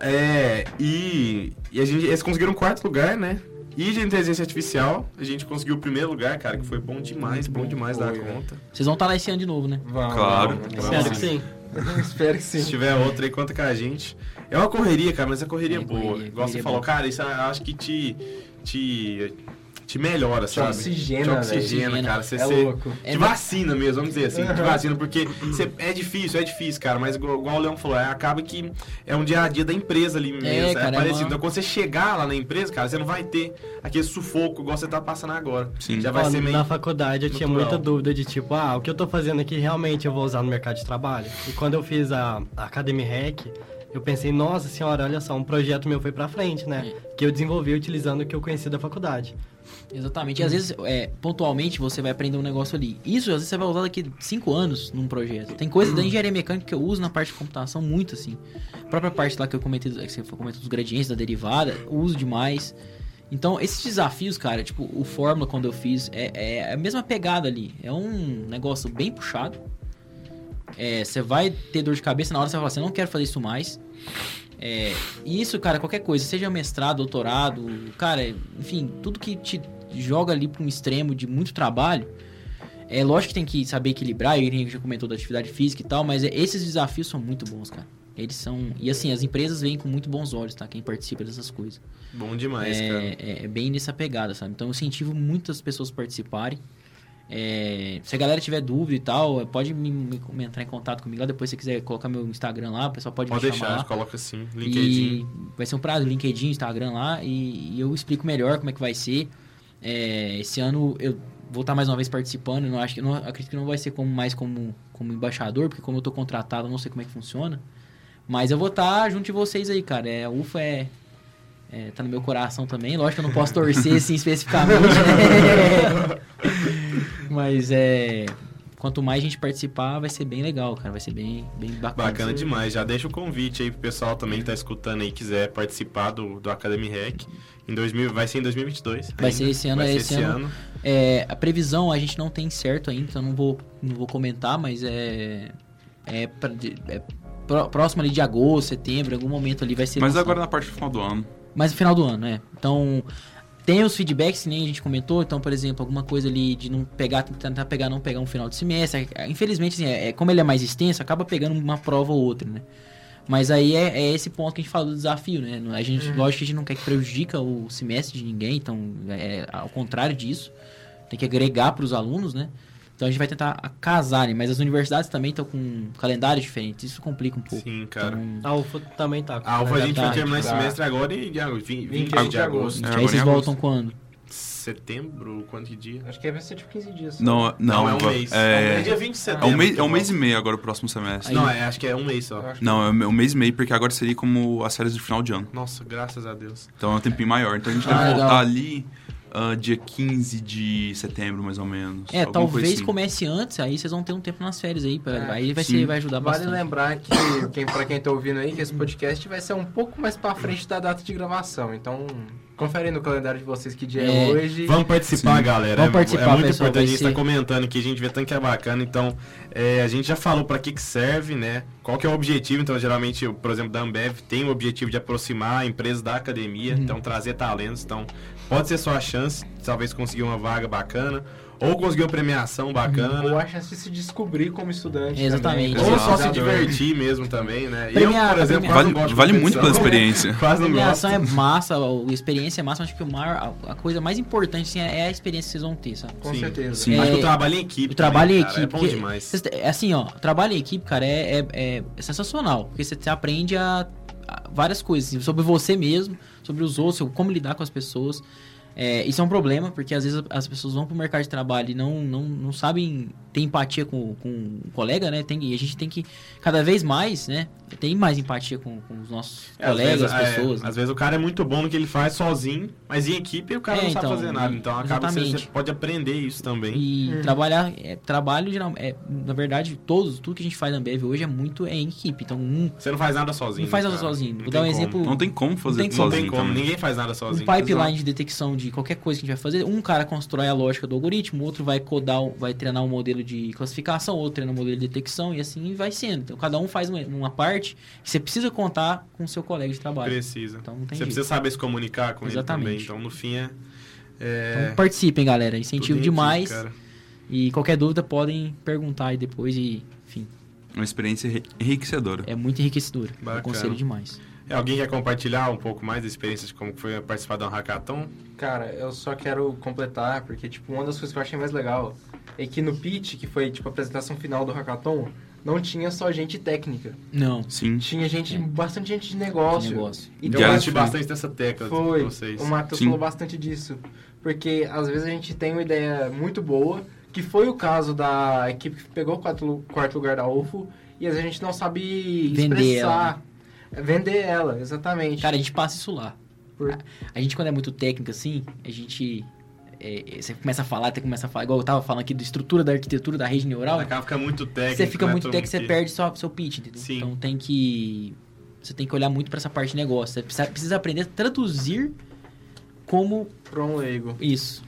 É, e, e a gente, eles conseguiram quarto lugar, né? E de inteligência artificial, a gente conseguiu o primeiro lugar, cara, que foi bom demais, bom demais da Foi, velho. conta. Vocês vão estar lá esse ano de novo, né? Vamos, Claro. vamos, Espero vamos. que sim. Espero que sim. Se tiver outra aí, conta com a gente. É uma correria, cara, mas é correria É, boa. correria, Igual você correria falou, boa. cara, isso eu acho que te. te. Te melhora, Te sabe? oxigena, Te oxigena, cara. Você, É louco. Te É, vacina mesmo, vamos dizer assim. Te vacina, porque você- é difícil, é difícil, cara. Mas igual, igual o Leão falou, é, acaba que é um dia a dia da empresa ali mesmo. É, cara, é parecido. uma- Então quando você chegar lá na empresa, cara, você não vai ter aquele sufoco igual você tá passando agora. Sim. Já vai Ó, ser meio. Na faculdade eu tinha natural. muita dúvida de tipo, ah, o que eu tô fazendo aqui realmente eu vou usar no mercado de trabalho? E quando eu fiz a, a Academy Hack, eu pensei, nossa senhora, olha só, um projeto meu foi pra frente, né? Que eu desenvolvi utilizando o que eu conheci da faculdade. Exatamente. E às vezes, é, pontualmente, você vai aprender um negócio ali. Isso, às vezes, você vai usar daqui 5 anos num projeto. Tem coisa da engenharia mecânica que eu uso na parte de computação muito, assim. A própria parte lá que eu comentei, que você comentou dos gradientes da derivada, eu uso demais. Então, esses desafios, cara, tipo, o Fórmula, quando eu fiz, é, é a mesma pegada ali. É um negócio bem puxado. É, você vai ter dor de cabeça na hora você vai falar assim, não quero fazer isso mais. É, e isso, cara, qualquer coisa, seja mestrado, doutorado, cara, enfim, tudo que te joga ali para um extremo de muito trabalho, é lógico que tem que saber equilibrar, e a gente já comentou da atividade física e tal, mas é- esses desafios são muito bons, cara. Eles são. E assim, as empresas veem com muito bons olhos, tá? Quem participa dessas coisas. Bom demais, cara. É, é- é bem nessa pegada, sabe? Então eu incentivo muitas pessoas a participarem. É, se a galera tiver dúvida e tal, pode me, me- entrar em contato comigo lá. Depois, se você quiser colocar meu Instagram lá, o pessoal pode, Pode me deixar, chamar lá. gente coloca assim. LinkedIn. E vai ser um prazo, LinkedIn, Instagram lá, e, e eu explico melhor como é que vai ser. É, esse ano eu vou estar mais uma vez participando, não acho que não acredito que não vai ser como mais como, como embaixador, porque como eu tô contratado, eu não sei como é que funciona. Mas eu vou estar junto de vocês aí, cara. É, a UFA é, é, tá no meu coração também. Lógico que eu não posso torcer assim especificamente, né? Mas é. Quanto mais a gente participar, vai ser bem legal, cara. Vai ser bem, bem bacana. Bacana demais. Já deixa o convite aí pro pessoal também que tá escutando aí, quiser participar do, do Academy Hack. Em 2000, vai ser em 2022. Vai ainda. ser esse ano, Vai é ser esse esse ano. ano. É, a previsão a gente não tem certo ainda, então não vou, não vou comentar, mas é. É, pra- é pró- próximo ali de agosto, setembro, em algum momento ali vai ser. Mas lançado. agora na parte do final do ano. Mas no final do ano, é. Então, tem os feedbacks que nem a gente comentou. Então, por exemplo, alguma coisa ali de não pegar, tentar pegar, não pegar um final de semestre. É, Infelizmente, assim, é, é- como ele é mais extenso, acaba pegando uma prova ou outra, né? Mas aí é, é esse ponto que a gente fala do desafio, né? A gente, lógico que a gente não quer que prejudica o semestre de ninguém, então é ao contrário disso. Tem que agregar para os alunos, né? Então a gente vai tentar casar, né? Mas as universidades também estão com calendários diferentes, isso complica um pouco. Sim, cara. Então, A UFA também tá. com A UFA a gente vai terminar esse tá. semestre agora em dia- 20, 20 20 de agosto. É, aí agora vocês voltam quando? Setembro? Quanto que dia? Acho que vai ser tipo 15 dias. Não, não, é um va- mês. É, É dia 20 de é setembro. um mês, que é um mês e meio agora o próximo semestre. Não, é, acho que é um mês só. Não, é um mês e meio, porque agora seria como as férias de final de ano. Nossa, graças a Deus. Então é um tempinho maior. Então a gente Ah, deve legal. voltar ali ah, dia 15 de setembro, mais ou menos. É, talvez assim. comece antes, aí vocês vão ter um tempo nas férias aí. pra- É, aí vai, sim. ser, vai ajudar Vale bastante. lembrar que, quem, pra quem tá ouvindo aí, que esse podcast vai ser um pouco mais pra frente da data de gravação. Então, confere no calendário de vocês que dia é, É, hoje. Vamos participar, Sim. galera. Vamos É- participar, é muito pessoal, importante. A gente tá ser- comentando aqui, a gente vê tanto que é bacana. Então, é, a gente já falou pra que, que serve, né? Qual que é o objetivo. Então, geralmente, por exemplo, da Ambev tem o objetivo de aproximar a empresa da academia, Uhum. então trazer talentos. Então, pode ser sua chance, talvez conseguir uma vaga bacana, ou conseguir uma premiação bacana. Ou a chance de se descobrir como estudante. Exatamente. também, Ou só se divertir mesmo também, né? Premiar- eu, por exemplo, quase Vale, não gosto de vale muito pela experiência. Quase A não gosto. premiação é massa, a experiência é massa, acho que o maior, a, a coisa mais importante assim, é a experiência que vocês vão ter, sabe? Com Sim. certeza. Sim. Acho que É, o trabalho em equipe. O trabalho também, em cara, equipe. É bom demais. é assim, ó, o trabalho em equipe, cara, é, é, é- é sensacional. Porque você, aprende a, a várias coisas, assim, sobre você mesmo, sobre os outros, sobre como lidar com as pessoas. É, isso é um problema, porque às vezes as pessoas vão pro mercado de trabalho e não, não, não sabem ter empatia com, com o colega, né? Tem, e a gente tem que, cada vez mais, né? Ter mais empatia com, com os nossos É, colegas, vezes, as é, pessoas. né? às vezes o cara é muito bom no que ele faz sozinho, mas em equipe o cara É, não sabe então, fazer nada. Então acaba que você, pode aprender isso também. E trabalhar, é, trabalho, geral, é, na verdade, todos, tudo que a gente faz na Ambev hoje é muito é em equipe. Então, um Você não faz nada sozinho. não faz nada cara. sozinho. Não Vou dar um tem como. exemplo. Não tem como fazer tem tudo Não sozinho tem como, também. ninguém faz nada um sozinho. pipeline de detecção de qualquer coisa que a gente vai fazer. Um cara constrói a lógica do algoritmo, outro vai codar, o- vai treinar um modelo de classificação, outro treina um modelo de detecção e assim vai sendo. Então, cada um faz uma, uma parte que você precisa contar com o seu colega de trabalho. Precisa. Então, não tem Você jeito. precisa saber se comunicar com Exatamente. ele também. Então, no fim, é... é Então, participem, galera. Incentivo em demais. cara. e qualquer dúvida podem perguntar aí depois e, enfim, Uma experiência enri- enriquecedora. é muito enriquecedor. Bacana. Aconselho demais. É, alguém quer compartilhar um pouco mais da experiência de como foi participar de um hackathon? Cara, eu só quero completar, porque, tipo, uma das coisas que eu achei mais legal é que no pitch, que foi, tipo, a apresentação final do hackathon, não tinha só gente técnica. Não, Sim. Tinha gente, É. bastante gente de negócio. de negócio. E Eu Já bati bastante dessa tecla Foi. de vocês. O Matheus falou bastante disso. Porque às vezes a gente tem uma ideia muito boa, que foi o caso da equipe que pegou o quarto, lu- quarto lugar da UFO, e às vezes a gente não sabe Vender expressar. Vender ela, exatamente. Cara, a gente passa isso lá. Por- A, a gente, quando é muito técnico assim, a gente. é, você começa a falar, até começa a falar, igual eu tava falando aqui da estrutura da arquitetura da rede neural. Acaba fica muito técnico. Você fica né, muito técnico, você perde só seu pitch, entendeu? Sim. Então tem que. Você tem que olhar muito pra essa parte de negócio. Você precisa, precisa aprender a traduzir como Pra um leigo. isso.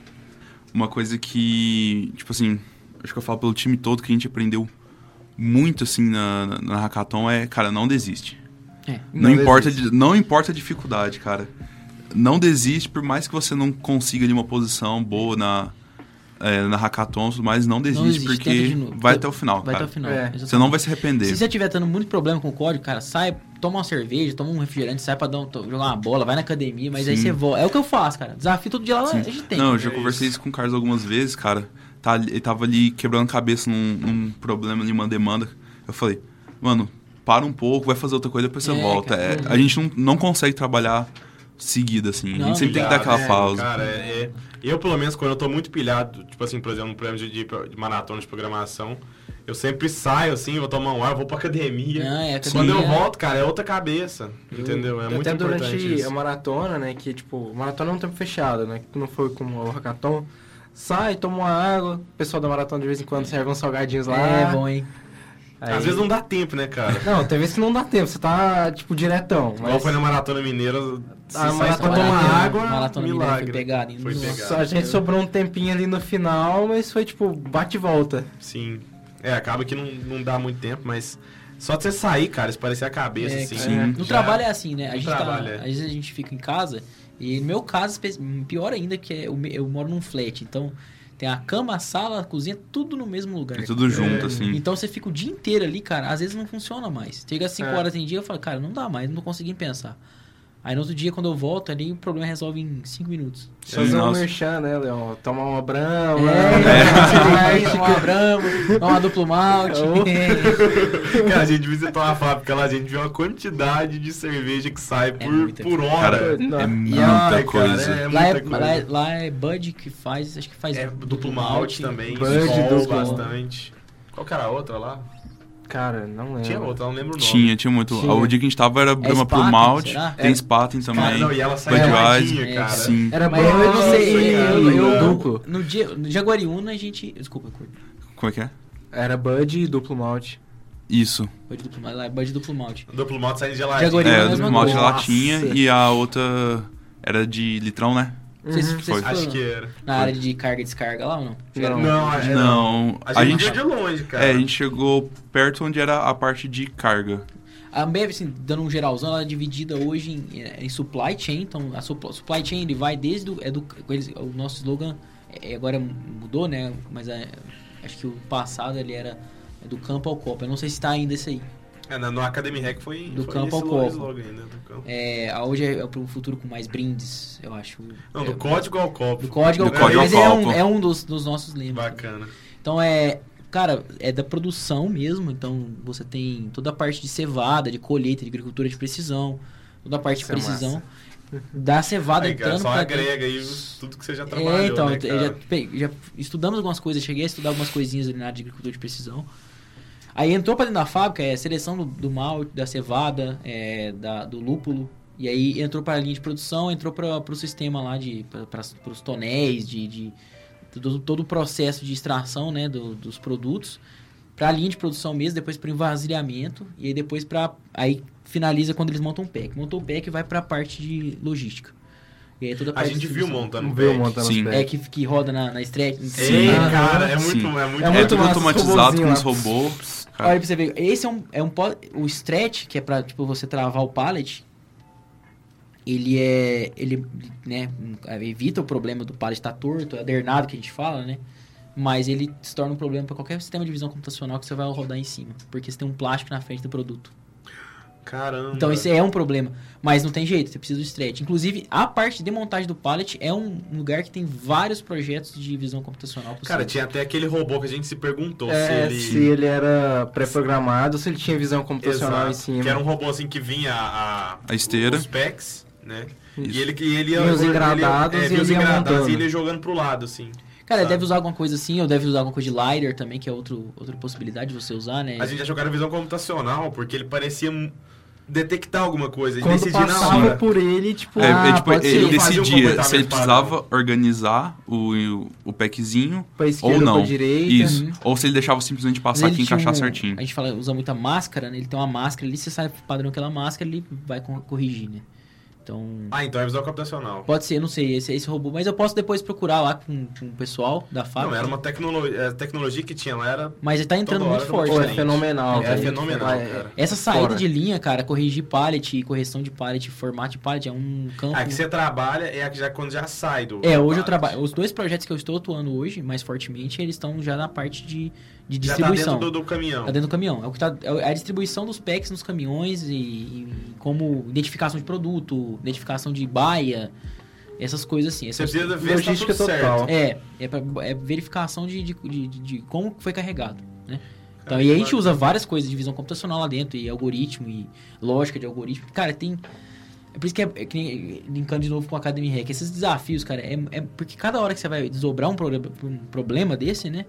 Uma coisa que, tipo assim, acho que eu falo pelo time todo que a gente aprendeu muito, assim, na, na, na Hackathon é, cara, não desiste. É. Não, Não importa, desiste. de- não importa a dificuldade, cara. Não desiste, por mais que você não consiga ali uma posição boa na, é, na Hackathon, tudo mais, não desiste, desiste, tenta porque de novo. vai até o final, Vai cara. até o final. É. Você não vai se arrepender. Se você estiver tendo muito problema com o código, cara, sai, toma uma cerveja, toma um refrigerante, sai pra dar um- jogar uma bola, vai na academia, mas aí Sim. você volta. É o que eu faço, cara. Desafio todo dia lá, a gente tem. Não, eu já É conversei isso. isso com o Carlos algumas vezes, cara. Tá, ali- ele tava ali quebrando cabeça num, num problema ali, uma demanda. Eu falei, mano, para um pouco, vai fazer outra coisa, depois você É, volta. cara. É, a gente não, não consegue trabalhar seguida, assim. a Não, gente sempre tem que dar Pilhado, aquela né, pausa. Cara, é, é- eu, pelo menos, quando eu tô muito pilhado, tipo assim, por exemplo, um programa de, de, de maratona de programação, Eu sempre saio assim, vou tomar um ar, vou pra academia. Ah, é, Quando eu volto, cara, é outra cabeça. Entendeu? É Eu muito até importante durante isso. a maratona, né? Que tipo, maratona é um tempo fechado, né? Que não foi como o hackathon. Sai, toma uma água. O pessoal da maratona de vez em quando serve uns salgadinhos lá. É bom, hein? Aí- Às vezes não dá tempo, né, cara? Não, tem vezes que não dá tempo, você tá, tipo, diretão. Igual Mas foi na Maratona Mineira, se A sai maratona pra tomar mineira- água, Maratona milagre. foi pegada, hein? Foi pegada. a gente sobrou um tempinho ali no final, mas foi tipo, bate e volta. Sim. É, acaba que não, não dá muito tempo, mas só de você sair, cara, se parecer a cabeça, É, assim. cara. No já- trabalho é assim, né? A gente tá, é. Às vezes a gente fica em casa e no meu caso, pior ainda, que é, eu, eu moro num flat, então tem a cama, a sala, a cozinha, tudo no mesmo lugar. É tudo junto, assim. Então você fica o dia inteiro ali, cara, às vezes não funciona mais. Chega às 5 É. horas em dia, eu falo, cara, não dá mais, não tô conseguindo pensar. Aí no outro dia, quando eu volto, ali o problema resolve em 5 minutos. Fazer um merchan, né, Leon? Tomar uma brama. É, uma brama, uma duplo malte. Cara, a gente visitou uma fábrica lá, a gente viu uma quantidade de cerveja que sai por, muita por coisa. hora. Cara, é E muita Cara, coisa. é lá, é, muita coisa. lá, é, lá é Bud que faz, acho que faz É duplo malte também, Bud, duplo. bastante. Qual que era a outra lá? Cara, não lembro. Tinha outra, eu não lembro o nome. Tinha, tinha muito. Tinha. O dia que a gente tava era Brahma pro Spaten, malte, será? tem É. Spaten Cara, também. não, e ela sai Budweiser, é, cara. Sim. Era Mas eu não sei, cara, eu, eu, duplo. no dia, no Jaguariúna a gente, desculpa, curto. Como é que é? Era Bud e duplo malte. Isso. Bud duplo é Bud duplo malte. Duplo malte saindo geladinho. Jaguariúna É, é do mesma malte de coisa. latinha Nossa. e a outra era de litrão, né? Vocês, Uhum. vocês foram Acho que era. na área de carga e descarga lá ou não? Não. Não, é, Não, A gente, viu de longe, cara. É, a gente chegou perto onde era a parte de carga. A Ambev, assim, dando um geralzão, ela é dividida hoje em, é, em supply chain. Então, a supply chain ele vai desde o, é do, eles- o nosso slogan é, agora mudou, né? Mas é, acho que o passado ele era é do campo ao copo. Eu não sei se está ainda esse aí. É, na- no Academy Hack foi, Do foi campo ao copo. ainda. É, hoje é para um futuro com mais brindes, eu acho. Não, É, do código ao copo. do código ao Do copo. Mas é um, é um dos, dos nossos lemas. Bacana. Então é, cara, é da produção mesmo. Então você tem toda a parte de cevada, de colheita, de agricultura de precisão, toda a parte Isso é de precisão da cevada Aí, cara, entrando só agrega aí tudo que você já trabalhou, É, então, né, já, já estudamos algumas coisas, cheguei a estudar algumas coisinhas ali na área de agricultura de precisão. Aí entrou pra dentro da fábrica, é seleção do, do malte, da cevada, é, da, do lúpulo. E aí entrou para a linha de produção, entrou para o sistema lá de para os tonéis, de, de todo, todo o processo de extração né, do- dos produtos para a linha de produção mesmo, depois para o envasilhamento e aí depois para aí finaliza quando eles montam o pack. Montou o pack vai para a parte de logística. E aí toda A parte de gente viu montando Viu montando Sim. É que, que roda na, na stretch. Sim. Ah, cara, é Sim. muito, é muito, É É, muito automatizado com os robôs. Cara, Olha pra você ver, esse é um, é um o stretch, que é pra, tipo, você travar o pallet, ele é, ele, né, evita o problema do pallet estar torto, é adernado que a gente fala, né, mas ele se torna um problema para qualquer sistema de visão computacional que você vai rodar em cima, porque você tem um plástico na frente do produto. Caramba. Então esse é um problema, mas não tem jeito, você precisa do stretch. Inclusive, a parte de montagem do pallet é um lugar que tem vários projetos de visão computacional possível. Cara, tinha até aquele robô que a gente se perguntou É, se ele... se ele era pré-programado, se ele tinha visão computacional Exato, em cima. Que era um robô assim que vinha a, A esteira. os packs, né? Isso. E ele, e ele E os engradados ele, é, e ele ia engradados e ele ia jogando pro lado, assim. Cara, sabe? deve usar alguma coisa assim, ou deve usar alguma coisa de LiDAR também, que é outro, outra possibilidade de você usar, né? A gente achou que era visão computacional, porque ele parecia detectar alguma coisa e Quando decidir na passava hora. por ele, tipo, É, Ah, é, tipo, ele Fazia um decidia se ele precisava organizar o, o, o packzinho pra esquerda ou não. pra direita. Isso. Uhum. Ou se ele deixava simplesmente passar aqui e encaixar um- certinho. A gente fala, usa muita máscara, né? Ele tem uma máscara ali, você sabe o padrão daquela máscara, ele vai co- corrigir, né? Então, Ah, então é visão computacional. pode ser, eu não sei, esse, esse robô, mas eu posso depois procurar lá com, com o pessoal da fábrica. Não, era uma tecnologia, a tecnologia que tinha lá era... Mas ele tá entrando muito forte, Pô, é né? fenomenal. É velho. fenomenal, É, cara. Essa saída Fora. de linha, cara, corrigir pallet e correção de pallet, formato de pallet, é um campo... A que você trabalha é a que já quando já sai do... É, hoje eu pallet. trabalho. Os dois projetos que eu estou atuando hoje, mais fortemente, eles estão já na parte de, de Já tá distribuição. dentro do, do caminhão. Tá dentro do caminhão. É o que tá, é a distribuição dos packs nos caminhões e, e como identificação de produto, identificação de baia, essas coisas assim. Você Essas, precisa ver tá Logística tudo total. certo. é, é, pra, é verificação de, de, de, de- como foi carregado, né? Então, e a gente usa várias coisas de visão computacional lá dentro, e algoritmo, e lógica de algoritmo. Cara, tem... É por isso que é, é que nem, linkando de novo com a Academy Hack, esses desafios, cara, é, é porque cada hora que você vai desdobrar um, problema- um problema desse, né?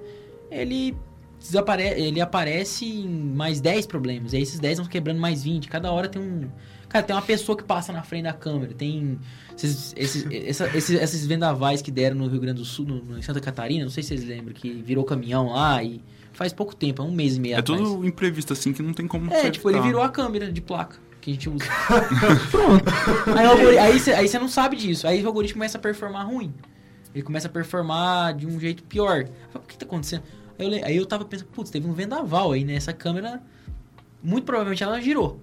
Ele desapare... ele aparece em mais 10 problemas. E aí esses 10 vão quebrando mais 20. Cada hora tem um. Cara, tem uma pessoa que passa na frente da câmera. Tem esses, esses, essa- esses, esses vendavais que deram no Rio Grande do Sul, no, no- em Santa Catarina. Não sei se vocês lembram, que virou caminhão lá e faz pouco tempo, há um mês e meio É atrás. tudo imprevisto, assim, que não tem como É, tipo, ele evitar. virou a câmera de placa que a gente usa. Pronto. Aí, aí você aí você não sabe disso. Aí o algoritmo começa a performar ruim. Ele começa a performar de um jeito pior. Falo, o que tá acontecendo? Aí eu, aí eu tava pensando, putz, teve um vendaval aí, né? Essa câmera, muito provavelmente ela girou.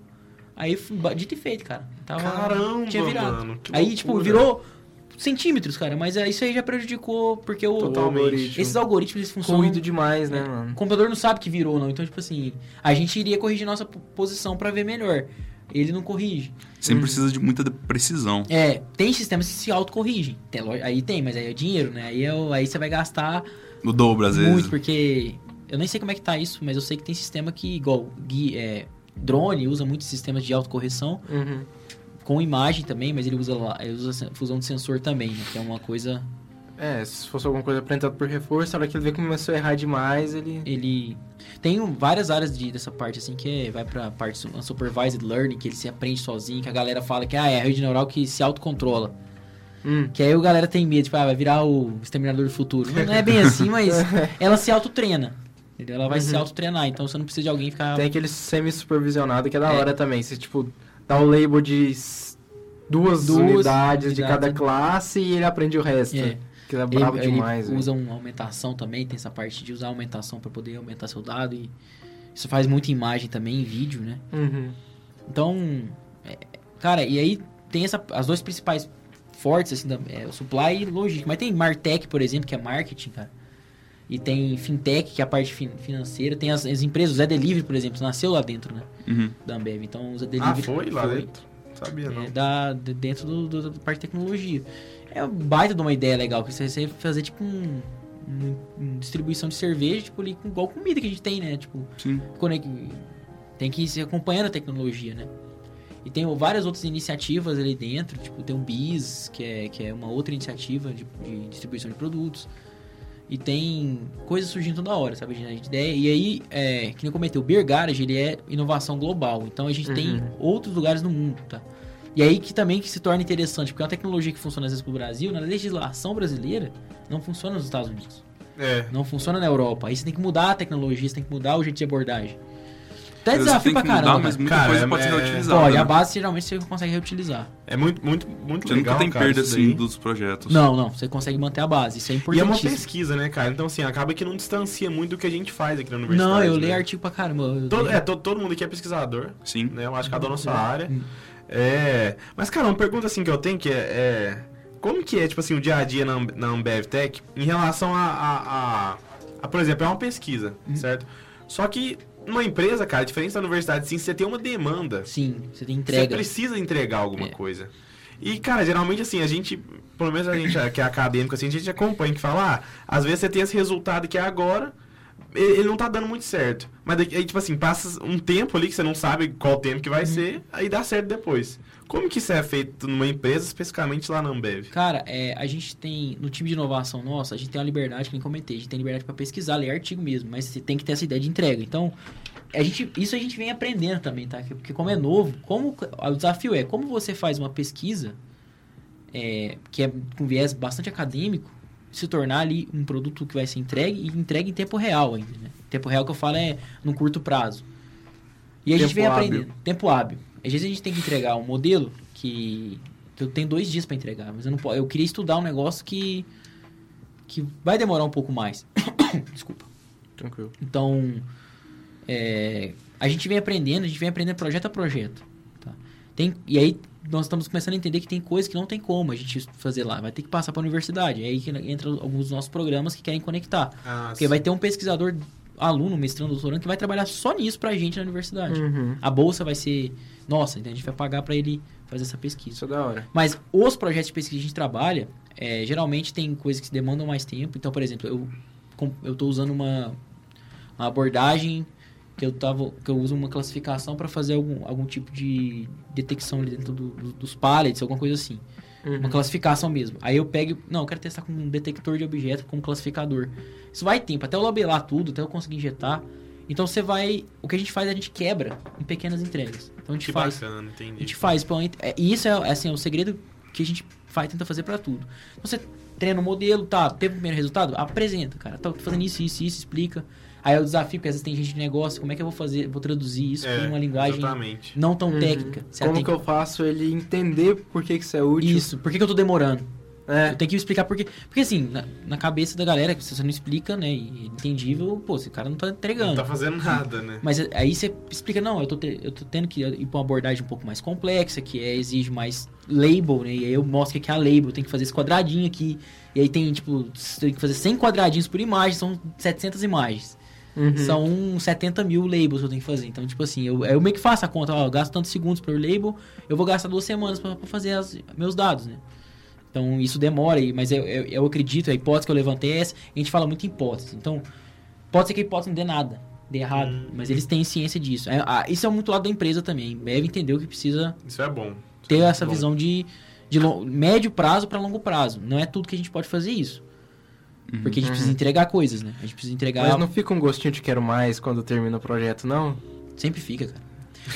Aí, dito e feito, cara. Tava, Caramba, tinha virado. mano, que aí, tipo, virou centímetros, cara. Mas é, isso aí já prejudicou, porque o, Totalmente. algoritmo. esses algoritmos, eles funcionam... Corrido demais, né, mano? O computador não sabe que virou ou não. Então, tipo assim, a gente iria corrigir nossa posição pra ver melhor. Ele não corrige. Sempre precisa de muita precisão. É, tem sistemas que se autocorrigem. Aí tem, mas aí é dinheiro, né? Aí, é aí você vai gastar No dobro, às vezes. muito, porque. Eu nem sei como é que tá isso, mas eu sei que tem sistema que, igual, gui- é, drone usa muitos sistemas de autocorreção, Uhum. com imagem também, mas ele usa, lá, ele usa fusão de sensor também, né? Que é uma coisa. É, se fosse alguma coisa apresentada por reforço, na hora que ele vê que começou a errar demais, ele... Ele. Tem várias áreas de, dessa parte, assim, que é- vai pra parte su- unsupervised learning, que ele se aprende sozinho, que a galera fala que ah, é a rede neural que se autocontrola. Hum. Que aí o galera tem medo, tipo, ah, vai virar o exterminador do futuro. Não é bem assim, mas ela se autotreina. Ela vai se Uhum. autotreinar, então você não precisa de alguém ficar. Tem aquele semi-supervisionado que é da É. hora também. Você, tipo, dá o label de duas, Duas unidades de unidades. cada classe e ele aprende o resto. É. Que é Ele, brabo ele demais, velho. usa uma aumentação também, tem essa parte de usar aumentação para poder aumentar seu dado. E isso faz muita imagem também, em vídeo, né? Uhum. Então, é, cara, e aí tem essa, as duas principais fortes, assim, da, é, o supply e logística. Mas tem Martech, por exemplo, que é marketing, cara. E tem Fintech, que é a parte fin- financeira. Tem as, as empresas, o Zé Delivery, por exemplo, nasceu lá dentro, né? Uhum. Da Ambev. Então, o Zé Ah, Delivery... foi lá dentro? Sabia, não. É, da, de- dentro do, do- da parte de tecnologia. É um baita de uma ideia legal, que você, você fazer tipo um, distribuição de cerveja, tipo, ali, com- igual comida que a gente tem, né? Tipo, Sim. tem que ir se acompanhando a tecnologia, né? E tem várias outras iniciativas ali dentro, tipo, tem o BIS, que é, que é uma outra iniciativa de, de distribuição de produtos. E tem coisas surgindo toda hora, sabe? A gente ideia. E aí, é, que nem eu comentei, o Beer Garage, ele é inovação global. Então a gente tem Uhum. outros lugares no mundo, tá? E aí que também que se torna interessante, porque é uma tecnologia que funciona às vezes pro Brasil, na legislação brasileira, não funciona nos Estados Unidos. É. Não funciona na Europa. Aí você tem que mudar a tecnologia, você tem que mudar o jeito de abordagem. Até desafio pra caramba. mas muita Cara, coisa é- pode ser é- reutilizada. Pode, né? a base geralmente você consegue reutilizar. É muito, muito, muito Você legal, nunca tem cara, perda, assim, daí. dos projetos. Não, não, você consegue manter a base. Isso é E é uma pesquisa, né, cara? Então, assim, acaba que não distancia muito do que a gente faz aqui na universidade. Não, eu né? leio artigo pra caramba. Todo, leio- é, todo, todo mundo aqui é pesquisador, Sim. né? Eu acho que cada um na sua área. É... Mas, cara, uma pergunta, assim, que eu tenho que é... é, Como que é, tipo assim, o dia a dia na, na Ambev Tech em relação a, a, a- a, Por exemplo, é uma pesquisa, Hum. certo? Só que numa empresa, cara, diferente da universidade, sim, você tem uma demanda. Sim, você tem Você entrega. precisa entregar alguma É. coisa. E, cara, geralmente assim, a gente, pelo menos a gente que é acadêmico, assim, a gente acompanha que fala, ah, às vezes você tem esse resultado que é agora, ele não tá dando muito certo. Mas aí, tipo assim, passa um tempo ali que você não sabe qual tempo que vai Uhum. ser, aí dá certo depois. Como que isso é feito numa empresa, especificamente lá na Ambev? Cara, é, a gente tem, no time de inovação nossa, a gente tem uma liberdade, que nem comentei, a gente tem liberdade pra pesquisar, ler artigo mesmo, mas você tem que ter essa ideia de entrega. Então, a gente, isso a gente vem aprendendo também, tá? Porque como é novo, como o desafio é, como você faz uma pesquisa é, que é com viés bastante acadêmico, se tornar ali um produto que vai ser entregue e entregue em tempo real ainda, né? Tempo real que eu falo é num curto prazo. E a gente Tempo vem hábil. aprendendo. Tempo hábil. Às vezes a gente tem que entregar um modelo que, que eu tenho dois dias para entregar, mas eu não eu queria estudar um negócio que que vai demorar um pouco mais. Desculpa. Tranquilo. Então, é, a gente vem aprendendo, a gente vem aprendendo projeto a projeto. tá? Tem, e aí nós estamos começando a entender que tem coisas que não tem como a gente fazer lá. Vai ter que passar para a universidade. É aí que entra alguns dos nossos programas que querem conectar. Ah, Porque vai ter um pesquisador, aluno, mestrando, doutorando, que vai trabalhar só nisso pra gente na universidade. Uhum. A bolsa vai ser nossa, então a gente vai pagar para ele fazer essa pesquisa. Isso é da hora. Mas os projetos de pesquisa que a gente trabalha, é, geralmente tem coisas que demandam mais tempo. Então, por exemplo, eu com- eu estou usando uma, uma abordagem que eu tava que eu uso uma classificação para fazer algum, algum tipo de detecção ali dentro do- do- dos pallets, alguma coisa assim. Uma classificação mesmo. Aí eu pego. Não, eu quero testar com um detector de objeto como classificador. Isso vai tempo, até eu labelar tudo, até eu conseguir injetar. Então você vai. O que a gente faz, a gente quebra em pequenas entregas. Então a gente Que faz. bacana, A entendi. gente faz. é- E isso é, é, assim, é o segredo que a gente faz, tenta fazer pra tudo. Você treina o modelo, tá? Teve o primeiro resultado? Apresenta, cara. Tô fazendo isso, isso, isso, explica. Aí é o desafio, porque às vezes tem gente de negócio, como é que eu vou fazer, vou traduzir isso É, em uma linguagem Exatamente. não tão Uhum. técnica. Como tem que eu faço ele entender por que, que isso é útil? Isso, por que, que eu tô demorando? É. Eu tenho que explicar por quê. Porque assim, na, na cabeça da galera, se você não explica, né, e é entendível, pô, esse cara não tá entregando. Não tá fazendo nada, né? Mas aí você explica, não, eu tô, te- eu tô tendo que ir pra uma abordagem um pouco mais complexa, que é, exige mais label, né? E aí eu mostro o que é a label, tem que fazer esse quadradinho aqui. E aí tem, tipo, tem que fazer 100 quadradinhos por imagem, são 700 imagens. Uhum. São 70 mil labels que eu tenho que fazer. Então, tipo assim, eu, eu meio que faço a conta, ó, eu gasto tantos segundos por label, eu vou gastar duas semanas pra, pra fazer as- meus dados, né? Então, isso demora, mas eu, eu, eu acredito, a hipótese que eu levantei é essa, a gente fala muito em hipótese. Então, pode ser que a hipótese não dê nada, dê errado, Hum. mas eles têm ciência disso. É, ah, isso é muito lado da empresa também. Deve entender o que precisa Isso é bom. Isso ter é essa bom. visão de, de long- médio prazo para longo prazo. Não é tudo que a gente pode fazer isso. Uhum. Porque a gente precisa entregar coisas, né? A gente precisa entregar. Mas não fica um gostinho de quero mais quando termina o projeto, não? Sempre fica, cara.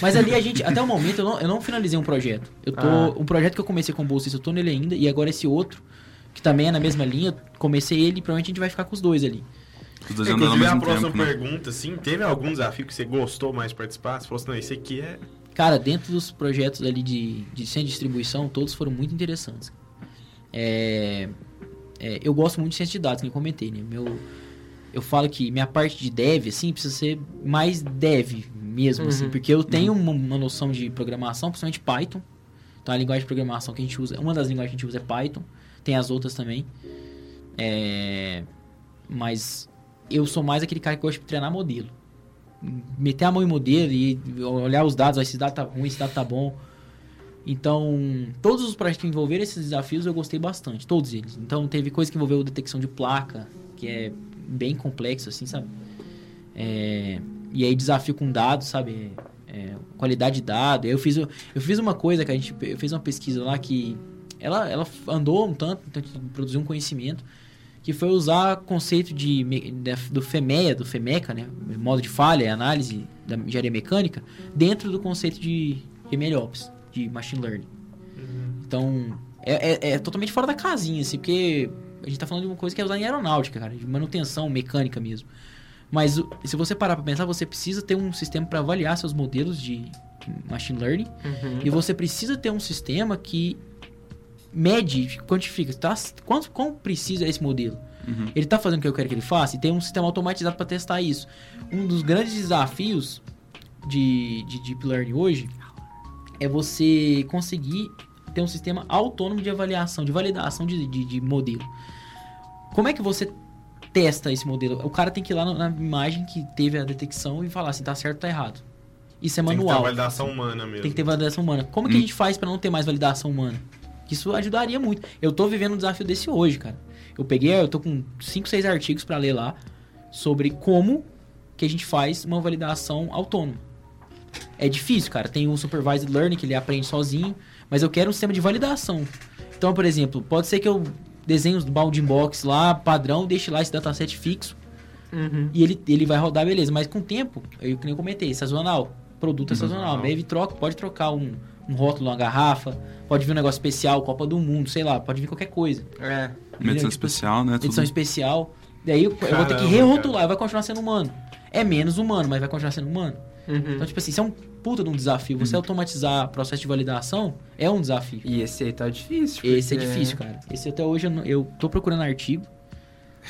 Mas ali a gente, até o momento, eu não, eu não finalizei um projeto. Eu tô. Ah. Um projeto que eu comecei com bolsista, eu tô nele ainda, e agora esse outro, que também é na mesma linha, eu comecei ele e provavelmente a gente vai ficar com os dois ali. Os dois andando ao Inclusive, a mesmo próxima tempo, né? pergunta, assim, teve algum desafio que você gostou mais de participar? Você falou assim, não, esse aqui é... Cara, dentro dos projetos ali de, de de distribuição, todos foram muito interessantes. É, é, eu gosto muito de ciência de dados, que eu comentei, né? Meu, eu falo que minha parte de dev, assim, precisa ser mais dev mesmo, assim, Uhum. porque eu tenho uma, uma noção de programação, principalmente Python. Então, a linguagem de programação que a gente usa, uma das linguagens que a gente usa é Python, tem as outras também. É, mas eu sou mais aquele cara que gosta de treinar modelo. Meter a mão em modelo e olhar os dados, ó, esse dado tá ruim, esse dado tá bom. Então, todos os projetos que envolveram esses desafios eu gostei bastante, todos eles. Então, teve coisa que envolveu detecção de placa, que é bem complexo, assim, sabe? É, e aí, desafio com dados, sabe? É, qualidade de dado. Eu fiz, eu fiz uma coisa que a gente eu fiz uma pesquisa lá que ela, ela andou um tanto, então, produziu um conhecimento, que foi usar conceito de, da- do FEMEA, do FEMECA, né? Modo de falha, análise da engenharia mecânica, dentro do conceito de MLOps, de Machine Learning. Então, é, é- é totalmente fora da casinha, assim, porque a gente tá falando de uma coisa que é usada em aeronáutica, cara, de manutenção mecânica mesmo. Mas se você parar pra pensar, você precisa ter um sistema para avaliar seus modelos de machine learning Uhum. e você precisa ter um sistema que mede, quantifica, tá, quanto, quão precisa esse modelo. Uhum. Ele tá fazendo o que eu quero que ele faça e tem um sistema automatizado para testar isso. Um dos grandes desafios de, de Deep Learning hoje é você conseguir ter um sistema autônomo de avaliação, de validação de, de, de modelo. Como é que você testa esse modelo? O cara tem que ir lá na, imagem que teve a detecção e falar assim, tá certo ou tá errado. Isso é Tem que ter manual. uma validação humana mesmo. Tem que ter validação humana. Como que a Hum. gente faz pra não ter mais validação humana? Isso ajudaria muito. Eu tô vivendo um desafio desse hoje, cara. Eu peguei, eu tô com 5, 6 artigos pra ler lá sobre como que a gente faz uma validação autônoma. É difícil, cara. Tem o supervised learning que ele aprende sozinho, mas eu quero um sistema de validação. Então, por exemplo, pode ser que eu desenhe os bounding box lá, padrão, deixe lá esse dataset fixo Uhum. e ele, ele vai rodar, beleza. Mas com o tempo, eu que nem eu comentei, sazonal. Produto é sazonal. Sazonal. Deve troca, pode trocar um, um rótulo, uma garrafa, pode vir um negócio especial, Copa do Mundo, sei lá, pode vir qualquer coisa. É. Uma edição Tipo, especial, né? Edição Tudo. especial. Daí eu, eu vou ter que Caramba, rerotular, vai continuar sendo humano. É menos humano, mas vai continuar sendo humano. Uhum. Então, tipo assim, isso é um puta de um desafio. Você automatizar processo de validação é um desafio. E esse aí tá difícil. Esse é porque- difícil, cara. Esse até hoje eu, não- eu tô procurando artigo.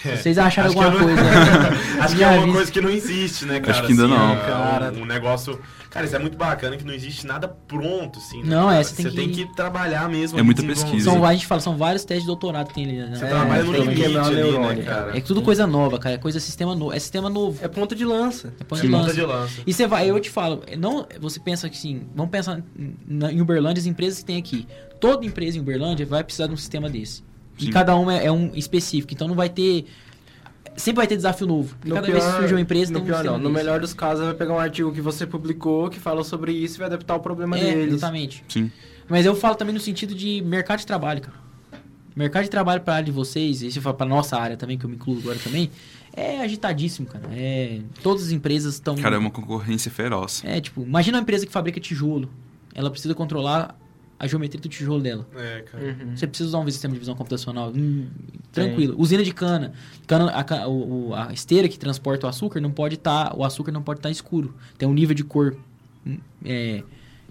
É. Vocês acharam Acho alguma não- coisa. Acho que é uma coisa que não existe, né, cara? Acho que ainda Assim, não. é Cara. Um negócio. Cara, isso é muito bacana que não existe nada pronto, assim. né, Não, cara? é, você tem que- trabalhar mesmo. É muita pesquisa. São, a gente fala, são vários testes de doutorado que tem ali. Né? Você É, trabalha no tem que limite quebrar o ali, né, neurônio, cara? É tudo coisa nova, cara. É coisa sistema novo. É sistema novo. É ponta de lança. É ponto É de ponta lança. de lança. E você vai, eu te falo, não, você pensa que assim, vamos pensar em Uberlândia, as empresas que tem aqui. Toda empresa em Uberlândia vai precisar de um sistema desse. E Sim. cada uma é, é um específico. Então não vai ter. Sempre vai ter desafio novo. No Cada pior, vez que surge uma empresa, no tem um pior não. No melhor dos casos, vai pegar um artigo que você publicou, que fala sobre isso e vai adaptar o problema É, deles. exatamente. Sim. Mas eu falo também no sentido de mercado de trabalho, cara. Mercado de trabalho para área de vocês, e se eu falar para nossa área também, que eu me incluo agora também, é agitadíssimo, cara. É, todas as empresas estão. Cara, é uma concorrência feroz. É, tipo, imagina uma empresa que fabrica tijolo. Ela precisa controlar a geometria do tijolo dela. É, cara. Uhum. Você precisa usar um sistema de visão computacional. hum, tranquilo. Usina de cana. cana a, o- a esteira que transporta o açúcar não pode estar. o açúcar não pode estar escuro. Tem um nível de cor hum, é,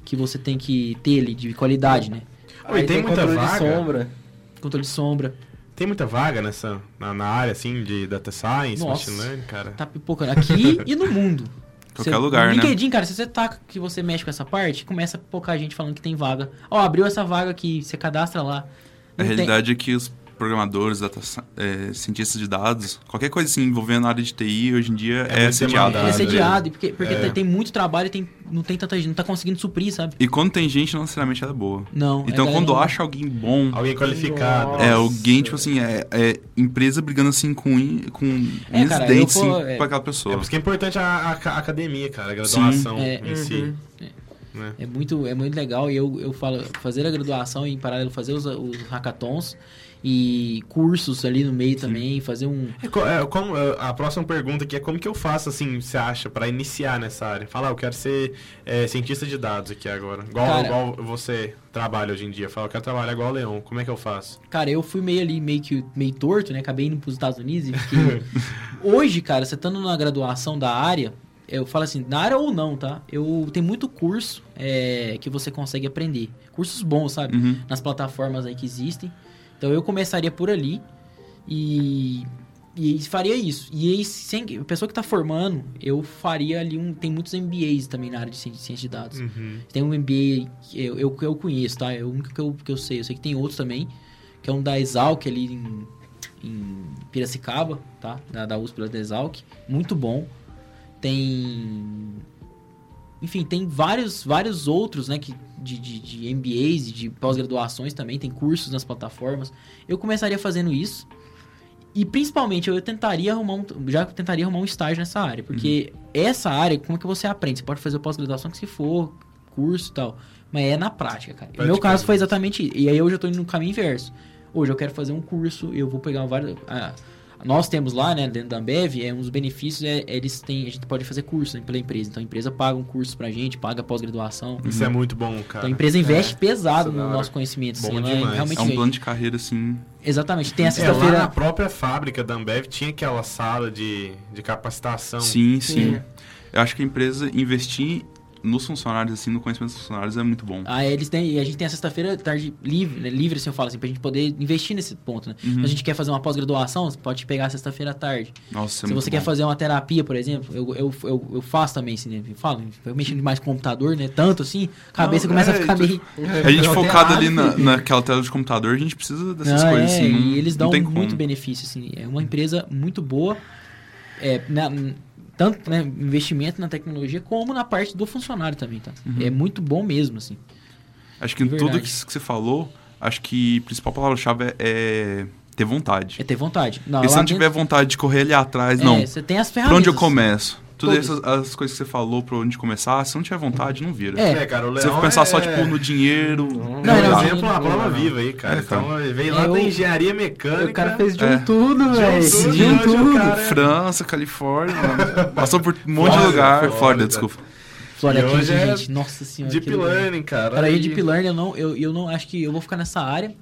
que você tem que ter ali, de qualidade, né? Oi, Aí tem muita controle de vaga? sombra. Controle de sombra. Tem muita vaga nessa, na, na área, assim, de data science, Nossa. machine learning, cara? Tá pipocando. Aqui e no mundo. Qualquer Você- lugar, no né? LinkedIn, cara, se você tá que você mexe com essa parte, começa a pipocar gente falando que tem vaga. Ó, abriu essa vaga aqui, você cadastra lá. A Não tem- realidade é que os programadores, data, é, cientistas de dados, qualquer coisa assim envolvendo a área de TI, hoje em dia É é, muito assediado. É demandado. sediado, porque, porque É. tem, muito trabalho e tem, não tem tanta gente, não tá conseguindo suprir, sabe? E quando tem gente, não necessariamente ela é boa. Não. Então, a quando acha alguém bom, Alguém qualificado. Nossa. é alguém, tipo assim, é, é empresa brigando assim com, com É, cara, dentes assim, é. pra aquela É pessoa. por isso que é importante a, a- a academia, cara, a graduação É. em si. Uhum. né? É muito, é muito legal e eu, eu falo, fazer a graduação e em paralelo fazer os, os hackathons e cursos ali no meio também, fazer um... É, é, como, é, a próxima pergunta aqui é como que eu faço, assim, você acha, pra iniciar nessa área? Fala, ah, eu quero ser é, cientista de dados aqui agora. Igual, Cara- igual você trabalha hoje em dia. Fala, eu quero trabalhar igual o Leão. Como é que eu faço? Cara, eu fui meio ali, meio que meio torto, né? Acabei indo pros Estados Unidos e fiquei... Hoje, cara, você estando na graduação da área, eu falo assim, na área ou não, tá? Eu tem muito curso é, que você consegue aprender. Cursos bons, sabe? Uhum. Nas plataformas aí que existem. Então eu começaria por ali e, e faria isso. E aí, sem, a pessoa que tá formando, eu faria ali um. Tem muitos MBAs também na área de ci- ciência de dados. Uhum. Tem um MBA que eu, eu, que eu conheço, tá? É o único que eu, que eu sei. Eu sei que tem outros também, que é um da Exalc ali em, em Piracicaba, tá? Da, da USP da Exalc. Muito bom. Tem... Enfim, tem vários, vários outros, né? Que, de, de, de MBAs e de pós-graduações também. Tem cursos nas plataformas. Eu começaria fazendo isso. E principalmente eu tentaria arrumar um, já tentaria arrumar um estágio nessa área, porque essa área, como é que você aprende? Você pode fazer pós-graduação que se for, curso e tal, mas é na prática, cara. No meu caso foi exatamente isso. E aí hoje eu tô indo no caminho inverso. Hoje eu quero fazer um curso, eu vou pegar vários ah, nós temos lá, né, dentro da Ambev, é, um dos benefícios é, eles têm, a gente pode fazer curso né, pela empresa. Então a empresa paga um curso pra gente, paga pós-graduação. Isso é muito bom, cara. Então a empresa investe pesado isso é no nosso conhecimento, assim, ela realmente É um plano de carreira, assim. Exatamente. Tem a É, lá na sexta-feira. própria fábrica da Ambev tinha aquela sala de, de capacitação. Sim, sim. Sim. Eu acho que a empresa investir nos funcionários, assim, no conhecimento dos funcionários é muito bom. Ah, eles têm, e a gente tem a sexta-feira tarde livre, né? Livre, assim, eu falo assim, pra gente poder investir nesse ponto, né? Uhum. Se a gente quer fazer uma pós-graduação, você pode pegar a sexta-feira à tarde. Nossa, é Se muito você bom. quer fazer uma terapia, por exemplo, eu, eu, eu, eu faço também, assim, né? Eu falo, eu mexendo demais com o computador, né? Tanto assim, a cabeça Não, começa é, a ficar meio. A gente focado ali na, naquela tela de computador, a gente precisa dessas Não, coisas, é, assim. Não, e eles não dão muito como. benefício, assim. É uma empresa muito boa, é, na- tanto né, investimento na tecnologia, como na parte do funcionário também, tá? Uhum. É muito bom mesmo, assim. Acho que De tudo que, você falou, acho que a principal palavra-chave é, é ter vontade. É ter vontade. Não, e se não tiver dentro- vontade de correr ali atrás, é, não. Você tem as Por ferramentas. onde eu começo? Todas essas as coisas que você falou, por onde começar, se não tiver vontade, não vira. É. É, cara, o Se Leão você pensar só, é- tipo, no dinheiro... Não, Não, é não, um exemplo à prova viva aí, cara. É, cara. Então, ele veio lá Eu- da engenharia mecânica. O cara fez de É. um tudo, velho. tudo, De um hoje o tudo. cara- França, Califórnia, mano. passou por um monte de lugar. Flórida. Flórida, desculpa. Flórida aqui, é gente. Nossa senhora. Deep. Learning, cara. Cara, aí Aí- Deep Learning, eu não, eu, eu não acho que eu vou ficar nessa área.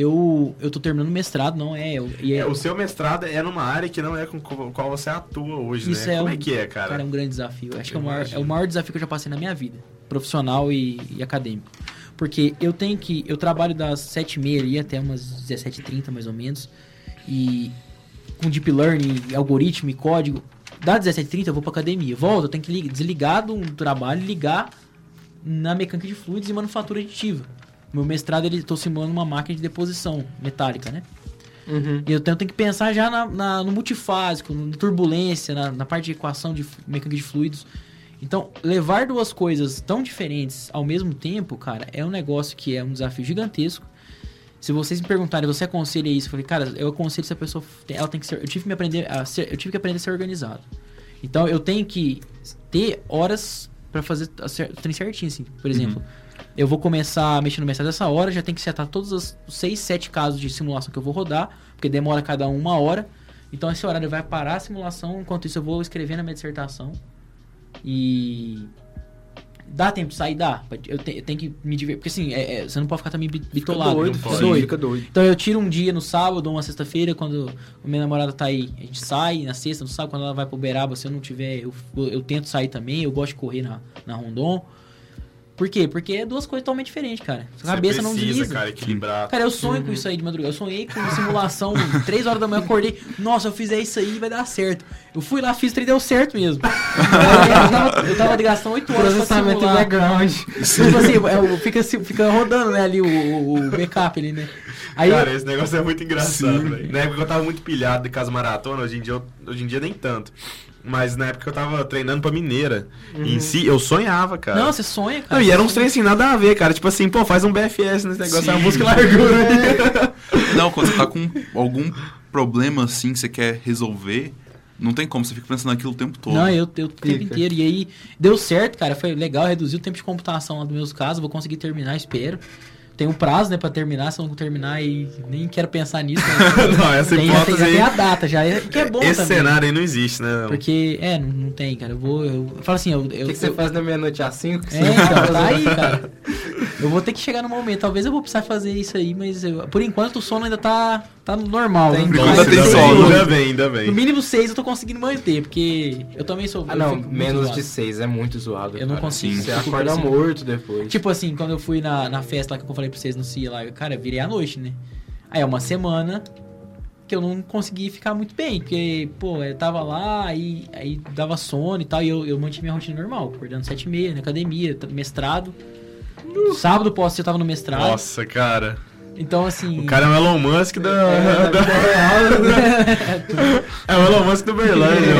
Eu, eu tô terminando o mestrado, não é? Eu, é, É, o seu mestrado é numa área que não é com qual você atua hoje, Isso né? é Como um- é que é, cara? Cara, é um grande desafio. Acho que é o, maior, é o maior desafio que eu já passei na minha vida, profissional e, e acadêmico. Porque eu tenho que. Eu trabalho das 7h30 ali até umas 17h30 mais ou menos. E com deep learning, algoritmo e código. Das 17h30 eu vou pra academia. Volto, eu tenho que li- desligar do trabalho e ligar na mecânica de fluidos e manufatura aditiva. Meu mestrado, ele tô simulando uma máquina de deposição metálica, né? Uhum. E eu tenho, tenho que pensar já na, na- no multifásico, na turbulência, na, na parte de equação de mecânica de fluidos. Então, levar duas coisas tão diferentes ao mesmo tempo, cara, é um negócio que é um desafio gigantesco. Se vocês me perguntarem, você aconselha isso? Eu falei, cara, eu aconselho se a pessoa. Ela tem que ser. Eu tive que aprender a ser. Eu tive que aprender a ser organizado. Então eu tenho que ter horas pra fazer a o trem certinho, assim. Por exemplo, eu vou começar a mexer no mestrado essa hora, já tem que setar todos os 6, 7 casos de simulação que eu vou rodar, porque demora cada um uma hora. Então esse horário vai parar a simulação, enquanto isso eu vou escrever na minha dissertação. E. Dá tempo de sair? Dá. Eu, te- eu tenho que me divertir. Porque assim, é- é, você não pode ficar também bi- bitolado. doido, fica pode. doido. Fica doido. Então eu tiro um dia no sábado ou uma sexta-feira, quando o minha namorada tá aí. A gente sai na sexta, no sábado, quando ela vai pro Beraba, se eu não tiver, eu, eu tento sair também. Eu gosto de correr na, na Rondon. Por quê? Porque é duas coisas totalmente diferentes, cara. Sua cabeça não precisa, desliza. cara, equilibrar. Cara, eu sonho com isso aí de madrugada. Eu sonhei com uma simulação, 3 horas da manhã, acordei. Nossa, eu fizer isso aí, vai dar certo. Eu fui lá, fiz trem deu certo mesmo. eu, tava, eu tava gastando 8 horas pra Processamento simular. background. Tipo assim, é, fica, se- fica rodando, né, ali o, o, o backup ali, né? Aí, Cara, esse negócio é muito engraçado, velho. Na época eu tava muito pilhado de casa maratona, hoje em dia, eu- hoje em dia nem tanto. Mas na época eu tava treinando pra mineira. Em si, eu sonhava, cara. não, você sonha, cara. Não, e era uns trem assim, nada a ver, cara. Tipo assim, pô, faz um BFS nesse negócio, Sim. é uma música largura. Não, quando você tá com algum problema assim que você quer resolver, não tem como, você fica pensando naquilo o tempo todo. Não, eu, eu o tempo inteiro. E aí, deu certo, cara. Foi legal, reduziu o tempo de computação lá dos meus casos. Vou conseguir terminar, espero. Tem um prazo, né, pra terminar. Se eu não terminar, aí nem quero pensar nisso. né? não, essa tem, já, tem, hipótese já tem a data, já. É, que é bom Esse também. cenário aí não existe, né? Porque, é, não, não tem, cara. Eu vou. Eu, eu falo assim, eu. O que, que você eu- faz na meia-noite às 5? É, então, tá aí, cara. Eu vou ter que chegar no momento. Talvez eu vou precisar fazer isso aí, mas eu- por enquanto o sono ainda tá, tá normal. Tem né? Ainda tem seis- sono. Ainda bem, ainda No bem. mínimo seis eu tô conseguindo manter, porque eu também sou. Ah, não, menos zoado. de 6 é muito zoado. Eu não cara. consigo. Você eu fico acorda parecendo- morto depois. Tipo assim, quando eu fui na, na festa lá que eu falei pra vocês no CIA lá, cara, eu virei à noite, né? Aí é uma semana que eu não consegui ficar muito bem, porque, pô, eu tava lá, aí, aí dava sono e tal, e eu, eu mantive minha rotina normal, acordando sete e meia, na academia, mestrado. Sábado posso eu tava no mestrado. Nossa, cara. Então, assim. O cara é o Elon Musk da. É, da- É o Elon Musk do Berlândia.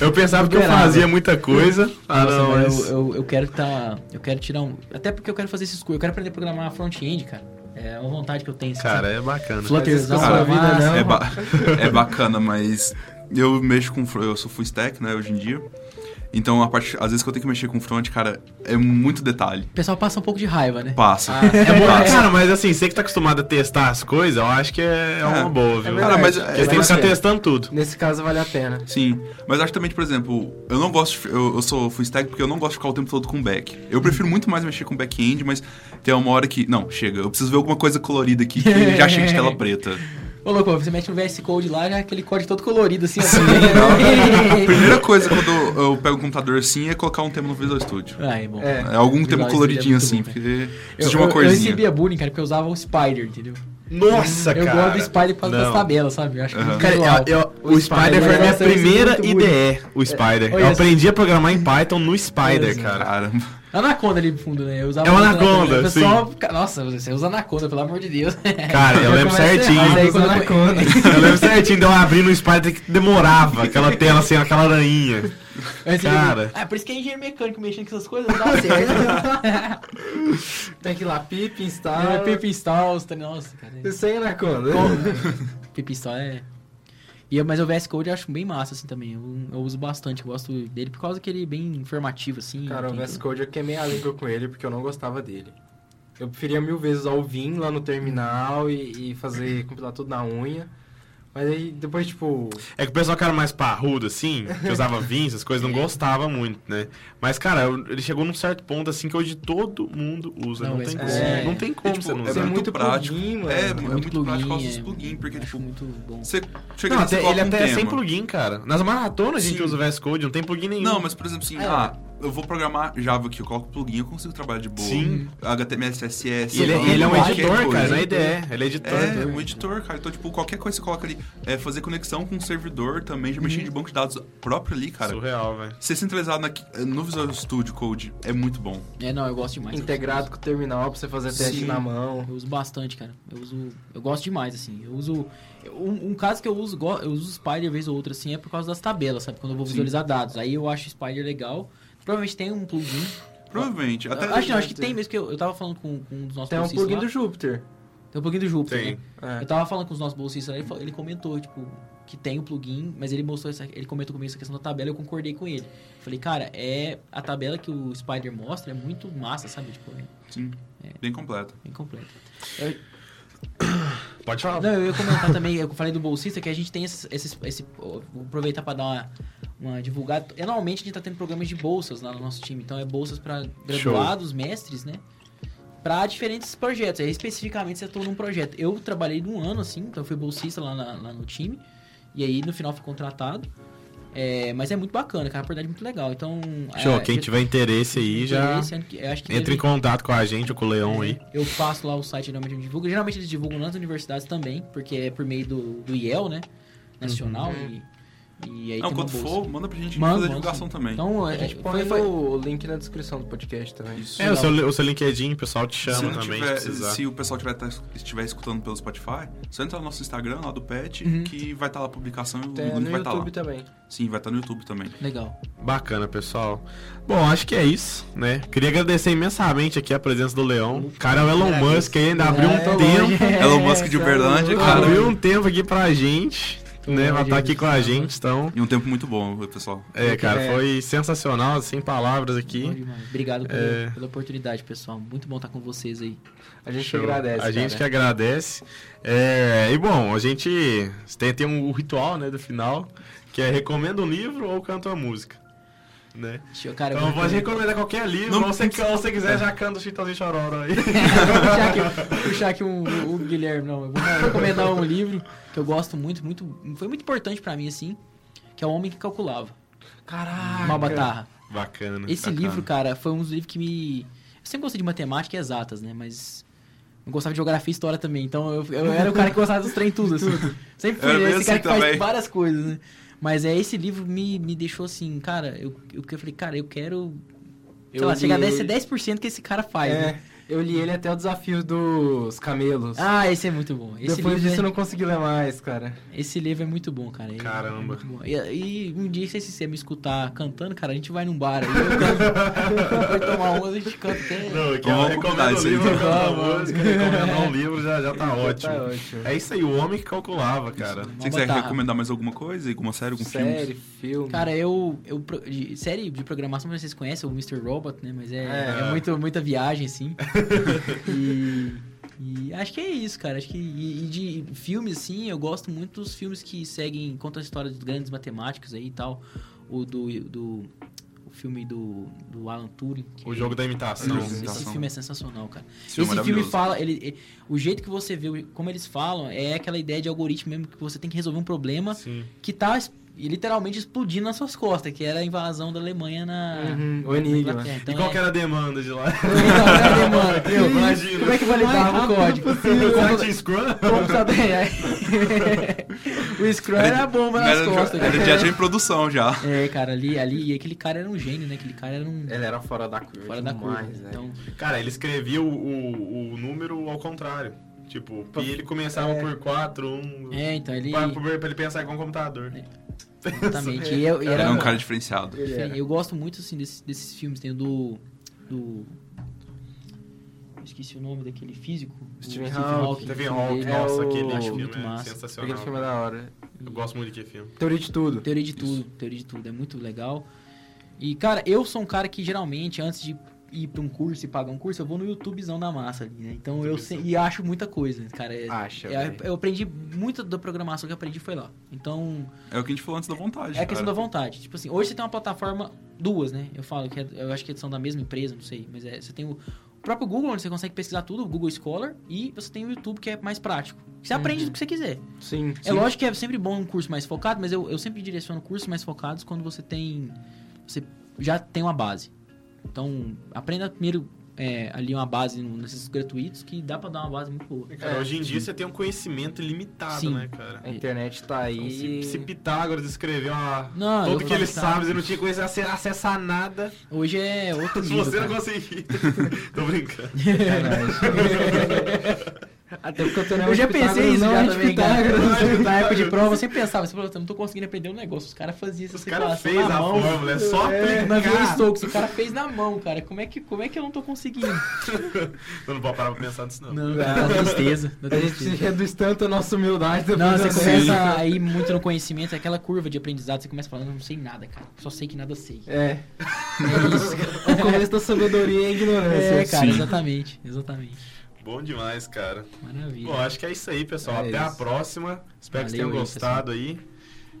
Eu pensava que eu fazia muita coisa. Ah, Nossa, não, mas eu, eu, eu quero tá. Eu quero tirar um. Até porque eu quero fazer esses cursos. Eu quero aprender a programar front-end, cara. É uma vontade que eu tenho. assim, Cara, sabe? é bacana. Flutterzão, Mas isso com a sua vida, não? É, ba- é bacana, mas eu mexo com. Eu sou full stack, né, hoje em dia. Então, a parte, às vezes que eu tenho que mexer com front, cara, é muito detalhe. O pessoal passa um pouco de raiva, né? Passa. É bom, Passa. cara, mas assim, você que tá acostumado a testar as coisas, eu acho que é, é uma É. boa, viu? É Cara, mas. Porque você tem que ficar testando tudo. Nesse caso vale a pena. Sim, mas acho também, por exemplo, eu não gosto, de- eu, eu sou full stack porque eu não gosto de ficar o tempo todo com back. Eu prefiro muito mais mexer com back-end, mas tem uma hora que, não, chega, eu preciso ver alguma coisa colorida aqui que já chega de tela preta. Ô, louco, você mete no VS Code lá, já é aquele código todo colorido, assim, A ó. primeira coisa quando eu pego um computador assim é colocar um tema no Visual Studio. ah, é bom. É. É algum Visual tema Studio coloridinho é assim, bom, porque Eu, precisa de uma eu, eu corzinha. recebia bullying, cara, porque eu usava o Spider, entendeu? Nossa, eu gosto do Spider por causa das tabelas, sabe? Eu acho é muito Cara, eu- eu- O o Spider Spider foi a minha eu primeira. IDE, o Spider. Olha Eu aprendi a programar em Python no Spider, cara. Caramba. Anaconda ali no fundo, né? Eu usava É o muito Anaconda, O pessoal, nossa, você usa Anaconda, pelo amor de Deus. Cara, eu lembro certinho. errado, aí quando eu- Anaconda. Eu lembro certinho de eu abrir no Spider que demorava aquela tela assim, aquela aranha. Cara. Ah, por isso que é engenheiro mecânico mexendo com essas coisas, não dá certo. Tem que ir lá, pip, Ah, instala. Pip install, tá- nossa, cara. Sem anaconda. Pip install é... E, mas o VS Code eu acho bem massa, assim, também. Eu, eu uso bastante, eu gosto dele por causa que ele é bem informativo, assim. Cara, o VS tudo. Code eu queimei a língua com ele porque eu não gostava dele. Eu preferia mil vezes usar o Vim lá no terminal e, e fazer, compilar tudo na unha. Mas aí depois, tipo. É que o pessoal que era mais parrudo, assim, que usava Vim, essas coisas, não gostava muito, né? Mas, cara, ele chegou num certo ponto, assim, que hoje todo mundo usa. Não, Não, tem mas- como. é. Não tem como tipo, você não é usar. muito muito prático. plugin, mano. É, é Muito muito, plugin, prático é. plugins, porque tipo, muito bom. você chega Não, até- ele um até é sem tema. plugin, cara. Nas maratonas a gente Sim. usa o VS Code, não tem plugin nenhum. Não, mas por exemplo assim, É. ah, eu vou programar Java aqui, eu coloco plugin, eu consigo trabalhar de boa. Sim. HTML, CSS. E ele, qualquer ele é um coisa. editor, cara, não é IDE. Ele é editor. É, um editor, cara. Então, tipo, qualquer coisa que você coloca ali, é, fazer conexão com o servidor também, já mexer de banco de dados próprio ali, cara. Surreal, velho. Ser centralizado na- no Visual Studio Code é muito bom. É, não, eu gosto demais. Integrado com o terminal pra você fazer teste Sim. na mão. Eu uso bastante, cara. Eu uso. Eu gosto demais, assim. Eu uso. Um, um caso que eu uso, eu uso o Spider vez ou outra, assim, é por causa das tabelas, sabe? Quando eu vou Sim. visualizar dados. Aí eu acho o Spider legal. Provavelmente tem um plugin. Provavelmente. Até acho não, acho que tem mesmo, que eu, eu tava falando com, com um dos nossos Tem um plugin lá. do Jupyter. Tem o plugin do Júpiter, Tem. né? É. Eu tava falando com os nossos bolsistas, ele, fa- ele comentou, tipo, que tem o plugin, mas ele mostrou essa, ele comentou comigo essa questão da tabela e eu concordei com ele. Falei, cara, é a tabela que o Spider mostra é muito massa, sabe? Tipo, é Sim. Bem completo. bem completa. Pode falar. Não, eu ia comentar também, eu falei do bolsista, que a gente tem esses. esses esse, vou aproveitar para dar uma, uma divulgada. Anualmente a gente tá tendo programas de bolsas lá no nosso time. Então é bolsas para graduados, mestres, né? Para diferentes projetos. Aí especificamente você atua num projeto. Eu trabalhei num ano, assim, então eu fui bolsista lá, na- lá no time. E aí no final fui contratado. É, mas é muito bacana, cara, a oportunidade é muito legal. Então. Show, é, quem já- tiver interesse aí já interesse, que entra deve- em contato com a gente ou com o Leão aí. eu faço lá o site, geralmente eu divulgo. Geralmente eles divulgam nas universidades também, porque é por meio do, do IEL, né? Nacional. E, e aí Não, quando for, manda pra gente Manda, fazer a manda, divulgação sim. também. Então, A é, gente põe foi, foi, o link na descrição do podcast também. Isso. É, o seu, o seu LinkedIn, o pessoal te Se, chama não também, tiver- se se o pessoal tiver, tá- estiver escutando pelo Spotify, só entra no nosso Instagram, lá do Pet, Uhum. que vai estar lá a publicação e o Tem link no vai estar lá. YouTube também. Sim, vai estar no YouTube também. Legal. Bacana, pessoal. Bom, acho que é isso, né? Queria agradecer imensamente aqui a presença do Leão. O cara é o Elon Musk aí, ainda abriu um É, tempo. Elon Musk de tá Uberlândia, cara. Abriu um tempo aqui pra gente, né? Longe estar aqui com a gente, então. E um tempo muito bom, pessoal. É, cara, É. foi sensacional, sem palavras aqui. Obrigado pela, É. pela oportunidade, pessoal. Muito bom estar com vocês aí. A gente Show. agradece. A gente que cara. agradece. É, e bom, a gente tem, tem um ritual, né, do final, que é recomenda um livro ou canta uma música. Né? Eu- Cara, eu Então vou- pode recomendar qualquer livro, Não ou se ou se quiser já canta o Chitãozinho Chororó aí. Vou puxar aqui, puxar aqui um, o Guilherme, não. Eu vou recomendar um livro que eu gosto muito, muito. Foi muito importante pra mim, assim. Que é O Homem que Calculava. Caraca. Malbatarra. Bacana. Esse Bacana. livro, cara, foi um dos livros que me. Eu sempre gostei de matemática e exatas, né? Mas. Eu gostava de geografia e história também. Então eu, eu era o cara que gostava dos trem tudo, assim. Sempre fui esse cara assim que faz também. várias coisas, né? Mas é esse livro me, me deixou assim, cara, eu, eu, eu falei, cara, eu quero. Sei Eu lá, chegar a li- 10, 10% que esse cara faz, É, né? Eu li ele até o desafio dos camelos. Ah, esse é muito bom. Esse Depois livro disso é... eu não consegui ler mais, cara. Esse livro é muito bom, cara. Ele Caramba. é bom. E, e um dia, se você me escutar cantando, cara, a gente vai num bar aí, eu canto, vai tomar uma, a gente canta até... Não, que Vamos eu recomendo isso um aí, livro, Vamos. música, recomendar um livro já, já tá ótimo. Tá ótimo. É isso aí, o homem que calculava, cara. Se você quiser recomendar mais alguma coisa, alguma série, algum filme. Série, filme. Cara, eu, eu de- série de programação, não sei se vocês conhecem, o Mr. Robot, né? Mas é, É. é muito, muita viagem, assim. e, e acho que é isso, cara. Acho que e, e de filmes, assim, eu gosto muito dos filmes que seguem, contam a história dos grandes matemáticos aí e tal. O do, do filme do, do Alan Turing. que O jogo da imitação. Esse- Imitação. filme é sensacional, cara. Esse filme é Esse filme maravilhoso. fala, ele, ele- o jeito que você vê, como eles falam, é aquela ideia de algoritmo mesmo que você tem que resolver um problema Sim. que tá literalmente explodindo nas suas costas, que era a invasão da Alemanha na. Uhum, o Enigma. Então, e qual é- que era a demanda de lá? Cadê, mano? Entendeu? Imagina. Como é que validava o código? Tinha Scrum? É. o Scrum era a bomba nas Era, costas. era cara. já tinha em produção já. É, cara, ali, ali, e aquele cara era um gênio, né? Aquele cara era um. Ele era fora da curva. fora da curva. demais, né? Então, Cara, ele escrevia o, o, o número ao contrário. Tipo, pi ele começava por 4, 1. é, então ele. Pra, pra ele pensar com o computador. Exatamente. E eu, e Era era um cara diferenciado. Ele era. eu gosto muito assim desses, desses filmes. Tem o do. do. Esqueci o nome daquele físico. o Stephen Hawking. Stephen filme Hawking. É nossa, o- aquele acho filme muito é massa. sensacional. Aquele filme é da hora. Eu gosto muito daquele filme. Teoria de tudo. Teoria de tudo, teoria de tudo, é muito legal. E, cara, eu sou um cara que geralmente, antes de ir pra um curso e pagar um curso, eu vou no YouTubezão da massa ali, né? Então eu sei, e acho muita coisa, cara. É- Acha, é- eu aprendi muito da programação que eu aprendi foi lá. Então, É o que a gente falou antes da vontade. é a questão da vontade. Tipo assim, hoje você tem uma plataforma, duas, né? Eu falo que é- eu acho que são da mesma empresa, não sei, mas é, você tem o próprio Google, onde você consegue pesquisar tudo, o Google Scholar, e você tem o YouTube, que é mais prático. Você aprende do que você quiser. Sim. É lógico que é sempre bom um curso mais focado, mas eu, eu sempre direciono cursos mais focados quando você tem. Você já tem uma base. Então, aprenda primeiro é, ali uma base no- nesses gratuitos que dá pra dar uma base muito boa. Cara, É, hoje em dia você tem um conhecimento ilimitado, Sim. né, cara? A internet tá Então, se, aí. se Pitágoras escreveu uma... Não, tudo que ele sabe, você não tinha coisa a nada. Hoje é outro Se nível. você não cara. conseguir. Tô brincando. Sacanagem. Até porque o Teorema Eu já pensei isso não já é de também, cara. Pitágoras. Na época de prova, eu sempre pensava, você falou, eu não tô conseguindo aprender um negócio. Os caras faziam essa Os caras fez na a mão. fórmula, é só É, na aplicar. Stokes, o cara fez na mão, cara. Como é que, como é que eu não tô conseguindo? Eu não vou parar pra pensar nisso, não. Não, dá tristeza. Dá A gente tristeza. reduz tanto a nossa humildade Não, você começa a ir muito no conhecimento, aquela curva de aprendizado, você começa falando, eu não sei nada, cara. Só sei que nada sei. É. É isso, cara. O começo da sabedoria e a ignorância. É, cara, Sim. exatamente. Exatamente. Bom demais, cara. Maravilha. Bom, acho que é isso aí, pessoal. É Até a isso. próxima. Espero que vocês Valeu tenham aí, gostado aí.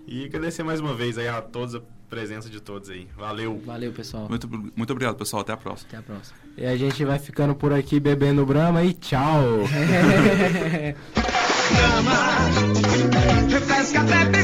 E agradecer mais uma vez aí a todos, a presença de todos aí. Valeu. Valeu, pessoal. Muito, muito obrigado, pessoal. Até a próxima. Até a próxima. E a gente vai ficando por aqui bebendo Brahma e tchau. Refresca, bebe,